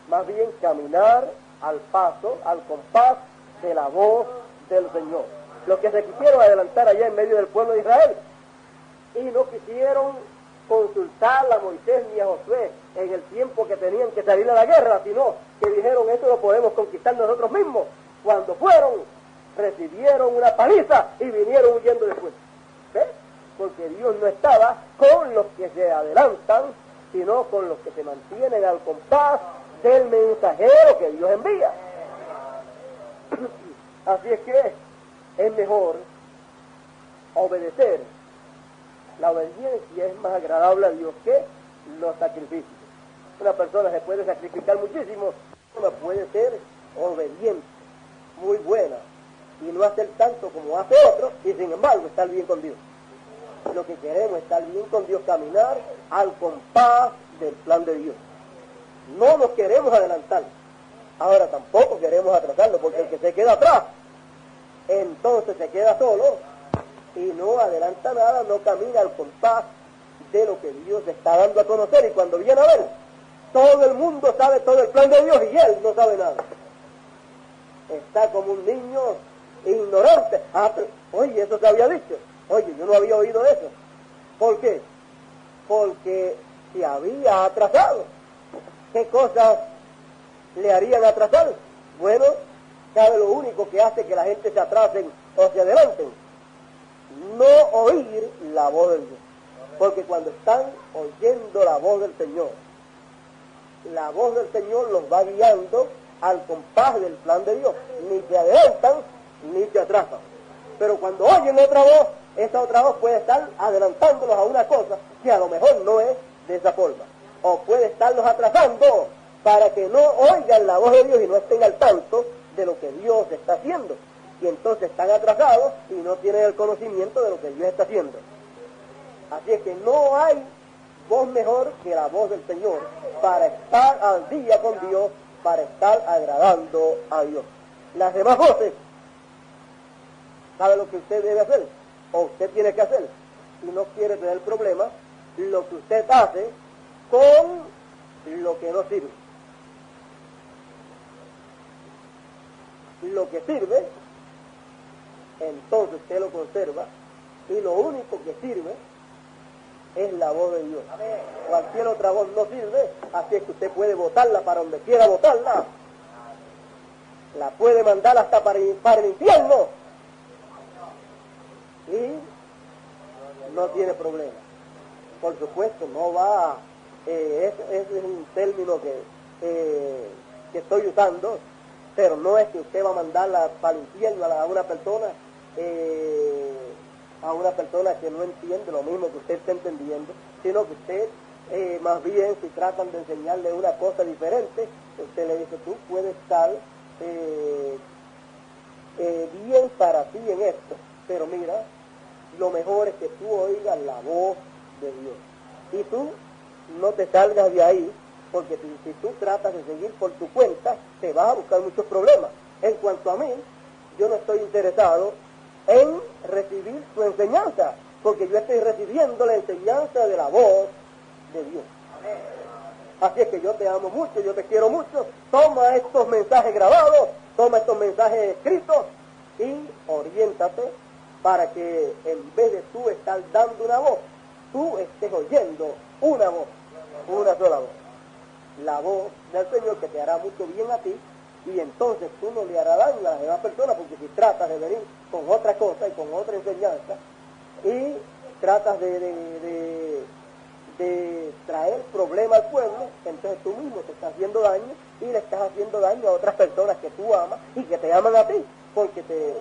más bien caminar al paso, al compás de la voz del Señor. Los que se quisieron adelantar allá en medio del pueblo de Israel y no quisieron consultar a Moisés ni a Josué en el tiempo que tenían que salir a la guerra, sino que dijeron esto lo podemos conquistar nosotros mismos. Cuando fueron, recibieron una paliza y vinieron huyendo después. ¿Ves? Porque Dios no estaba con los que se adelantan, sino con los que se mantienen al compás del mensajero que Dios envía. Así es que es mejor obedecer. La obediencia es más agradable a Dios que los sacrificios. Una persona se puede sacrificar muchísimo, una puede ser obediente, muy buena, y no hacer tanto como hace otro, y sin embargo estar bien con Dios. Lo que queremos es estar bien con Dios, caminar al compás del plan de Dios. No nos queremos adelantar. Ahora tampoco queremos atrasarlo, porque el que se queda atrás, entonces se queda solo y no adelanta nada, no camina al compás de lo que Dios está dando a conocer. Y cuando viene a ver, todo el mundo sabe todo el plan de Dios y él no sabe nada. Está como un niño ignorante. Ah, oye, eso se había dicho. Oye, yo no había oído eso. ¿Por qué? Porque se había atrasado. ¿Qué cosas le harían atrasar? Bueno, ¿sabe lo único que hace que la gente se atrasen o se adelanten? No oír la voz del Dios. Porque cuando están oyendo la voz del Señor, la voz del Señor los va guiando al compás del plan de Dios. Ni se adelantan ni se atrasan. Pero cuando oyen otra voz, esa otra voz puede estar adelantándolos a una cosa que a lo mejor no es de esa forma. O puede estarlos atrasando para que no oigan la voz de Dios y no estén al tanto de lo que Dios está haciendo. Y entonces están atrasados y no tienen el conocimiento de lo que Dios está haciendo. Así es que no hay voz mejor que la voz del Señor para estar al día con Dios, para estar agradando a Dios. Las demás voces, ¿sabe lo que usted debe hacer? O usted tiene que hacer. Si no quiere tener problemas, lo que usted hace con lo que no sirve. Lo que sirve, entonces usted lo conserva, y lo único que sirve es la voz de Dios. Cualquier otra voz no sirve, así es que usted puede votarla para donde quiera votarla. La puede mandar hasta para, para el infierno. Y no tiene problema. Por supuesto, no va, eh, ese, es un término que, eh, que estoy usando, pero no es que usted va a mandarla para el infierno a una persona eh, a una persona que no entiende lo mismo que usted está entendiendo, sino que usted, eh, más bien, si tratan de enseñarle una cosa diferente, usted le dice, tú puedes estar eh, eh, bien para ti en esto, pero mira, lo mejor es que tú oigas la voz de Dios. Y tú no te salgas de ahí porque si, tú tratas de seguir por tu cuenta, te vas a buscar muchos problemas. En cuanto a mí, yo no estoy interesado en recibir tu enseñanza, porque yo estoy recibiendo la enseñanza de la voz de Dios. Así es que yo te amo mucho, yo te quiero mucho. Toma estos mensajes grabados, toma estos mensajes escritos y oriéntate para que en vez de tú estar dando una voz, tú estés oyendo una voz, una sola voz. La voz del Señor que te hará mucho bien a ti y entonces tú no le harás daño a las demás personas porque si tratas de venir con otra cosa y con otra enseñanza y tratas de, de, de, de traer problema al pueblo, entonces tú mismo te estás haciendo daño y le estás haciendo daño a otras personas que tú amas y que te aman a ti, porque te,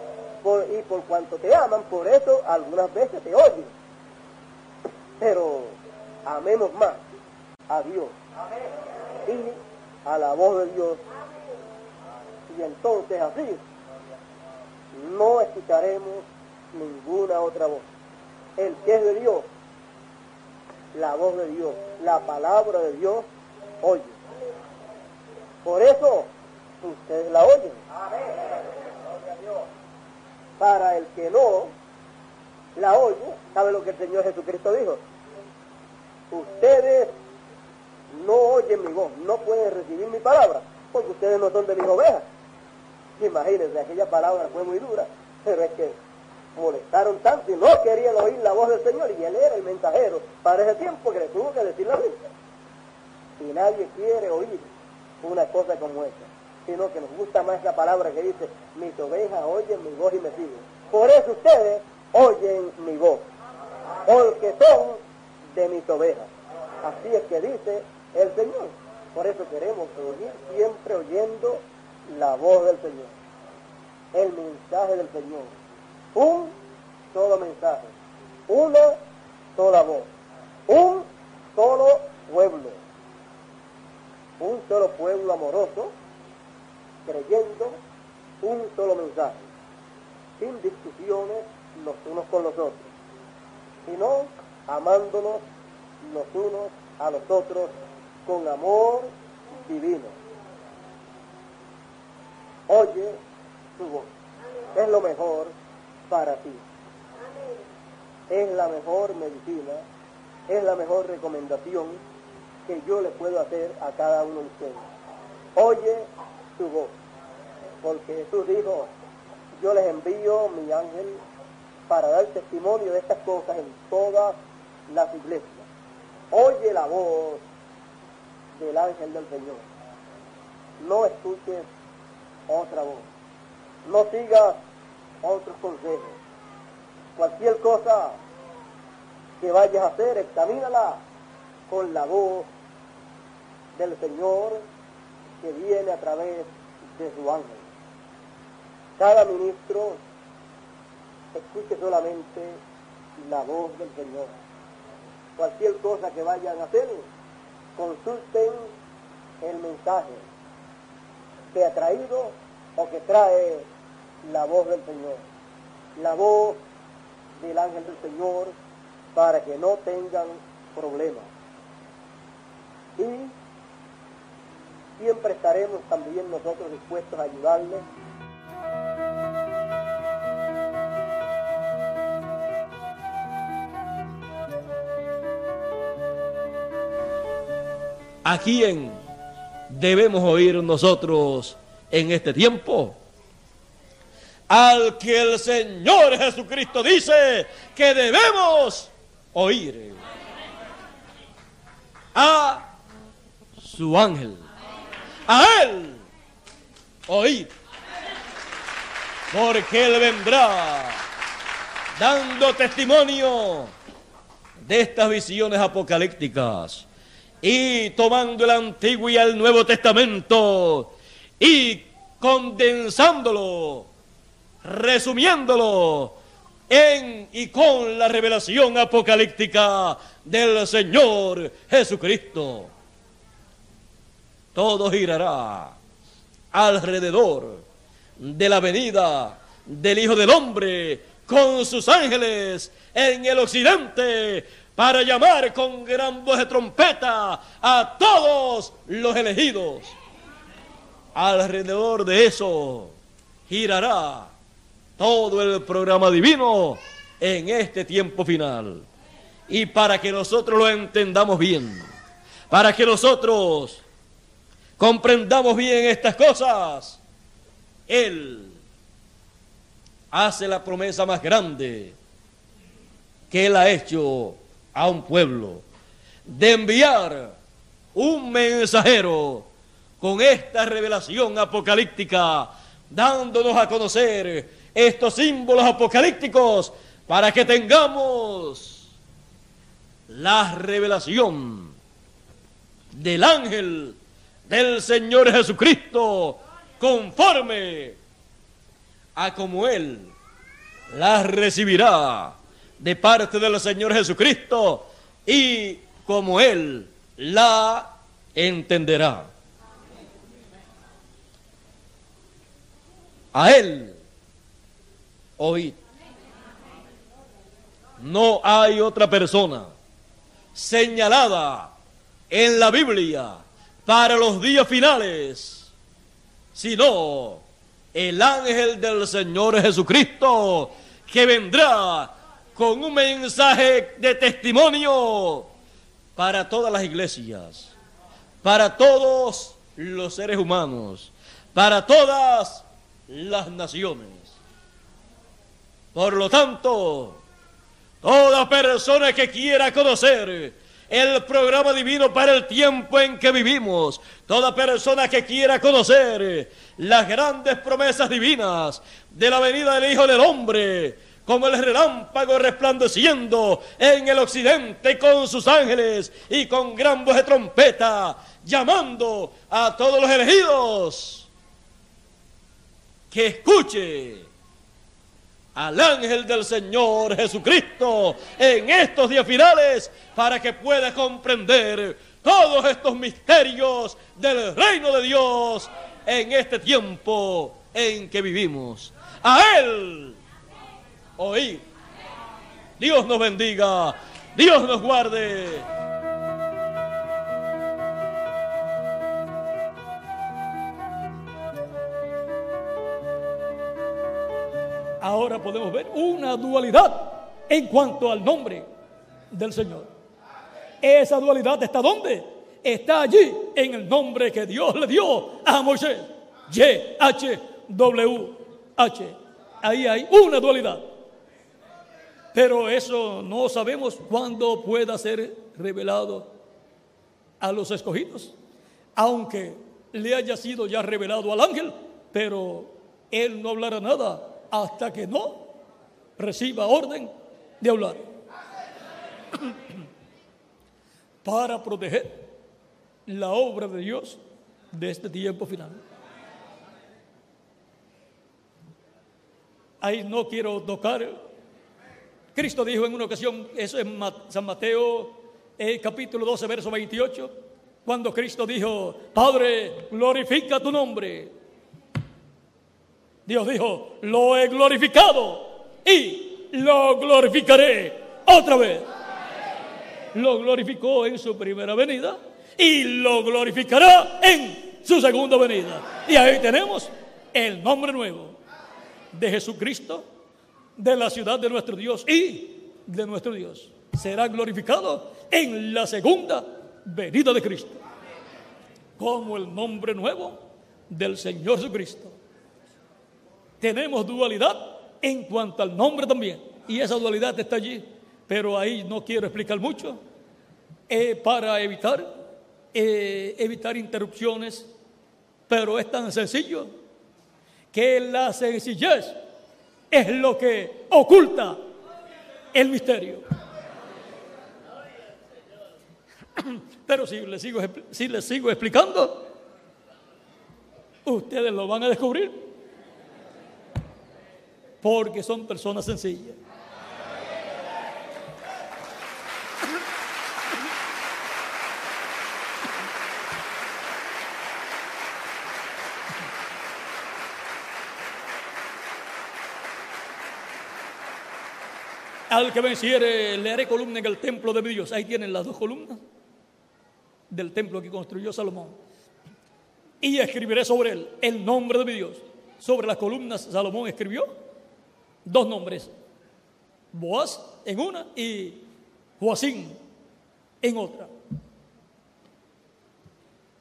y por cuanto te aman, por eso algunas veces te oyen. Pero amemos más a Dios y a la voz de Dios y entonces así no escucharemos ninguna otra voz. El que es de Dios, la voz de Dios, la palabra de Dios, oye. Por eso ustedes la oyen. Para el que no la oye, ¿sabe lo que el Señor Jesucristo dijo? Ustedes no oyen mi voz, no pueden recibir mi palabra, porque ustedes no son de mis ovejas. Imagínense, aquella palabra fue muy dura, pero es que molestaron tanto y no querían oír la voz del Señor y él era el mensajero para ese tiempo que le tuvo que decir la Biblia. Y nadie quiere oír una cosa como esa, sino que nos gusta más la palabra que dice, mis ovejas oyen mi voz y me siguen. Por eso ustedes oyen mi voz, porque son de mis ovejas. Así es que dice el Señor. Por eso queremos oír siempre oyendo la voz del Señor, el mensaje del Señor. Un solo mensaje, una sola voz, un solo pueblo, un solo pueblo amoroso, creyendo un solo mensaje, sin discusiones los unos con los otros, sino amándonos los unos a los otros con amor divino. Oye su voz. Es lo mejor para ti. Es la mejor medicina, es la mejor recomendación que yo le puedo hacer a cada uno de ustedes. Oye su voz. Porque Jesús dijo, yo les envío mi ángel para dar testimonio de estas cosas en todas las iglesias. Oye la voz del ángel del Señor. No escuches otra voz. No sigas otros consejos. Cualquier cosa que vayas a hacer, examínala con la voz del Señor que viene a través de su ángel. Cada ministro escuche solamente la voz del Señor. Cualquier cosa que vayan a hacer, consulten el mensaje que ha traído o que trae la voz del Señor, la voz del ángel del Señor para que no tengan problemas. Y siempre estaremos también nosotros dispuestos a ayudarles ¿A quién debemos oír nosotros en este tiempo? Al que el Señor Jesucristo dice que debemos oír. A su ángel. A él oír. Porque él vendrá dando testimonio de estas visiones apocalípticas y tomando el Antiguo y el Nuevo Testamento y condensándolo, resumiéndolo en y con la revelación apocalíptica del Señor Jesucristo. Todo girará alrededor de la venida del Hijo del Hombre con sus ángeles en el occidente para llamar con gran voz de trompeta a todos los elegidos. Alrededor de eso girará todo el programa divino en este tiempo final. Y para que nosotros lo entendamos bien, para que nosotros comprendamos bien estas cosas, Él hace la promesa más grande que Él ha hecho a un pueblo, de enviar un mensajero con esta revelación apocalíptica, dándonos a conocer estos símbolos apocalípticos para que tengamos la revelación del ángel del Señor Jesucristo conforme a como Él la recibirá de parte del Señor Jesucristo y como Él la entenderá. A Él oíd. No hay otra persona señalada en la Biblia para los días finales, sino el ángel del Señor Jesucristo que vendrá con un mensaje de testimonio para todas las iglesias, para todos los seres humanos, para todas las naciones. Por lo tanto, toda persona que quiera conocer el programa divino para el tiempo en que vivimos, toda persona que quiera conocer las grandes promesas divinas de la venida del Hijo del Hombre, como el relámpago resplandeciendo en el occidente con sus ángeles y con gran voz de trompeta, llamando a todos los elegidos que escuche al ángel del Señor Jesucristo en estos días finales para que pueda comprender todos estos misterios del reino de Dios en este tiempo en que vivimos. A Él oír. Dios nos bendiga, Dios nos guarde. Ahora podemos ver una dualidad en cuanto al nombre del Señor. Esa dualidad está ¿dónde? Está allí en el nombre que Dios le dio a Moisés. Y-H-W-H. Ahí hay una dualidad. Pero eso no sabemos cuándo pueda ser revelado a los escogidos. Aunque le haya sido ya revelado al ángel, pero él no hablará nada hasta que no reciba orden de hablar. Para proteger la obra de Dios de este tiempo final. Ahí no quiero tocar. Cristo dijo en una ocasión, eso es San Mateo eh, capítulo 12, verso 28, cuando Cristo dijo, Padre, glorifica tu nombre Dios dijo, lo he glorificado y lo glorificaré otra vez. Lo glorificó en su primera venida y lo glorificará en su segunda venida. Y ahí tenemos el nombre nuevo de Jesucristo, de la ciudad de nuestro Dios y de nuestro Dios. Será glorificado en la segunda venida de Cristo, como el nombre nuevo del Señor Jesucristo tenemos dualidad en cuanto al nombre también. Y esa dualidad está allí. Pero ahí no quiero explicar mucho. Eh, para evitar, eh, evitar interrupciones. Pero es tan sencillo que la sencillez es lo que oculta el misterio. Pero si les sigo, si les sigo explicando, ustedes lo van a descubrir porque son personas sencillas. Al que venciere le haré columna en el templo de mi Dios. Ahí tienen las dos columnas del templo que construyó Salomón. Y escribiré sobre él el nombre de mi Dios. Sobre las columnas Salomón escribió dos nombres. Boaz en una y Joacín en otra.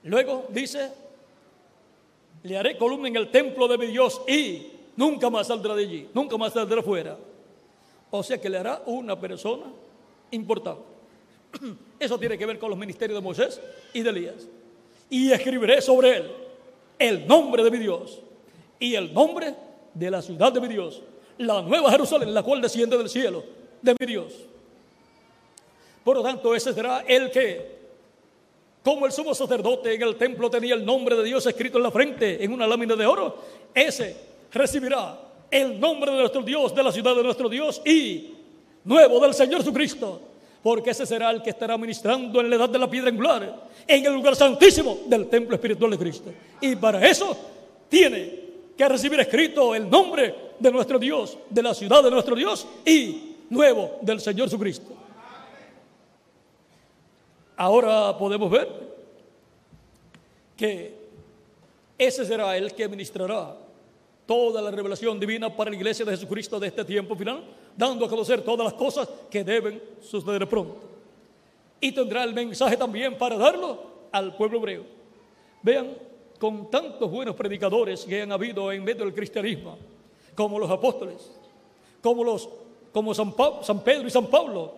Luego dice, le haré columna en el templo de mi Dios y nunca más saldrá de allí, nunca más saldrá fuera. O sea que le hará una persona importante. Eso tiene que ver con los ministerios de Moisés y de Elías. Y escribiré sobre él el nombre de mi Dios y el nombre de la ciudad de mi Dios, la nueva Jerusalén, la cual desciende del cielo de mi Dios. Por lo tanto, ese será el que, como el sumo sacerdote en el templo tenía el nombre de Dios escrito en la frente en una lámina de oro, ese recibirá el nombre de nuestro Dios, de la ciudad de nuestro Dios y nuevo del Señor Jesucristo, porque ese será el que estará ministrando en la edad de la piedra angular, en el lugar santísimo del templo espiritual de Cristo. Y para eso tiene que recibir escrito el nombre de nuestro Dios, de la ciudad de nuestro Dios y nuevo del Señor Jesucristo. Ahora podemos ver que ese será el que ministrará toda la revelación divina para la iglesia de Jesucristo de este tiempo final, dando a conocer todas las cosas que deben suceder pronto. Y tendrá el mensaje también para darlo al pueblo hebreo. Vean, con tantos buenos predicadores que han habido en medio del cristianismo, como los apóstoles, como, los, como San, San Pedro y San Pablo,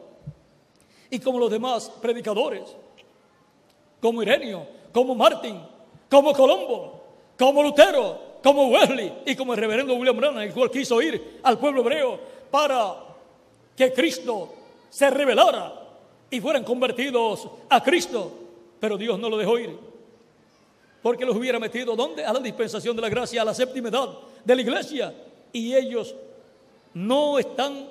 y como los demás predicadores, como Irenio, como Martín, como Colombo, como Lutero, como Wesley y como el reverendo William Branham, el cual quiso ir al pueblo hebreo para que Cristo se revelara y fueran convertidos a Cristo. Pero Dios no lo dejó ir. Porque los hubiera metido ¿dónde? A la dispensación de la gracia, a la séptima edad de la iglesia. Y ellos no están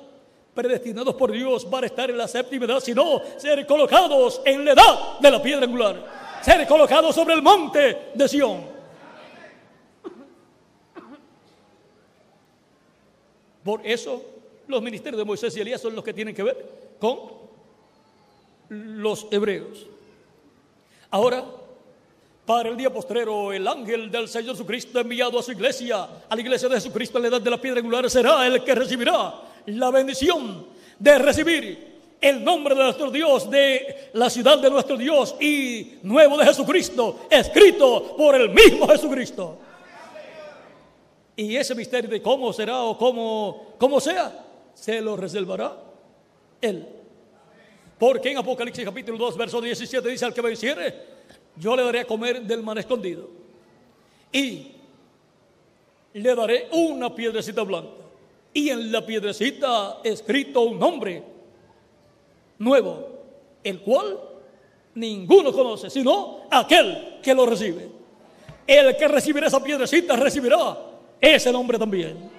predestinados por Dios para estar en la séptima edad, sino ser colocados en la edad de la piedra angular. Ser colocados sobre el monte de Sión. Por eso los ministerios de Moisés y Elías son los que tienen que ver con los hebreos. Ahora, para el día postrero, el ángel del Señor Jesucristo enviado a su iglesia, a la iglesia de Jesucristo en la edad de la piedra angular, será el que recibirá la bendición de recibir el nombre de nuestro Dios, de la ciudad de nuestro Dios y nuevo de Jesucristo, escrito por el mismo Jesucristo. Y ese misterio de cómo será o cómo, cómo sea, se lo reservará Él. Porque en Apocalipsis capítulo 2, verso 17 dice al que venciere, yo le daré a comer del man escondido. Y le daré una piedrecita blanca. Y en la piedrecita escrito un nombre nuevo, el cual ninguno conoce, sino aquel que lo recibe. El que recibirá esa piedrecita recibirá ese nombre también.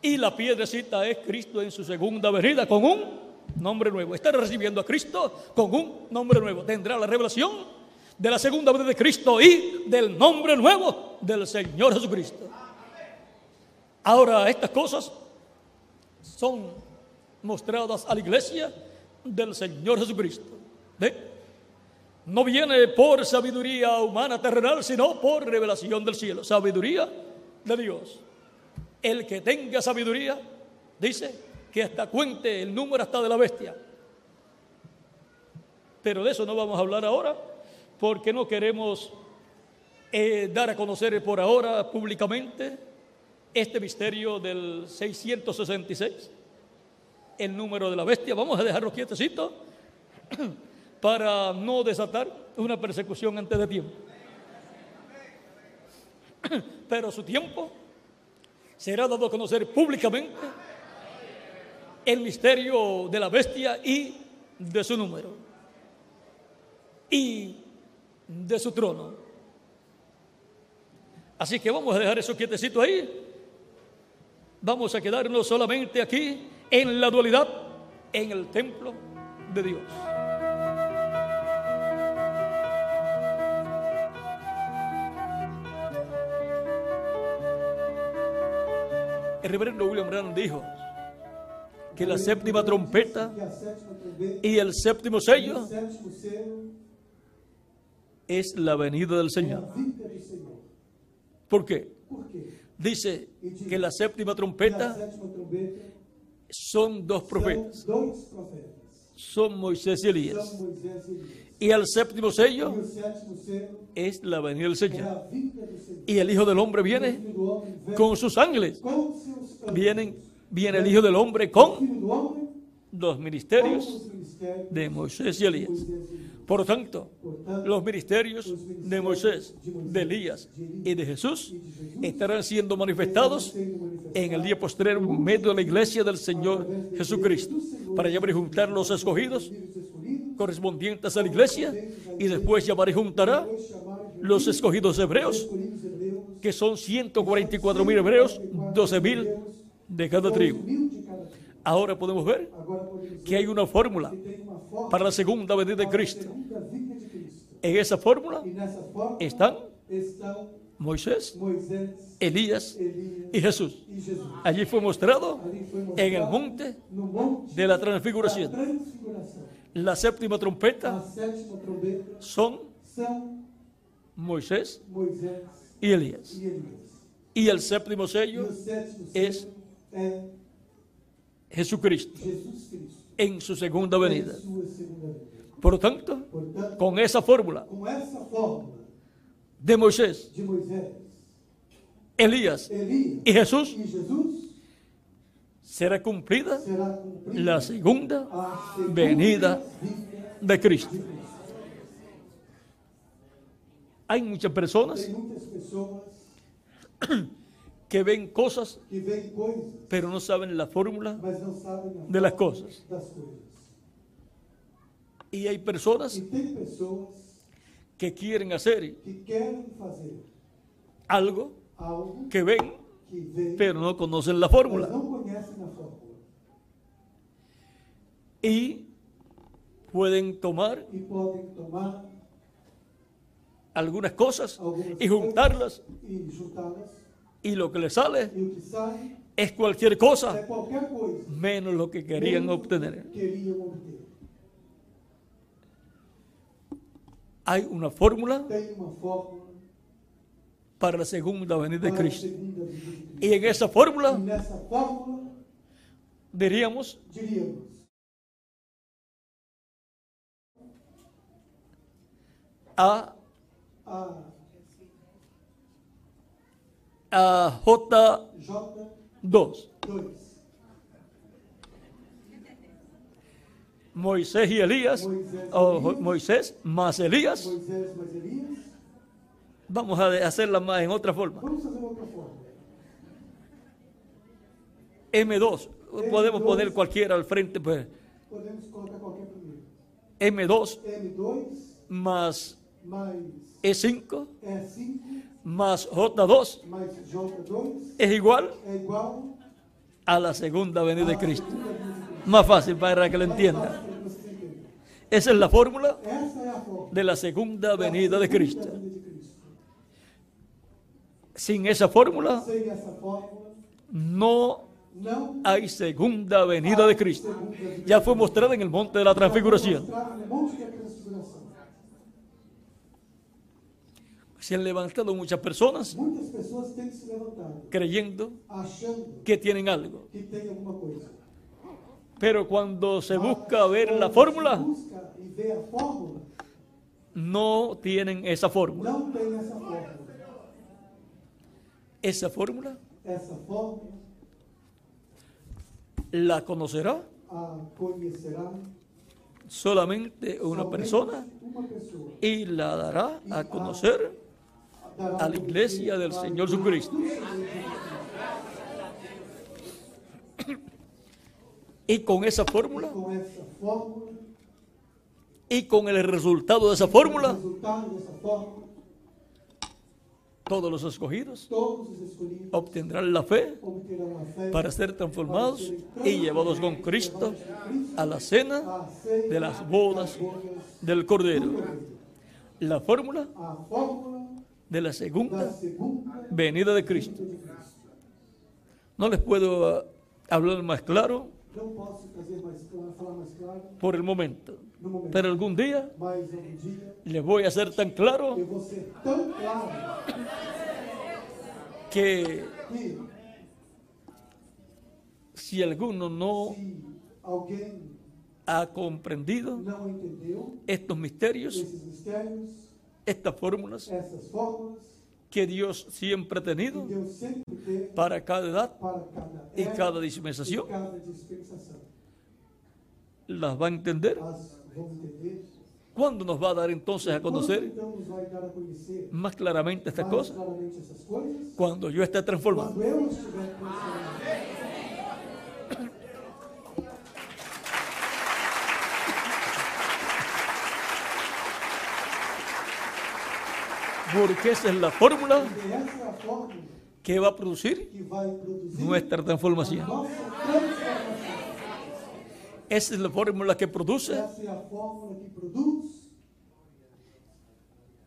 Y la piedrecita es Cristo en su segunda venida con un nombre nuevo. Estará recibiendo a Cristo con un nombre nuevo. Tendrá la revelación de la segunda venida de Cristo y del nombre nuevo del Señor Jesucristo. Ahora, estas cosas son mostradas a la iglesia del Señor Jesucristo. No viene por sabiduría humana terrenal, sino por revelación del cielo. Sabiduría de Dios. El que tenga sabiduría, dice, que hasta cuente el número hasta de la bestia. Pero de eso no vamos a hablar ahora, porque no queremos eh, dar a conocer por ahora públicamente este misterio del 666, el número de la bestia. Vamos a dejarlo quietecito para no desatar una persecución antes de tiempo. Pero su tiempo será dado a conocer públicamente el misterio de la bestia y de su número y de su trono. Así que vamos a dejar eso quietecito ahí. Vamos a quedarnos solamente aquí en la dualidad, en el templo de Dios. El reverendo William Branham dijo que la séptima trompeta y el séptimo sello es la venida del Señor. ¿Por qué? Dice que la séptima trompeta son dos profetas, son Moisés y Elías. Y el séptimo sello es la venida del Señor. Y el Hijo del Hombre viene con sus ángeles. Vienen, viene el Hijo del Hombre con los ministerios de Moisés y Elías. Por tanto, Portanto, los ministerios de Moisés, de Elías y de Jesús estarán siendo manifestados en el día postrero en medio de la iglesia del Señor Jesucristo, para llamar y juntar los escogidos correspondientes a la iglesia y después llamar y juntará los escogidos hebreos, que son 144 mil hebreos, 12 mil de cada tribo. Ahora podemos ver que hay una fórmula para la segunda venida de Cristo. En esa fórmula están Moisés, Elías y Jesús. Allí fue mostrado en el monte de la transfiguración. La séptima trompeta son Moisés y Elías. Y el séptimo sello es é Jesucristo Jesus Cristo. en su segunda venida. sua segunda. Por lo tanto, Portanto, con esa fórmula com essa fórmula de Moisés, de Moisés, Elías Elias y Jesús, e Jesus, será cumplida será cumprida la segunda a segunda venida de Cristo. de Cristo. Hay muchas personas Tem muitas pessoas que ven cosas, pero no saben la fórmula. De las cosas. Y hay personas que quieren hacer algo que ven, pero no conocen la fórmula. Y pueden tomar algunas cosas y juntarlas. Y lo que les sale es cualquier cosa menos lo que querían obtener. Hay una fórmula para la segunda venida de Cristo. Y en esa fórmula diríamos, A, a a J2. J2, Moisés y Elías, Moisés y o Elías. Moisés más Elías, Moisés mais Elias. vamos a hacerla más en otra forma. Vamos fazer outra fórmula. M2, podemos M2. poner cualquiera al frente, pues Podemos colocar qualquer primeiro. M2 M2 más mais E5 E5 más J2 mais J2 es igual a la segunda venida de Cristo. Más fácil para que lo entenderem. Esa es la fórmula de la segunda da venida de Cristo. Sin esa fórmula no hay segunda venida de Cristo. Ya fue mostrada en el monte de la transfiguración. Mostrado no monte da transfiguração. Se han levantado muchas personas Muitas pessoas têm se levantado, creyendo que tienen algo. que tem alguma coisa. Pero cuando se Mas, busca ver la fórmula, no tienen esa fórmula. Esa fórmula la conocerá solamente una persona y la dará a conocer a la iglesia del Señor Jesucristo. Cristo. Y con esa fórmula y con el resultado de esa fórmula, todos los escogidos obtendrán la fe para ser transformados y llevados con Cristo a la cena de las bodas das bodas del Cordero. La fórmula de la da segunda venida de Cristo. No les puedo ah, hablar más claro, por el momento. Pero algún día les voy a hacer tan claro que si alguno no ha comprendido estos misterios, estas fórmulas que Dios siempre ha tenido para cada edad y cada dispensación, las va a entender. ¿Cuándo nos va a dar entonces a conocer más claramente estas cosas? Cuando yo esté transformado. Porque esa es la fórmula que va a producir nuestra transformación. Esa es la fórmula que produce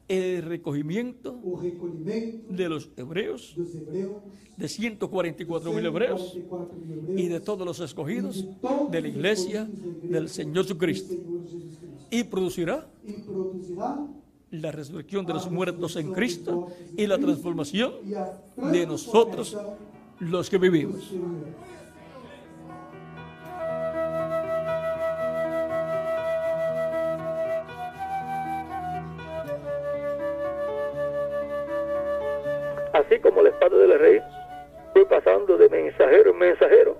el recogimiento de los hebreos, de 144 mil hebreos 144 mil hebreus y de todos los escogidos de la iglesia del Señor Jesucristo. Y producirá la resurrección de los muertos en Cristo y la transformación de nosotros los que vivimos. Así como la espada del rey fue pasando de mensajero en mensajero,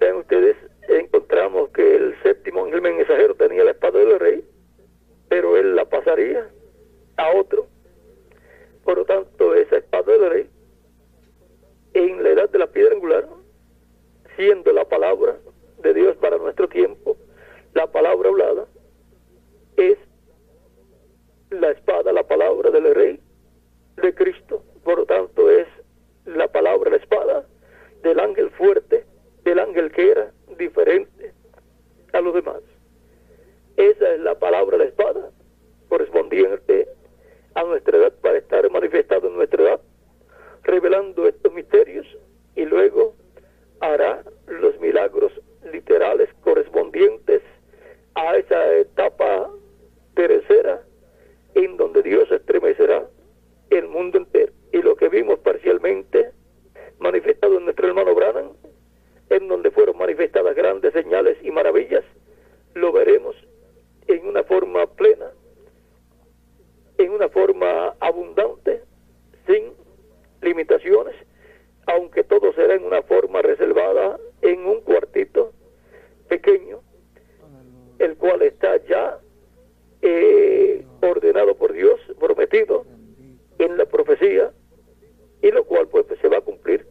vean ustedes, encontramos que el séptimo el mensajero tenía la espada del rey, pero él la pasaría a otro. Por lo tanto, esa espada del rey, en la edad de la piedra angular, siendo la palabra de Dios para nuestro tiempo, la palabra hablada, es la espada, la palabra del rey de Cristo. Por lo tanto, es la palabra, la espada del ángel fuerte, del ángel que era diferente a los demás. Esa es la palabra, la espada, correspondiente a nuestra edad para estar manifestado en nuestra edad, revelando estos misterios y luego hará los milagros literales correspondientes a esa etapa tercera en donde Dios estremecerá el mundo entero. Y lo que vimos parcialmente manifestado en nuestro hermano Branham, en donde fueron manifestadas grandes señales y maravillas, lo veremos en una forma plena, en una forma abundante, sin limitaciones, aunque todo será en una forma reservada en un cuartito pequeño, el cual está ya eh, ordenado por Dios, prometido en la profecía, y lo cual pues se va a cumplir.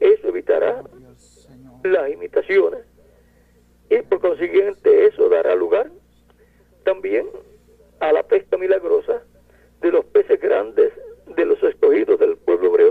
Eso evitará las imitaciones y por consiguiente eso dará lugar también a la pesca milagrosa de los peces grandes de los escogidos del pueblo hebreo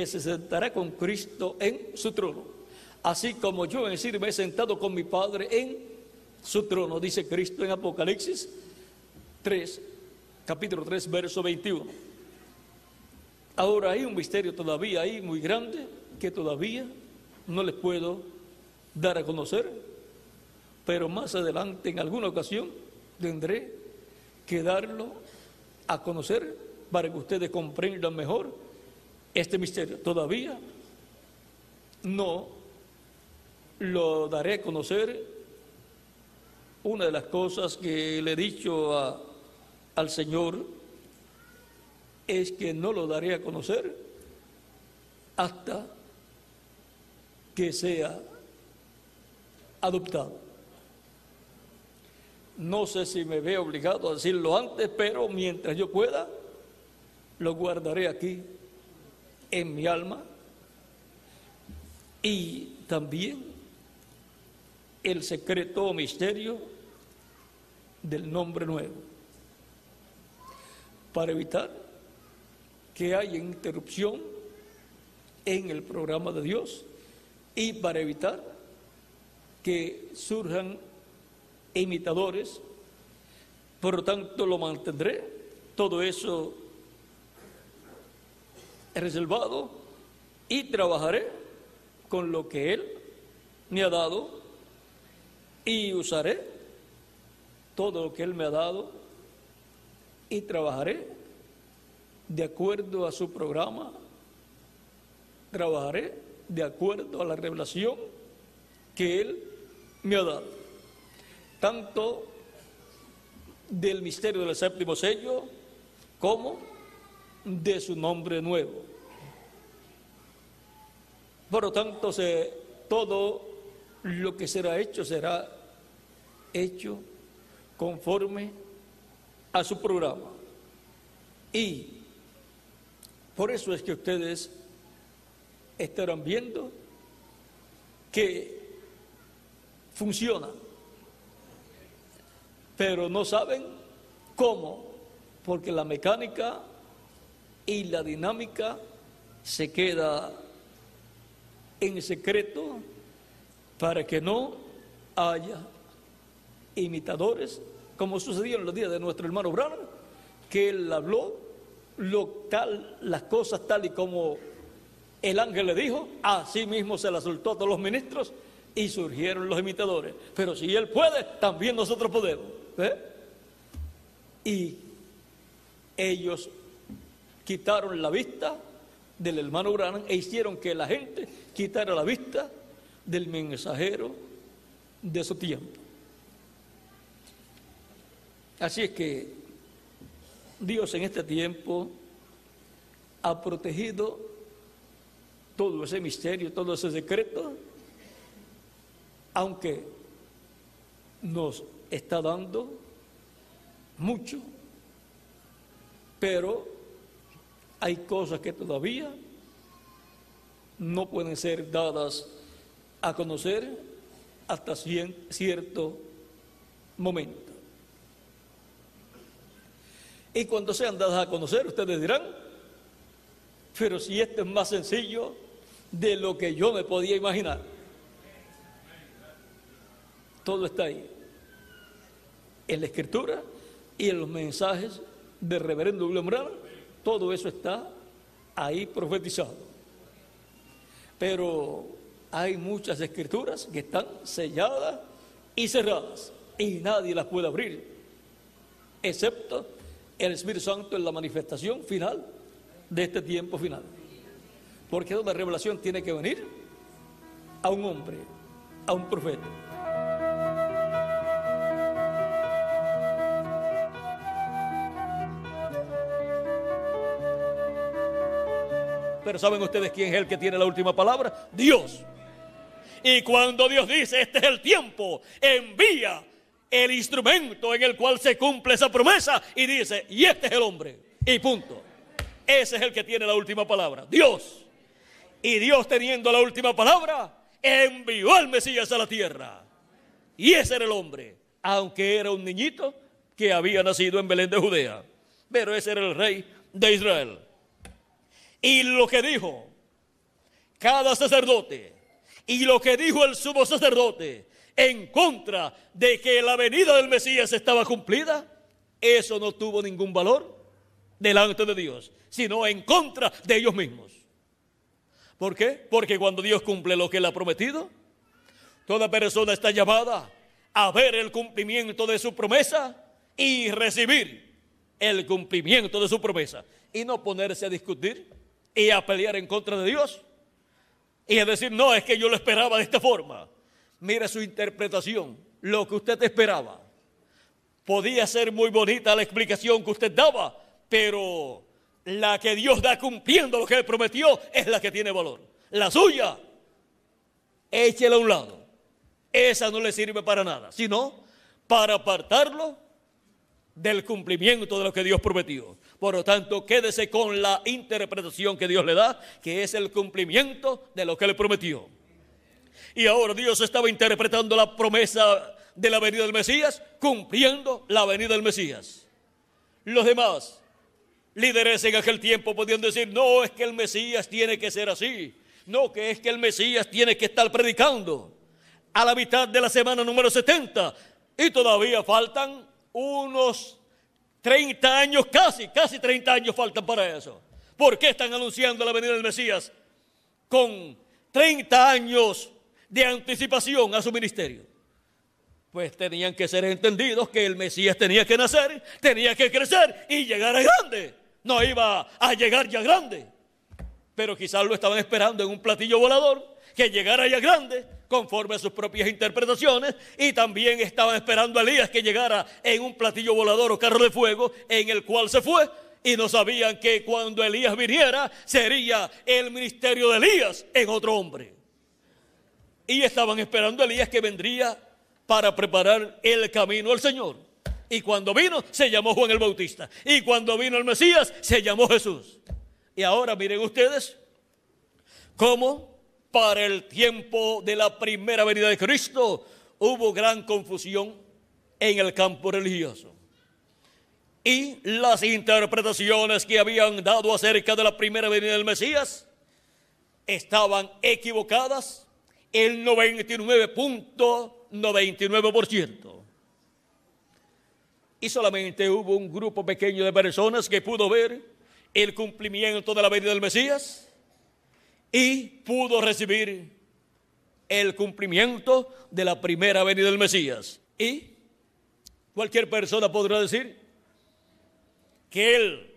que se sentará con Cristo en su trono. Así como yo en decir me he sentado con mi Padre en su trono, dice Cristo en Apocalipsis 3, capítulo 3, verso 21. Ahora hay un misterio todavía ahí muy grande que todavía no les puedo dar a conocer, pero más adelante en alguna ocasión tendré que darlo a conocer para que ustedes comprendan mejor este misterio. Todavía no lo daré a conocer. Una de las cosas que le he dicho al Señor es que no lo daré a conocer hasta que sea adoptado. No sé si me veo obligado a decirlo antes, pero mientras yo pueda, lo guardaré aquí en mi alma y también el secreto o misterio del nombre nuevo. Para evitar que haya interrupción en el programa de Dios y para evitar que surjan imitadores, por lo tanto lo mantendré, todo eso reservado y trabajaré con lo que Él me ha dado y usaré todo lo que Él me ha dado y trabajaré de acuerdo a su programa, trabajaré de acuerdo a la revelación que Él me ha dado, tanto del misterio del séptimo sello como de su nombre nuevo. Por lo tanto, todo lo que será hecho será hecho conforme a su programa. Y por eso es que ustedes estarán viendo que funciona, pero no saben cómo, porque la mecánica y la dinámica se queda en secreto para que no haya imitadores, como sucedió en los días de nuestro hermano Branham, que él habló lo tal, las cosas tal y como el ángel le dijo, así mismo se la soltó a todos los ministros y surgieron los imitadores. Pero si él puede, también nosotros podemos. ¿eh? Y ellos quitaron la vista del hermano Branham e hicieron que la gente quitara la vista del mensajero de su tiempo. Así es que Dios en este tiempo ha protegido todo ese misterio, todo ese secreto, aunque nos está dando mucho, pero hay cosas que todavía no pueden ser dadas a conocer hasta cierto momento. Y cuando sean dadas a conocer, ustedes dirán, pero si esto es más sencillo de lo que yo me podía imaginar. Todo está ahí, en la escritura y en los mensajes de reverendo William Branham, todo eso está ahí profetizado. Pero hay muchas escrituras que están selladas y cerradas y nadie las puede abrir, excepto el Espíritu Santo en la manifestación final de este tiempo final. Porque la revelación tiene que venir a un hombre, a un profeta. Pero ¿saben ustedes quién es el que tiene la última palabra? Dios. Y cuando Dios dice, este es el tiempo, envía el instrumento en el cual se cumple esa promesa y dice, y este es el hombre. Y punto. Ese es el que tiene la última palabra, Dios. Y Dios teniendo la última palabra, envió al Mesías a la tierra. Y ese era el hombre, aunque era un niñito que había nacido en Belén de Judea. Pero ese era el rey de Israel. Y lo que dijo cada sacerdote y lo que dijo el sumo sacerdote en contra de que la venida del Mesías estaba cumplida, eso no tuvo ningún valor delante de Dios, sino en contra de ellos mismos. ¿Por qué? Porque cuando Dios cumple lo que él ha prometido, toda persona está llamada a ver el cumplimiento de su promesa y recibir el cumplimiento de su promesa y no ponerse a discutir y a pelear en contra de Dios y a decir, no, es que yo lo esperaba de esta forma. Mire su interpretación, lo que usted esperaba. Podía ser muy bonita la explicación que usted daba, pero la que Dios da cumpliendo lo que Él prometió es la que tiene valor. La suya, échela a un lado. Esa no le sirve para nada, sino para apartarlo del cumplimiento de lo que Dios prometió. Por lo tanto, quédese con la interpretación que Dios le da, que es el cumplimiento de lo que le prometió. Y ahora Dios estaba interpretando la promesa de la venida del Mesías, cumpliendo la venida del Mesías. Los demás líderes en aquel tiempo podían decir, no, es que el Mesías tiene que ser así, no, que es que el Mesías tiene que estar predicando a la mitad de la semana número 70 y todavía faltan unos 30 años, casi, casi 30 años faltan para eso. ¿Por qué están anunciando la venida del Mesías con 30 años de anticipación a su ministerio? Pues tenían que ser entendidos que el Mesías tenía que nacer, tenía que crecer y llegar a grande. No iba a llegar ya grande. Pero quizás lo estaban esperando en un platillo volador que llegara ya grande conforme a sus propias interpretaciones y también estaban esperando a Elías que llegara en un platillo volador o carro de fuego en el cual se fue y no sabían que cuando Elías viniera sería el ministerio de Elías en otro hombre. Y estaban esperando a Elías que vendría para preparar el camino al Señor. Y cuando vino, se llamó Juan el Bautista. Y cuando vino el Mesías, se llamó Jesús. Y ahora miren ustedes cómo para el tiempo de la primera venida de Cristo hubo gran confusión en el campo religioso. Y las interpretaciones que habían dado acerca de la primera venida del Mesías estaban equivocadas el 99.99%. Y solamente hubo un grupo pequeño de personas que pudo ver el cumplimiento de la venida del Mesías y pudo recibir el cumplimiento de la primera venida del Mesías. Y cualquier persona podrá decir que él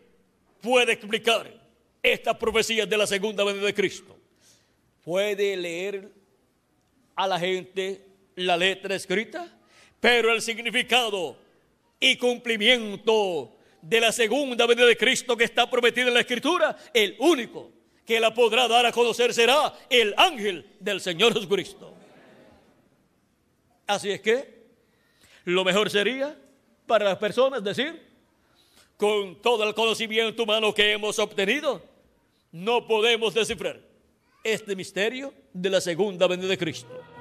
puede explicar estas profecías de la segunda venida de Cristo. Puede leer a la gente la letra escrita, pero el significado y cumplimiento de la segunda venida de Cristo que está prometida en la escritura, el único que la podrá dar a conocer será el ángel del Señor Jesucristo. Así es que lo mejor sería para las personas decir, con todo el conocimiento humano que hemos obtenido, no podemos descifrar este misterio de la segunda venida de Cristo.